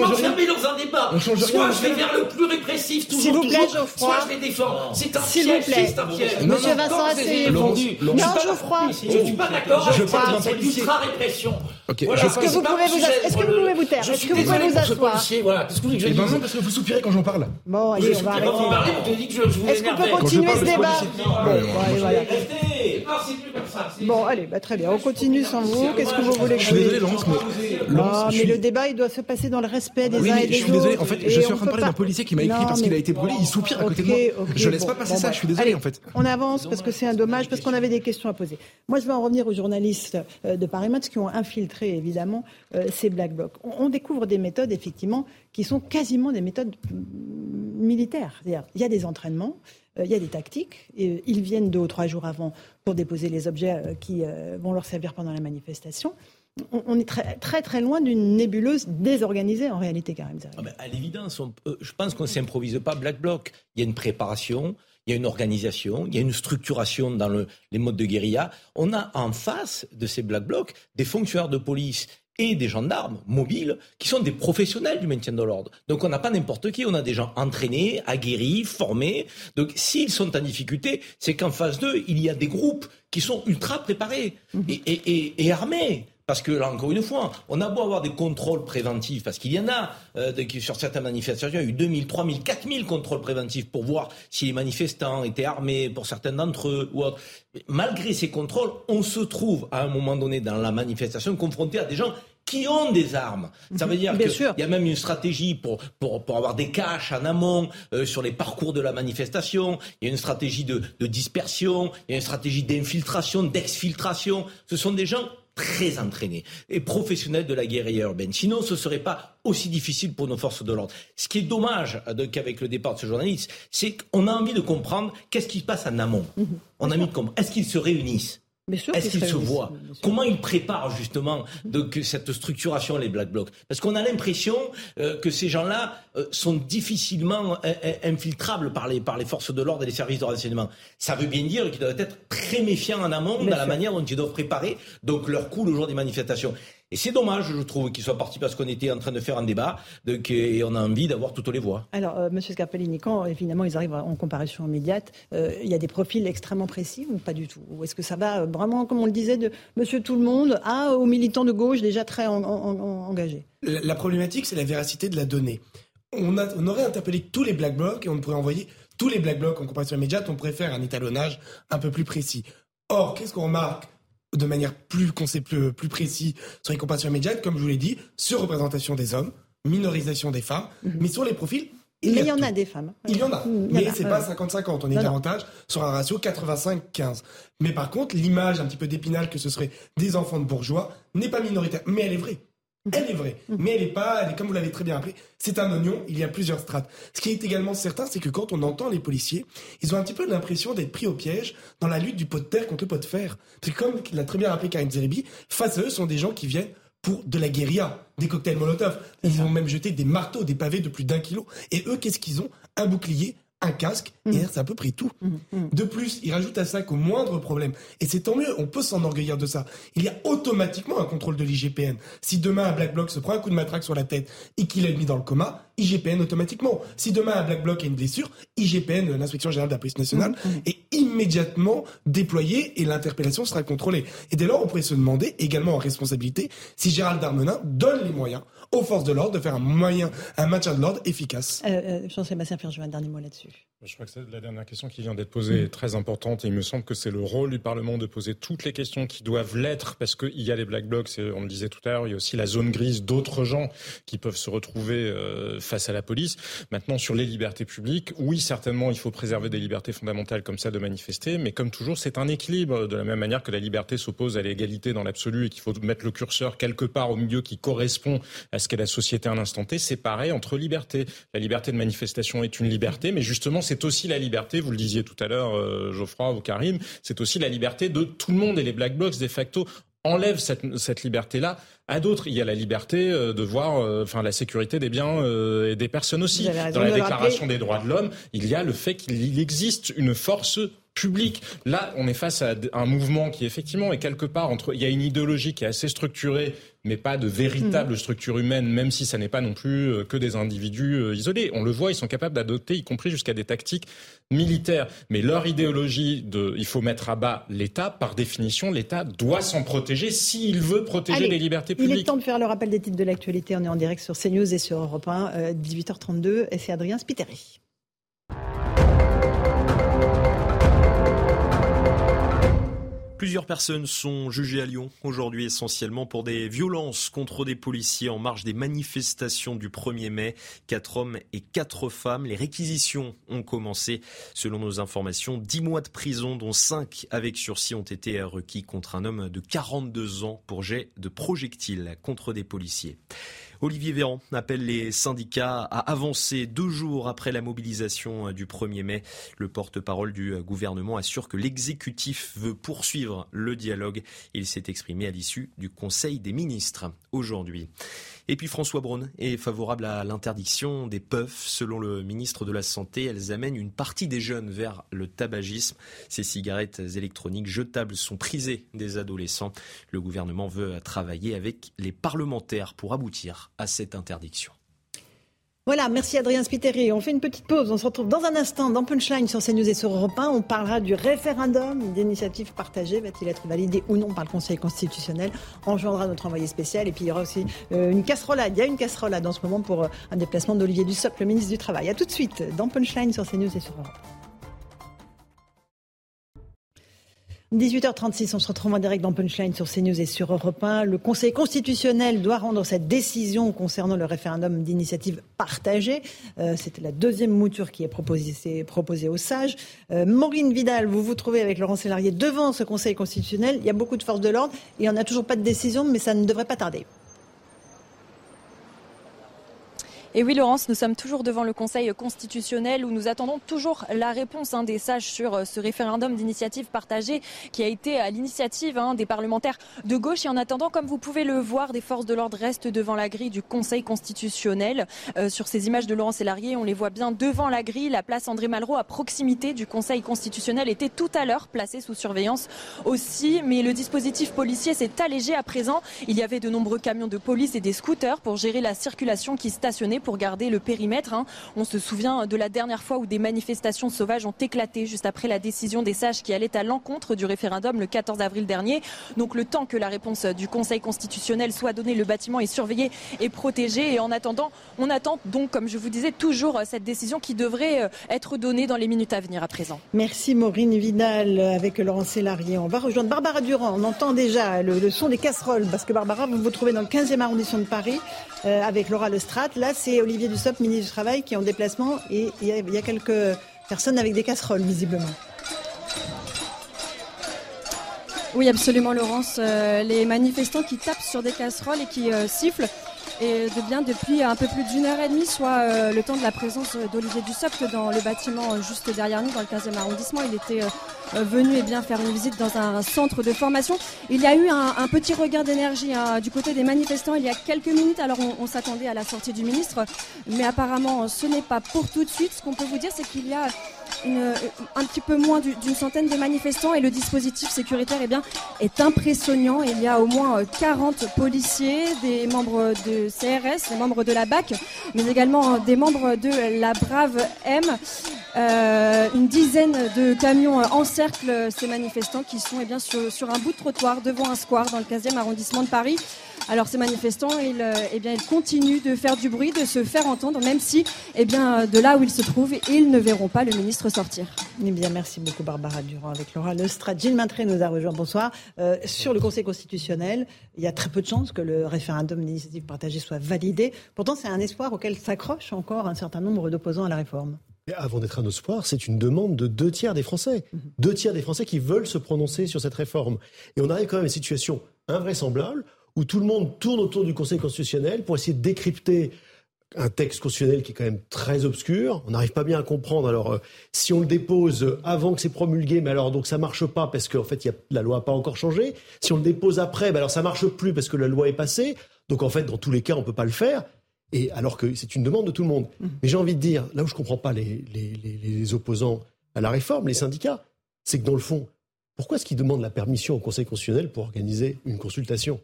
C: m'enfermez dans un débat. Soit je vais vers le plus répressif, toujours, toujours. Soit je les défends. C'est un piège, c'est un piège.
A: Monsieur Vincent, asseyez-vous.
C: Non,
A: Geoffroy.
C: Je ne suis pas d'accord avec cette ultra-répression.
A: Est-ce que vous pouvez vous taire Est-ce que vous pouvez vous asseoir?
C: Voilà, qu'est-ce que vous voulez que je
N: dise? Non, parce que vous soupirez quand j'en parle.
A: Bon, allez, on va arrêter.
C: Est-ce
A: qu'on peut continuer ce débat Bon, allez, bah, très bien. On continue sans vous. Qu'est-ce que vous voulez que
N: je suis désolé, Laurence, mais,
A: non, mais le débat, il doit se passer dans le respect des uns et des autres. Je
N: suis désolé. En fait, je suis en train de parler d'un policier qui m'a écrit parce qu'il a été brûlé. Il soupire à côté de moi. Je laisse pas passer ça. Je suis désolé, en fait.
A: On avance parce que c'est un dommage, parce qu'on avait des questions à poser. Moi, je vais en revenir aux journalistes euh, de Paris Match qui ont infiltré, évidemment, euh, ces Black Blocs. On découvre des méthodes, effectivement, qui sont quasiment des méthodes militaires. C'est-à-dire, il y a des entraînements. Euh, il y a des tactiques. Et, euh, ils viennent deux ou trois jours avant pour déposer les objets euh, qui vont leur servir pendant la manifestation. On, est très, très très loin d'une nébuleuse désorganisée en réalité, Karim
C: ah ben, À l'évidence, je pense qu'on ne s'improvise pas Black Bloc. Il y a une préparation, il y a une organisation, il y a une structuration dans les modes de guérilla. On a en face de ces Black Blocs des fonctionnaires de police et des gendarmes mobiles qui sont des professionnels du maintien de l'ordre. Donc on n'a pas n'importe qui, on a des gens entraînés, aguerris, formés. Donc s'ils sont en difficulté, c'est qu'en face d'eux, il y a des groupes qui sont ultra préparés mhm. et, armés. Parce que là, encore une fois, on a beau avoir des contrôles préventifs, parce qu'il y en a euh, sur certaines manifestations, il y a eu 2000, 3000, 4000 contrôles préventifs pour voir si les manifestants étaient armés, pour certains d'entre eux ou autres. Malgré ces contrôles, on se trouve à un moment donné dans la manifestation confronté à des gens qui ont des armes. Ça veut dire qu'il y a même une stratégie pour, pour, pour avoir des caches en amont euh, sur les parcours de la manifestation. Il y a une stratégie de, de dispersion, il y a une stratégie d'infiltration, d'exfiltration. Ce sont des gens très entraînés et professionnels de la guérilla urbaine. Sinon, ce serait pas aussi difficile pour nos forces de l'ordre. Ce qui est dommage euh, qu'avec le départ de ce journaliste, c'est qu'on a envie de comprendre qu'est-ce qui se passe en amont. Mhm. On a envie de comprendre. Est-ce qu'ils se réunissent? Est-ce qu'ils se voient Comment ils préparent justement de, cette structuration, les Black Blocs? Parce qu'on a l'impression euh, que ces gens-là euh, sont difficilement infiltrables par les, par les forces de l'ordre et les services de renseignement. Ça veut bien dire qu'ils doivent être très méfiants en amont dans la manière dont ils doivent préparer donc leur coup le jour des manifestations. Et c'est dommage, je trouve, qu'il soit parti parce qu'on était en train de faire un débat donc, et on a envie d'avoir toutes les voix.
A: Alors, M. Monsieur Scarpellini, quand évidemment ils arrivent en comparution immédiate, il y a des profils extrêmement précis ou pas du tout? Ou est-ce que ça va vraiment, comme on le disait, de Monsieur Tout le Monde à aux militants de gauche déjà très engagés?
O: La, problématique, c'est la véracité de la donnée. On, on aurait interpellé tous les black blocs et on pourrait envoyer tous les black blocs en comparaison immédiate. On préfère un étalonnage un peu plus précis. Or, qu'est-ce qu'on remarque? De manière plus, plus, plus précis sur les comparaisons immédiates, comme je vous l'ai dit, sur représentation des hommes, minorisation des femmes, mhm. mais sur les profils,
A: il mais il y en a des femmes.
O: Il y en a. mais c'est pas 50-50. On est davantage sur un ratio 85-15. Mais par contre, l'image un petit peu d'épinal que ce serait des enfants de bourgeois n'est pas minoritaire. Mais elle est vraie. Elle est vraie, mais elle est pas, elle est comme vous l'avez très bien appelé, c'est un oignon, il y a plusieurs strates. Ce qui est également certain, c'est que quand on entend les policiers, ils ont un petit peu l'impression d'être pris au piège dans la lutte du pot de terre contre le pot de fer. C'est comme l'a très bien rappelé Karim Zeribi, face à eux sont des gens qui viennent pour de la guérilla, des cocktails Molotov. Ils ont même jeté des marteaux, des pavés de plus d'un kilo. Et eux, qu'est-ce qu'ils ont? Un bouclier, un casque, et c'est à peu près tout. Mmh, mmh. De plus, il rajoute à ça qu'au moindre problème, et c'est tant mieux, on peut s'enorgueillir de ça, il y a automatiquement un contrôle de l'IGPN. Si demain un Black Bloc se prend un coup de matraque sur la tête et qu'il est mis dans le coma, IGPN automatiquement. Si demain un Black Bloc a une blessure, IGPN, l'inspection générale de la police nationale, est immédiatement déployée et l'interpellation sera contrôlée. Et dès lors, on pourrait se demander, également en responsabilité, si Gérald Darmanin donne les moyens aux forces de l'ordre de faire un moyen, un maintien de l'ordre efficace.
A: Euh, euh, Jean-Sébastien un dernier mot là-dessus.
H: Je crois que la dernière question qui vient d'être posée est très importante et il me semble que c'est le rôle du Parlement de poser toutes les questions qui doivent l'être parce qu'il y a les black blocs, on le disait tout à l'heure, il y a aussi la zone grise d'autres gens qui peuvent se retrouver euh, face à la police. Maintenant, sur les libertés publiques, oui, certainement, il faut préserver des libertés fondamentales comme ça de manifester, mais comme toujours, c'est un équilibre de la même manière que la liberté s'oppose à l'égalité dans l'absolu et qu'il faut mettre le curseur quelque part au milieu qui correspond à ce qu'est la société à un instant T, c'est pareil entre libertés. La liberté de manifestation est une liberté, mais justement, c'est aussi la liberté, vous le disiez tout à l'heure, euh, Geoffroy ou Karim, c'est aussi la liberté de tout le monde et les black blocs de facto enlèvent cette, cette liberté-là à d'autres. Il y a la liberté euh, de voir, euh, enfin la sécurité des biens et des personnes aussi. Dans la Déclaration des droits de l'homme, il y a le fait qu'il existe une force publique. Là, on est face à un mouvement qui effectivement est quelque part entre. Il y a une idéologie qui est assez structurée mais pas de véritable mm. structure humaine, même si ça n'est pas non plus euh, que des individus euh, isolés. On le voit, ils sont capables d'adopter, y compris jusqu'à des tactiques militaires. Mais leur idéologie de il faut mettre à bas l'État, par définition, l'État doit s'en protéger s'il veut protéger les libertés publiques.
A: Il est temps de faire le rappel des titres de l'actualité. On est en direct sur CNews et sur Europe 1, 18h32, euh, et c'est Adrien Spiteri.
B: Plusieurs personnes sont jugées à Lyon aujourd'hui essentiellement pour des violences contre des policiers en marge des manifestations du 1er mai. Quatre hommes et quatre femmes. Les réquisitions ont commencé. Selon nos informations, dix mois de prison dont cinq avec sursis ont été requis contre un homme de 42 ans pour jet de projectiles contre des policiers. Olivier Véran appelle les syndicats à avancer deux jours après la mobilisation du 1er mai. Le porte-parole du gouvernement assure que l'exécutif veut poursuivre le dialogue. Il s'est exprimé à l'issue du Conseil des ministres aujourd'hui. Et puis François Braun est favorable à l'interdiction des puffs. Selon le ministre de la Santé, elles amènent une partie des jeunes vers le tabagisme. Ces cigarettes électroniques jetables sont prisées des adolescents. Le gouvernement veut travailler avec les parlementaires pour aboutir à cette interdiction.
A: Voilà, merci Adrien Spiteri. On fait une petite pause. On se retrouve dans un instant dans Punchline sur CNews et sur Europe 1. On parlera du référendum d'initiative partagée. Va-t-il être validé ou non par le Conseil constitutionnel? On rejoindra notre envoyé spécial. Et puis il y aura aussi euh, une casserolade. Il y a une casserolade en ce moment pour euh, un déplacement d'Olivier Dussopt, le ministre du Travail. A tout de suite dans Punchline sur CNews et sur Europe 18h36, on se retrouve en direct dans Punchline sur CNews et sur Europe 1. Le Conseil constitutionnel doit rendre cette décision concernant le référendum d'initiative partagée. Euh, C'était la deuxième mouture qui est proposée, proposée aux sages. Euh, Maureen Vidal, vous vous trouvez avec Laurent Sélarié devant ce Conseil constitutionnel. Il y a beaucoup de forces de l'ordre et on n'a toujours pas de décision, mais ça ne devrait pas tarder.
J: Et oui, Laurence, nous sommes toujours devant le Conseil constitutionnel où nous attendons toujours la réponse hein, des sages sur euh, ce référendum d'initiative partagée qui a été à l'initiative hein, des parlementaires de gauche. Et en attendant, comme vous pouvez le voir, des forces de l'ordre restent devant la grille du Conseil constitutionnel. Euh, sur ces images de Laurence Sélarié, on les voit bien devant la grille. La place André Malraux, à proximité du Conseil constitutionnel, était tout à l'heure placée sous surveillance aussi. Mais le dispositif policier s'est allégé à présent. Il y avait de nombreux camions de police et des scooters pour gérer la circulation qui stationnait pour garder le périmètre. Hein. On se souvient de la dernière fois où des manifestations sauvages ont éclaté juste après la décision des sages qui allait à l'encontre du référendum le 14 avril dernier. Donc le temps que la réponse du Conseil constitutionnel soit donnée, le bâtiment est surveillé et protégé. Et en attendant, on attend donc, comme je vous disais, toujours cette décision qui devrait euh, être donnée dans les minutes à venir à présent.
A: Merci Maureen Vidal avec Laurent Sélarié. On va rejoindre Barbara Durand. On entend déjà le, son des casseroles parce que Barbara, vous vous trouvez dans le 15e arrondissement de Paris euh, avec Laura Lestrade. Là, c'est Olivier Dussopt, ministre du Travail, qui est en déplacement et il y, a quelques personnes avec des casseroles, visiblement.
K: Oui, absolument, Laurence. Euh, les manifestants qui tapent sur des casseroles et qui euh, sifflent et de bien depuis un peu plus d'une heure et demie, soit euh, le temps de la présence d'Olivier Dussopt dans le bâtiment euh, juste derrière nous, dans le 15e arrondissement. Il était euh, venu eh bien, faire une visite dans un centre de formation. Il y a eu un, petit regain d'énergie hein, du côté des manifestants il y a quelques minutes. Alors on, s'attendait à la sortie du ministre, mais apparemment ce n'est pas pour tout de suite. Ce qu'on peut vous dire, c'est qu'il y a un petit peu moins d'une centaine de manifestants et le dispositif sécuritaire eh bien, est impressionnant. Il y a au moins 40 policiers, des membres de CRS, des membres de la BAC, mais également des membres de la Brave M. Euh, une dizaine de camions encerclent ces manifestants qui sont eh sur, sur un bout de trottoir devant un square dans le 15e arrondissement de Paris. Alors ces manifestants, ils, euh, eh bien, ils continuent de faire du bruit, de se faire entendre, même si eh bien, de là où ils se trouvent, ils ne verront pas le ministre sortir.
A: Eh bien, merci beaucoup Barbara Durand avec Laura Lestrade. Gilles Maintré nous a rejoint. Bonsoir. Euh, sur le Conseil constitutionnel, il y a très peu de chances que le référendum d'initiative partagée soit validé. Pourtant, c'est un espoir auquel s'accroche encore un certain nombre d'opposants à la réforme.
P: avant d'être un espoir, c'est une demande de deux tiers des Français. Mhm. Deux tiers des Français qui veulent se prononcer sur cette réforme. Et on arrive quand même à une situation invraisemblable où tout le monde tourne autour du Conseil constitutionnel pour essayer de décrypter un texte constitutionnel qui est quand même très obscur. On n'arrive pas bien à comprendre. Alors, euh, si on le dépose avant que c'est promulgué, mais alors donc ça marche pas parce qu'en fait, y a, la loi n'a pas encore changé. Si on le dépose après, ben alors ça marche plus parce que la loi est passée. Donc en fait, dans tous les cas, on peut pas le faire. Et alors que c'est une demande de tout le monde. Mmh. Mais j'ai envie de dire, là où je comprends pas les, les, les opposants à la réforme, les syndicats, c'est que dans le fond, pourquoi est-ce qu'ils demandent la permission au Conseil constitutionnel pour organiser une consultation?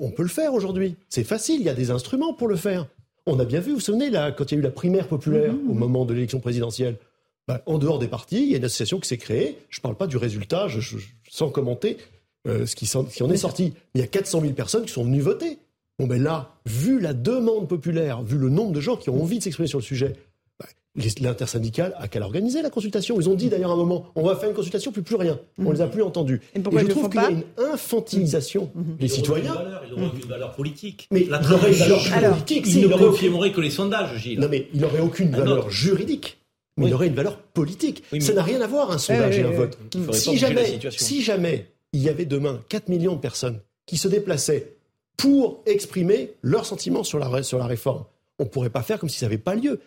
P: On peut le faire aujourd'hui. C'est facile, il y a des instruments pour le faire. On a bien vu, vous vous souvenez, là, quand il y a eu la primaire populaire mhm, au moment de l'élection présidentielle, bah, en dehors des partis, il y a une association qui s'est créée. Je ne parle pas du résultat, sans commenter euh, ce, qui, en est sorti. Il y a 400 000 personnes qui sont venues voter. Bon, ben là, vu la demande populaire, vu le nombre de gens qui ont envie de s'exprimer sur le sujet, l'intersyndicale a qu'à l'organiser la consultation? Ils ont dit d'ailleurs à un moment, on va faire une consultation, puis plus rien. On les a plus entendus. Et, je trouve qu'il y a une infantilisation des
C: ils
P: citoyens.
C: ils auraient une valeur politique.
P: Mais la il aurait une valeur
C: politique. Il ne que les sondages, Gilles.
P: Non, mais il n'aurait aucune valeur juridique. Mais il aurait une valeur politique. Ça n'a rien à voir un sondage et un vote. Si jamais, si jamais il y avait demain 4 millions de personnes qui se déplaçaient pour exprimer leurs sentiments sur la, sur la réforme, on ne pourrait pas faire comme si ça n'avait pas lieu.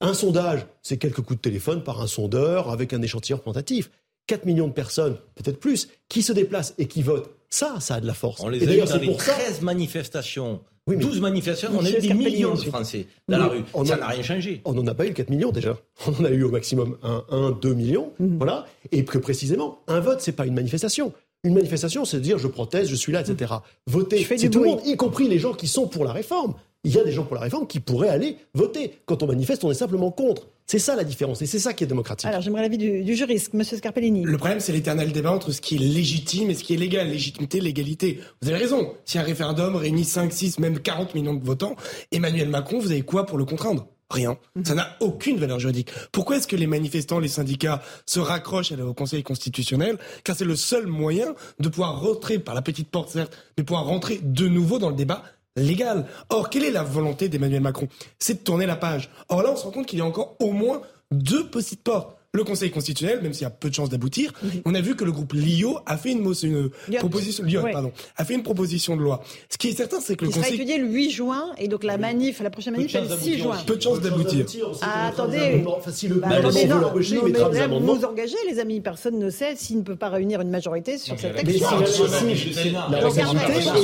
P: Un sondage, c'est quelques coups de téléphone par un sondeur avec un échantillon représentatif. 4 millions de personnes, peut-être plus, qui se déplacent et qui votent. Ça, ça a de la force.
C: On les a eu dans les 13 manifestations. 12 manifestations, on a eu des millions de Français dans la rue. ça n'a rien changé.
P: On n'en a pas eu 4 millions déjà. On en a eu au maximum 1, 1 2 millions. Mhm. Voilà. Et plus précisément, un vote, c'est pas une manifestation. Une manifestation, c'est de dire je proteste, je suis là, etc. Voter, c'est tout le monde, y compris les gens qui sont pour la réforme il y a des gens pour la réforme qui pourraient aller voter. Quand on manifeste, on est simplement contre. C'est ça la différence et c'est ça qui est démocratique.
A: Alors j'aimerais l'avis du, juriste, Monsieur Scarpellini.
O: Le problème, c'est l'éternel débat entre ce qui est légitime et ce qui est légal. Légitimité, légalité. Vous avez raison. Si un référendum réunit 5, 6, même 40 millions de votants, Emmanuel Macron, vous avez quoi pour le contraindre? Rien. Mhm. Ça n'a aucune valeur juridique. Pourquoi est-ce que les manifestants, les syndicats se raccrochent au Conseil constitutionnel? Car c'est le seul moyen de pouvoir rentrer par la petite porte, certes, mais pouvoir rentrer de nouveau dans le débat légal. Or, quelle est la volonté d'Emmanuel Macron? C'est de tourner la page. Or là, on se rend compte qu'il y a encore au moins deux petites portes. Le Conseil constitutionnel, même s'il y a peu de chances d'aboutir, on a vu que le groupe LIO a fait une, une proposition, pardon, a fait une proposition de loi. Ce qui est certain, c'est que le Conseil.
A: sera étudié le 8 juin, et donc la manif, la prochaine manif, c'est le 6 juin.
O: Peu de chances d'aboutir.
A: Ah, attendez.
P: Si le bah, attendez, non, non, mais
A: vous vous engagez, les amis. Personne ne sait s'il ne peut pas réunir une majorité sur cette texte.
P: Mais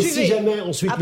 P: si jamais ensuite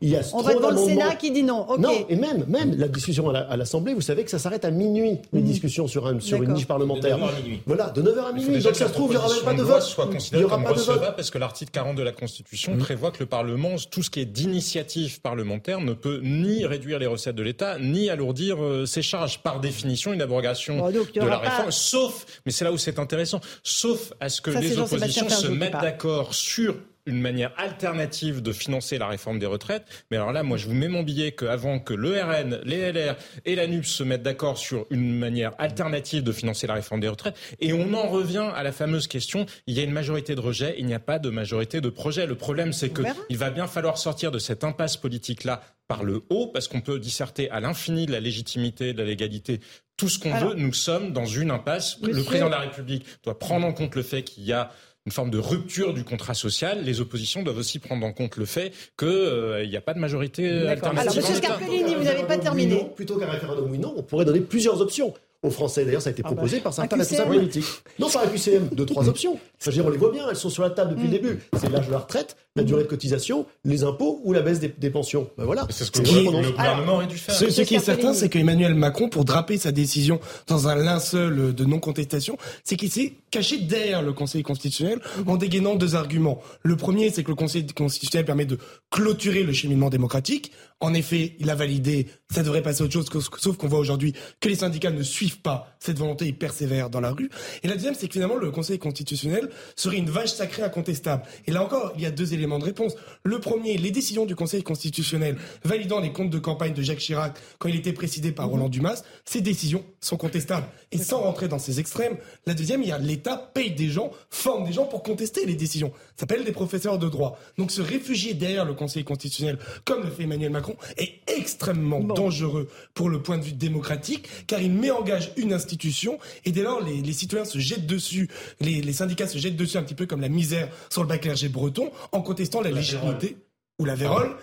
A: il y a on va devant le Sénat qui dit non.
P: Non, et même, même la discussion à l'Assemblée, vous savez que ça s'arrête à minuit, les mhm. discussions sur une niche parlementaire.
H: De 9h à minuit.
P: Voilà, de 9h à minuit. Donc ça se trouve, il n'y aura même pas de vote.
H: soit considéré comme recevable parce que l'article 40 de la Constitution mmh. prévoit que le Parlement, tout ce qui est d'initiative parlementaire, ne peut ni réduire les recettes de l'État, ni alourdir euh, ses charges. Par définition, une abrogation de la réforme, sauf, mais c'est là où c'est intéressant, sauf à ce que les oppositions se mettent d'accord sur une manière alternative de financer la réforme des retraites. Mais alors là, moi, je vous mets mon billet qu'avant que l'ERN, les LR et la NUP se mettent d'accord sur une manière alternative de financer la réforme des retraites, et on en revient à la fameuse question, il y a une majorité de rejet, il n'y a pas de majorité de projet. Le problème, c'est qu'il va bien falloir sortir de cette impasse politique-là par le haut, parce qu'on peut disserter à l'infini de la légitimité, de la légalité, tout ce qu'on veut. Nous sommes dans une impasse. Le président de la République doit prendre en compte le fait qu'il y a une forme de rupture du contrat social, les oppositions doivent aussi prendre en compte le fait qu'il euh, n'y a pas de majorité alternative.
A: Alors, M. Scarpellini, vous n'avez pas terminé.
P: plutôt qu'un référendum oui non, on pourrait donner plusieurs options aux Français. D'ailleurs, ça a été ah bah, proposé par certains responsables politiques. Non, par la QCM, deux, trois [laughs] options. Enfin, on les voit bien, elles sont sur la table depuis le mm. début. C'est l'âge de la retraite, la durée de cotisation, les impôts ou la baisse des, pensions. Ben voilà.
H: C'est ce que le, gouvernement aurait dû faire.
O: Ce, qui est certain, c'est qu'Emmanuel Macron, pour draper sa décision dans un linceul de non-contestation, c'est qu'il s'est caché derrière le Conseil constitutionnel en dégainant deux arguments. Le premier, c'est que le Conseil constitutionnel permet de clôturer le cheminement démocratique. En effet, il a validé, ça devrait passer à autre chose, sauf qu'on voit aujourd'hui que les syndicats ne suivent pas cette volonté, ils persévèrent dans la rue. Et la deuxième, c'est que finalement, le Conseil constitutionnel serait une vache sacrée incontestable. Et là encore, il y a deux éléments de réponse. Le premier, les décisions du Conseil constitutionnel validant les comptes de campagne de Jacques Chirac quand il était présidé par Roland Dumas, ces décisions sont contestables. Et sans rentrer dans ces extrêmes, la deuxième, il y a l'État paye des gens, forme des gens pour contester les décisions. Ça s'appelle des professeurs de droit. Donc se réfugier derrière le Conseil constitutionnel, comme le fait Emmanuel Macron, est extrêmement dangereux pour le point de vue démocratique, car il met en gage une institution, et dès lors, les, citoyens se jettent dessus, les, syndicats se jettent dessus un petit peu comme la misère sur le bac clergé breton, en contestant la, légitimité ou la vérole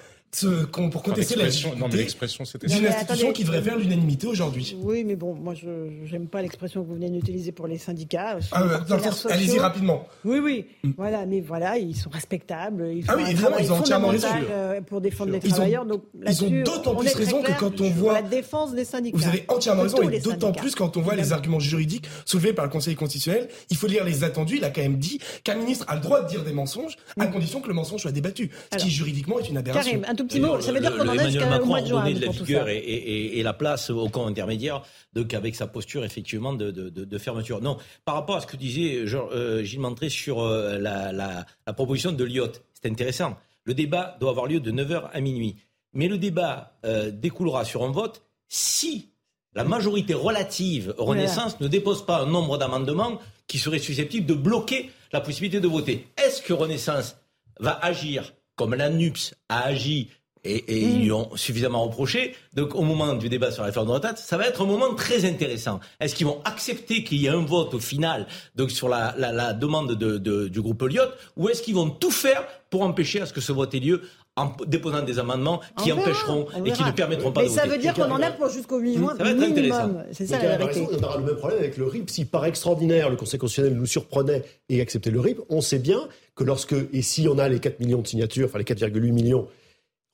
O: pour contester
H: l'expression
O: d'une institution qui devrait faire l'unanimité aujourd'hui.
A: Oui, mais bon, moi, je n'aime pas l'expression que vous venez d'utiliser pour les syndicats.
O: Ah, allez-y rapidement.
A: Oui, oui. Mm. Voilà, mais voilà, ils sont respectables.
O: Ils ah oui, évidemment, ils ont entièrement raison.
A: Euh, pour défendre les travailleurs.
O: donc, ils ont d'autant plus raison que quand on voit
A: la défense des syndicats.
O: Vous avez entièrement raison, et d'autant plus quand on voit les arguments juridiques soulevés par le Conseil constitutionnel. Il faut lire les attendus. Il a quand même dit qu'un ministre a le droit de dire des mensonges à mm. condition que le mensonge soit débattu, ce qui juridiquement est une aberration
A: tout petit mot. Ça veut dire qu'on en est jusqu'à mois de juin.
C: de la vigueur et, et, et, la place au camp intermédiaire, donc avec sa posture effectivement de, de, de, fermeture. Non, par rapport à ce que disait euh, Gilles Montré sur euh, la, la, la, proposition de Lyotte, c'est intéressant. Le débat doit avoir lieu de 9h à minuit. Mais le débat euh, découlera sur un vote si la majorité relative Renaissance ne dépose pas un nombre d'amendements qui seraient susceptibles de bloquer la possibilité de voter. Est-ce que Renaissance va agir comme la NUPS a agi et, ils lui ont suffisamment reproché. Donc au moment du débat sur la réforme de retraite, ça va être un moment très intéressant. Est-ce qu'ils vont accepter qu'il y ait un vote au final donc sur la, demande du groupe Lyot ou est-ce qu'ils vont tout faire pour empêcher à ce que ce vote ait lieu en déposant des amendements qui empêcheront et qui ne permettront pas
A: Mais
C: de
A: ça veut dire qu'on en a pour jusqu'au 8 juin ça va être minimum. C'est ça la vérité.
P: On aura le même problème avec le RIP. Si par extraordinaire, le Conseil constitutionnel nous surprenait et acceptait le RIP, on sait bien que lorsque, et si on a les 4 millions de signatures, enfin les 4,8 millions,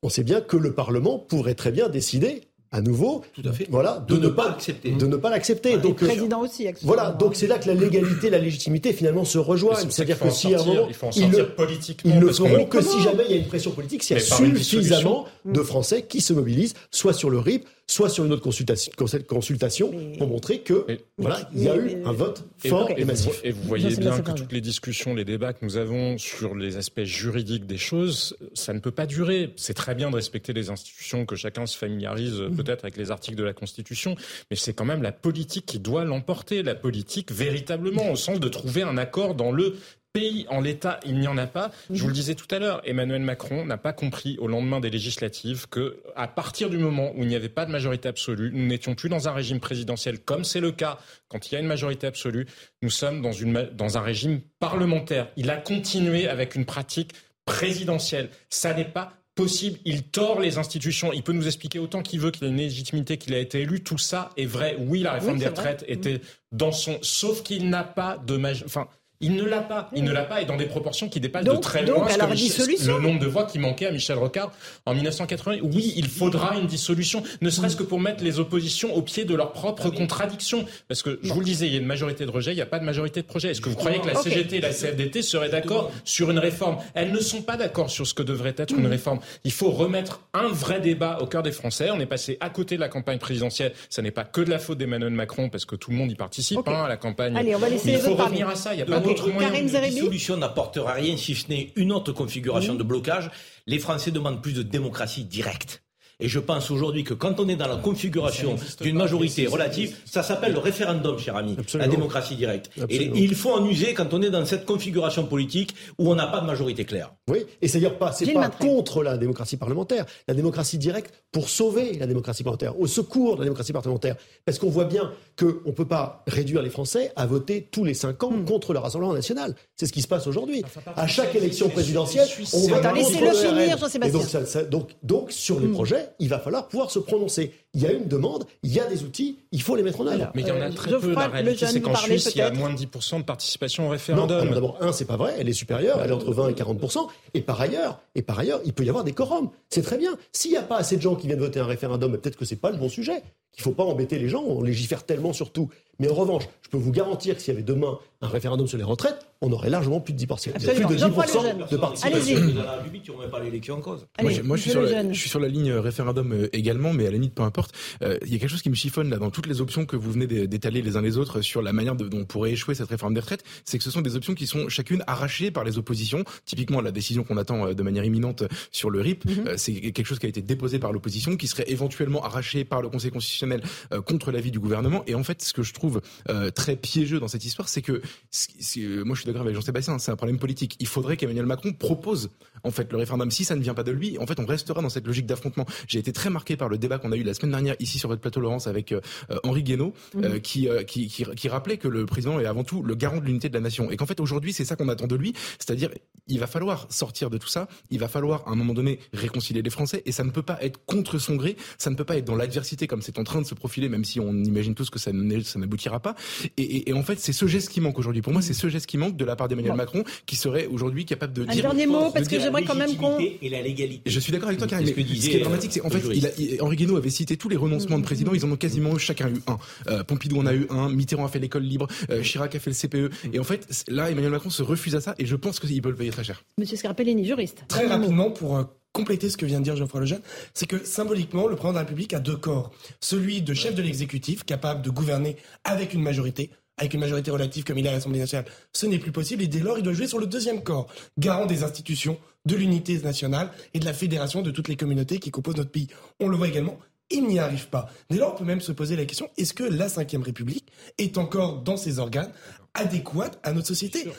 P: on sait bien que le Parlement pourrait très bien décider à nouveau,
C: Tout à fait.
P: voilà,
C: de, ne pas l'accepter.
P: De ne pas l'accepter.
A: donc, le président aussi.
P: Voilà, donc c'est là que la légalité, la légitimité finalement se rejoignent. C'est-à-dire que si à un moment,
H: il faut en sortir ils, politiquement,
P: ils ne feront que si jamais il y a une pression politique, s'il y a suffisamment de Français qui se mobilisent, soit sur le RIP, soit sur une autre consultation, consultation pour montrer que voilà, il y a eu un vote fort et, massif.
H: Et vous voyez bien que toutes les discussions, les débats que nous avons sur les aspects juridiques des choses, ça ne peut pas durer. C'est très bien de respecter les institutions, que chacun se familiarise mmh. peut-être avec les articles de la Constitution, mais c'est quand même la politique qui doit l'emporter, la politique véritablement au sens de trouver un accord dans le pays en l'état, il n'y en a pas. Je vous le disais tout à l'heure, Emmanuel Macron n'a pas compris au lendemain des législatives que, à partir du moment où il n'y avait pas de majorité absolue, nous n'étions plus dans un régime présidentiel comme c'est le cas quand il y a une majorité absolue. Nous sommes dans, une, dans un régime parlementaire. Il a continué avec une pratique présidentielle. Ça n'est pas possible. Il tord les institutions. Il peut nous expliquer autant qu'il veut qu'il a une légitimité, qu'il a été élu. Tout ça est vrai. Oui, la réforme des retraites était dans son. Sauf qu'il n'a pas de. Enfin, il ne l'a pas. Il ne l'a pas et dans des proportions qui dépassent de très loin le nombre de voix qui manquait à Michel Rocard en 1980. Oui, il faudra une dissolution, ne serait-ce que pour mettre les oppositions au pied de leurs propres contradictions. Parce que, je vous le disais, il y a une majorité de rejet, il n'y a pas de majorité de projet. Est-ce que vous croyez que la CGT et la CFDT seraient d'accord sur une réforme? Elles ne sont pas d'accord sur ce que devrait être une réforme. Il faut remettre un vrai débat au cœur des Français. On est passé à côté de la campagne présidentielle. Ça n'est pas que de la faute d'Emmanuel Macron, parce que tout le monde y participe hein, à la campagne.
A: Allez, on va laisser
H: il faut revenir à ça. Il n'y a pas d'autre moyen.
N: La solution n'apportera rien si ce n'est une autre configuration de blocage. Les Français demandent plus de démocratie directe. Et je pense aujourd'hui que quand on est dans la configuration d'une majorité relative, ça s'appelle le référendum, cher ami, la démocratie directe. Et il faut en user quand on est dans cette configuration politique où on n'a pas de majorité claire.
P: Oui, et c'est-à-dire pas, c'est pas contre la démocratie parlementaire, la démocratie directe pour sauver la démocratie parlementaire, au secours de la démocratie parlementaire. Parce qu'on voit bien qu'on ne peut pas réduire les Français à voter tous les cinq ans hmm. contre le Rassemblement national. C'est ce qui se passe aujourd'hui. À chaque élection présidentielle, on va
A: laisser-le finir, Jean-Sébastien.
P: Donc, donc, donc, sur les hmm. projets, il va falloir pouvoir se prononcer. Il y a une demande, il y a des outils, il faut les mettre en œuvre.
H: Mais il y en a euh, très peu. La réalité, c'est qu'en Suisse, il y a moins de 10% de participation au référendum.
P: D'abord, un, c'est pas vrai, elle est supérieure, elle est entre 20 et 40%. Et par ailleurs, et par ailleurs, il peut y avoir des quorums. C'est très bien. S'il n'y a pas assez de gens qui viennent voter un référendum, peut-être que c'est pas le bon sujet. Il ne faut pas embêter les gens, on légifère tellement sur tout. Mais en revanche, je peux vous garantir que s'il y avait demain un référendum sur les retraites, on aurait largement plus de 10%. Plus de 10% de participation.
I: moi, je, suis sur la, je, suis sur la, ligne référendum euh, également, mais à la limite, peu importe. Euh, il y a quelque chose qui me chiffonne là dans toutes les options que vous venez d'étaler les uns les autres sur la manière dont on pourrait échouer cette réforme des retraites. C'est que ce sont des options qui sont chacune arrachées par les oppositions. Typiquement, la décision qu'on attend euh, de manière imminente sur le RIP, mhm. c'est quelque chose qui a été déposé par l'opposition, qui serait éventuellement arraché par le Conseil constitutionnel contre l'avis du gouvernement. Et en fait, ce que je trouve très piégeux dans cette histoire, c'est que moi je suis d'accord avec Jean-Sébastien, c'est un problème politique. Il faudrait qu'Emmanuel Macron propose en fait le référendum. Si ça ne vient pas de lui, en fait on restera dans cette logique d'affrontement. J'ai été très marqué par le débat qu'on a eu la semaine dernière ici sur votre plateau Laurence avec euh, Henri Guénaud, euh, mhm. qui, euh, qui, qui, qui, rappelait que le président est avant tout le garant de l'unité de la nation et qu'en fait aujourd'hui c'est ça qu'on attend de lui, c'est-à-dire il va falloir sortir de tout ça, il va falloir à un moment donné réconcilier les Français et ça ne peut pas être contre son gré, ça ne peut pas être dans l'adversité comme c'est en train de se profiler, même si on imagine tous que ça n'aboutira pas. Et, et, en fait c'est ce geste qui manque aujourd'hui. Pour moi c'est ce geste qui manque de la part d'Emmanuel Macron qui serait aujourd'hui capable de dire.
A: Un dernier mot parce que j'aimerais quand même qu'on.
N: Et la légalité.
I: Je suis d'accord avec toi, Karim. Ce, qui est dramatique, c'est en fait, il Henri Guénaud avait cité tous les renoncements de présidents, ils en ont quasiment chacun eu un. Euh, Pompidou en a eu un, Mitterrand a fait l'école libre, euh, Chirac a fait le CPE. Et en fait, là, Emmanuel Macron se refuse à ça et je pense qu'il peut le payer très cher.
A: Monsieur Scarpellini, juriste.
O: Très rapidement pour euh, compléter ce que vient de dire Geoffroy Lejeune, c'est que symboliquement, le président de la République a deux corps. Celui de chef de l'exécutif, capable de gouverner avec une majorité, avec une majorité relative comme il est à l'Assemblée nationale, ce n'est plus possible. Et dès lors, il doit jouer sur le deuxième corps, garant des institutions, de l'unité nationale et de la fédération de toutes les communautés qui composent notre pays. On le voit également, il n'y arrive pas. Dès lors, on peut même se poser la question, est-ce que la Ve République est encore dans ses organes adéquate à notre société?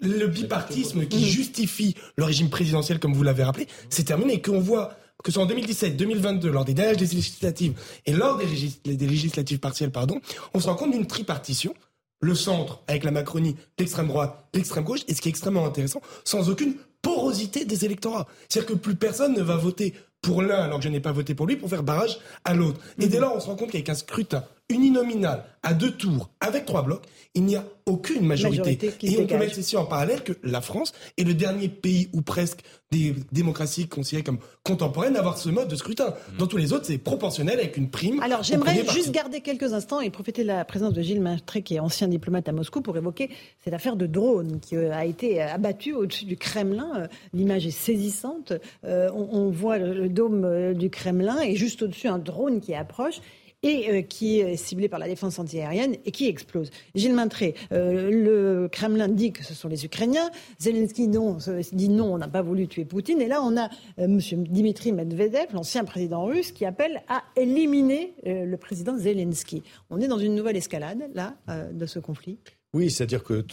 O: Le bipartisme qui justifie le régime présidentiel, comme vous l'avez rappelé, c'est terminé. Et qu'on voit que ce soit en 2017, 2022, lors des dernières législatives et lors des, des législatives partielles, pardon, on se rend compte d'une tripartition le centre avec la Macronie, l'extrême droite, l'extrême gauche, et ce qui est extrêmement intéressant, sans aucune porosité des électorats. C'est-à-dire que plus personne ne va voter pour l'un alors que je n'ai pas voté pour lui pour faire barrage à l'autre. Et dès lors, on se rend compte qu'avec un scrutin uninominal à deux tours avec trois blocs, il n'y a aucune majorité. et on peut mettre ici en parallèle que la France est le dernier pays ou presque des démocraties considérées comme contemporaines à avoir ce mode de scrutin. Mm. Dans tous les autres, c'est proportionnel avec une prime.
A: Alors j'aimerais juste garder quelques instants et profiter de la présence de Gilles Maintré, qui est ancien diplomate à Moscou, pour évoquer cette affaire de drone qui euh, a été abattue au-dessus du Kremlin. Euh, l'image est saisissante. Euh, on, voit le dôme du Kremlin et juste au-dessus un drone qui approche et euh, qui est ciblé par la défense antiaérienne et qui explose. Gilles Maintré, euh, le Kremlin dit que ce sont les Ukrainiens, Zelensky non, dit non, on n'a pas voulu tuer Poutine, et là on a euh, M. Dimitri Medvedev, l'ancien président russe, qui appelle à éliminer le président Zelensky. On est dans une nouvelle escalade, là, de ce conflit
P: Oui, c'est-à-dire que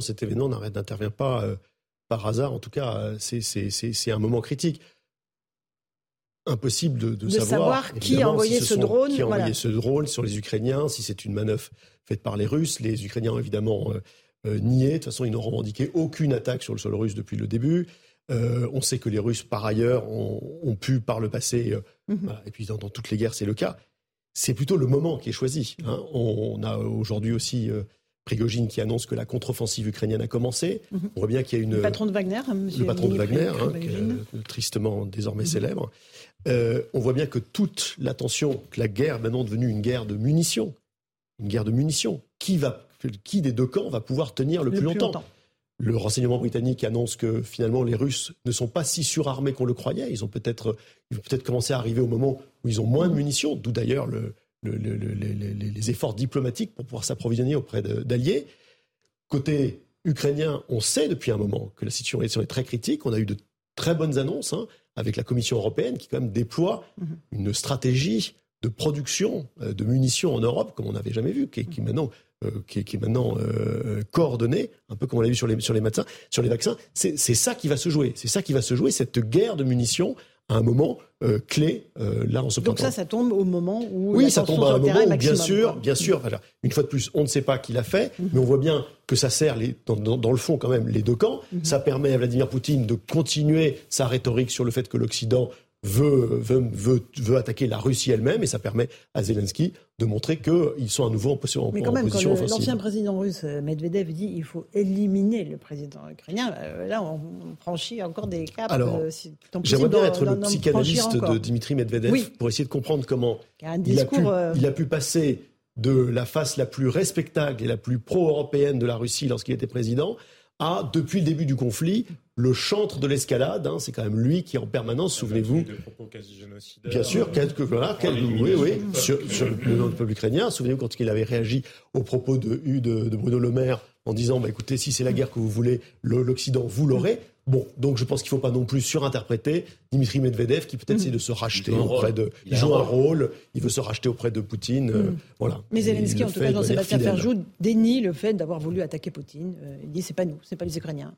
P: cet événement n'intervient pas par hasard. En tout cas, c'est un moment critique impossible de,
A: de, savoir, qui a envoyé ce, drone.
P: Qui a envoyé ce drone sur les Ukrainiens, si c'est une manœuvre faite par les Russes. Les Ukrainiens ont évidemment euh, euh, nié. De toute façon, ils n'ont revendiqué aucune attaque sur le sol russe depuis le début. Euh, on sait que les Russes, par ailleurs, ont, pu par le passé, mhm. et puis dans, toutes les guerres, c'est le cas. C'est plutôt le moment qui est choisi. Hein. On, a aujourd'hui aussi Prigogine qui annonce que la contre-offensive ukrainienne a commencé.
A: Mhm. On voit bien qu'il y a une. Le patron de Wagner,
P: Le patron de Wagner, hein, tristement désormais mhm. célèbre. Euh, on voit bien que toute l'attention, que la guerre maintenant devenue une guerre de munitions, une guerre de munitions, qui, va, qui des deux camps va pouvoir tenir le, plus, longtemps, Le renseignement britannique annonce que finalement les Russes ne sont pas si surarmés qu'on le croyait. Ils ont peut-être peut commencé à arriver au moment où ils ont moins de munitions, d'où d'ailleurs le, les efforts diplomatiques pour pouvoir s'approvisionner auprès d'alliés. Côté ukrainien, on sait depuis un moment que la situation est très critique. On a eu de très bonnes annonces hein, avec la Commission européenne qui quand même déploie mhm. une stratégie de production euh, de munitions en Europe comme on n'avait jamais vu, qui, qui maintenant euh, qui, est maintenant euh, coordonnée, un peu comme on l'a vu sur les, sur les, sur les vaccins. C'est ça qui va se jouer. C'est ça qui va se jouer, cette guerre de munitions à un moment euh, clé euh, là en ce
A: Donc ça, ça tombe au moment où
P: oui, ça tombe à un moment où bien sûr, bien sûr. une fois de plus, on ne sait pas qui l'a fait, mhm. mais on voit bien que ça sert les, dans, le fond quand même les deux camps. Mhm. Ça permet à Vladimir Poutine de continuer sa rhétorique sur le fait que l'Occident veut, veut, veut, attaquer la Russie elle-même et ça permet à Zelensky de montrer qu'ils sont à nouveau en, position,
A: Mais quand même, quand l'ancien président russe euh, Medvedev dit qu'il faut éliminer le président ukrainien, euh, là on franchit encore des caps.
P: Alors, euh, j'aimerais bien être le psychanalyste de Dimitri Medvedev pour essayer de comprendre comment il, a pu, il a pu passer de la face la plus respectable et la plus pro-européenne de la Russie lorsqu'il était président à, depuis le début du conflit, le chantre de l'escalade. Hein, c'est quand même lui qui, en permanence, souvenez-vous. Bien sûr, quelques, voilà, quelques, oui, oui, sur, le nom du peuple ukrainien. Souvenez-vous quand il avait réagi aux propos de, de, de Bruno Le Maire en disant bah, écoutez, si c'est la guerre que vous voulez, l'Occident, vous l'aurez. Bon, donc je pense qu'il ne faut pas non plus surinterpréter Dimitri Medvedev qui peut-être essaie de se racheter auprès de. Il, joue un rôle, il veut se racheter auprès de Poutine. Euh, mm. voilà.
A: Mais Zelensky, en tout cas, Jean-Sébastien Ferjou, dénie le fait d'avoir voulu attaquer Poutine. Euh, il dit c'est pas nous, c'est pas les Ukrainiens.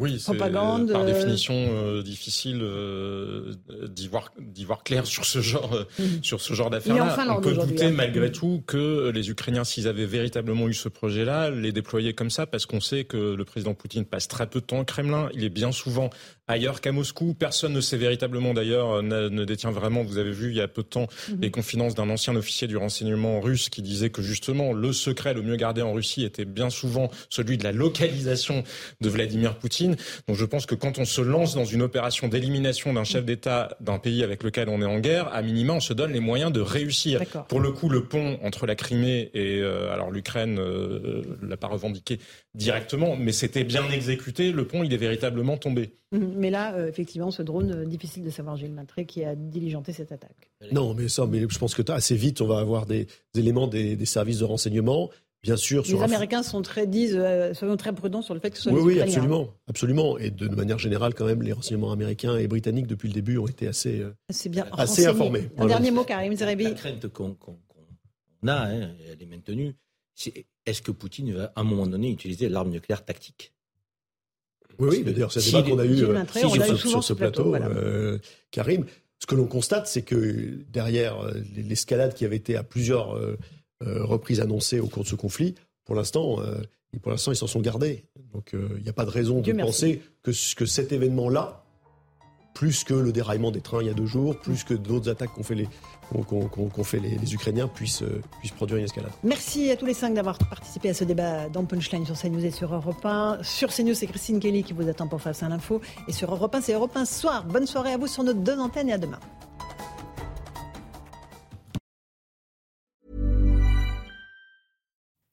H: Oui, c'est par euh, définition euh, difficile euh, d'y voir, voir clair sur ce genre, mhm. sur ce genre d'affaires-là. On peut douter hein. malgré tout que les Ukrainiens, s'ils avaient véritablement eu ce projet-là, les déployer comme ça, parce qu'on sait que le président Poutine passe très peu de temps au Kremlin. Il est bien souvent ailleurs qu'à Moscou. Personne ne sait véritablement d'ailleurs, ne, détient vraiment, vous avez vu il y a peu de temps, mhm. les confidences d'un ancien officier du renseignement russe qui disait que justement le secret le mieux gardé en Russie était bien souvent celui de la localisation de Vladimir Poutine. Donc je pense que quand on se lance dans une opération d'élimination d'un chef d'État d'un pays avec lequel on est en guerre, à minima, on se donne les moyens de réussir. Pour le coup, le pont entre la Crimée et euh, alors l'Ukraine euh, l'a pas revendiqué directement, mais c'était bien exécuté. Le pont, il est véritablement tombé.
A: Mhm. Mais là, euh, effectivement, ce drone, euh, difficile de savoir Gilles Matré qui a diligenté cette attaque.
P: Non, mais ça, mais je pense que assez vite, on va avoir des éléments des, des services de renseignement Bien sûr.
A: Les Américains sont très, disent, euh, soyons très prudents sur le fait que ce soit
P: oui,
A: les
P: Oui, absolument, absolument. Et de, manière générale, quand même, les renseignements américains et britanniques depuis le début ont été assez, euh,
A: bien
P: assez informés.
A: Un dernier mot, Karim Zerebi.
C: La crainte qu'on a, hein, elle est maintenue. est-ce que Poutine va, à un moment donné, utiliser l'arme nucléaire tactique?
P: Oui, oui. D'ailleurs, c'est un débat qu'on a eu, euh, sur, ce plateau, Karim. Ce que l'on constate, c'est que derrière l'escalade qui avait été à plusieurs euh, reprise annoncée au cours de ce conflit, pour l'instant, euh, pour l'instant, ils s'en sont gardés. Donc, euh, il n'y a pas de raison de penser que, que cet événement-là, plus que le déraillement des trains il y a deux jours, plus que d'autres attaques qu'ont fait les, qu'ont fait les, Ukrainiens puissent, puissent, produire une escalade.
A: Merci à tous les cinq d'avoir participé à ce débat dans Punchline sur CNews et sur Europe 1. Sur CNews, c'est Christine Kelly qui vous attend pour Face à l'info. Et sur Europe 1, c'est Europe 1 soir. Bonne soirée à vous sur nos deux antennes et à demain.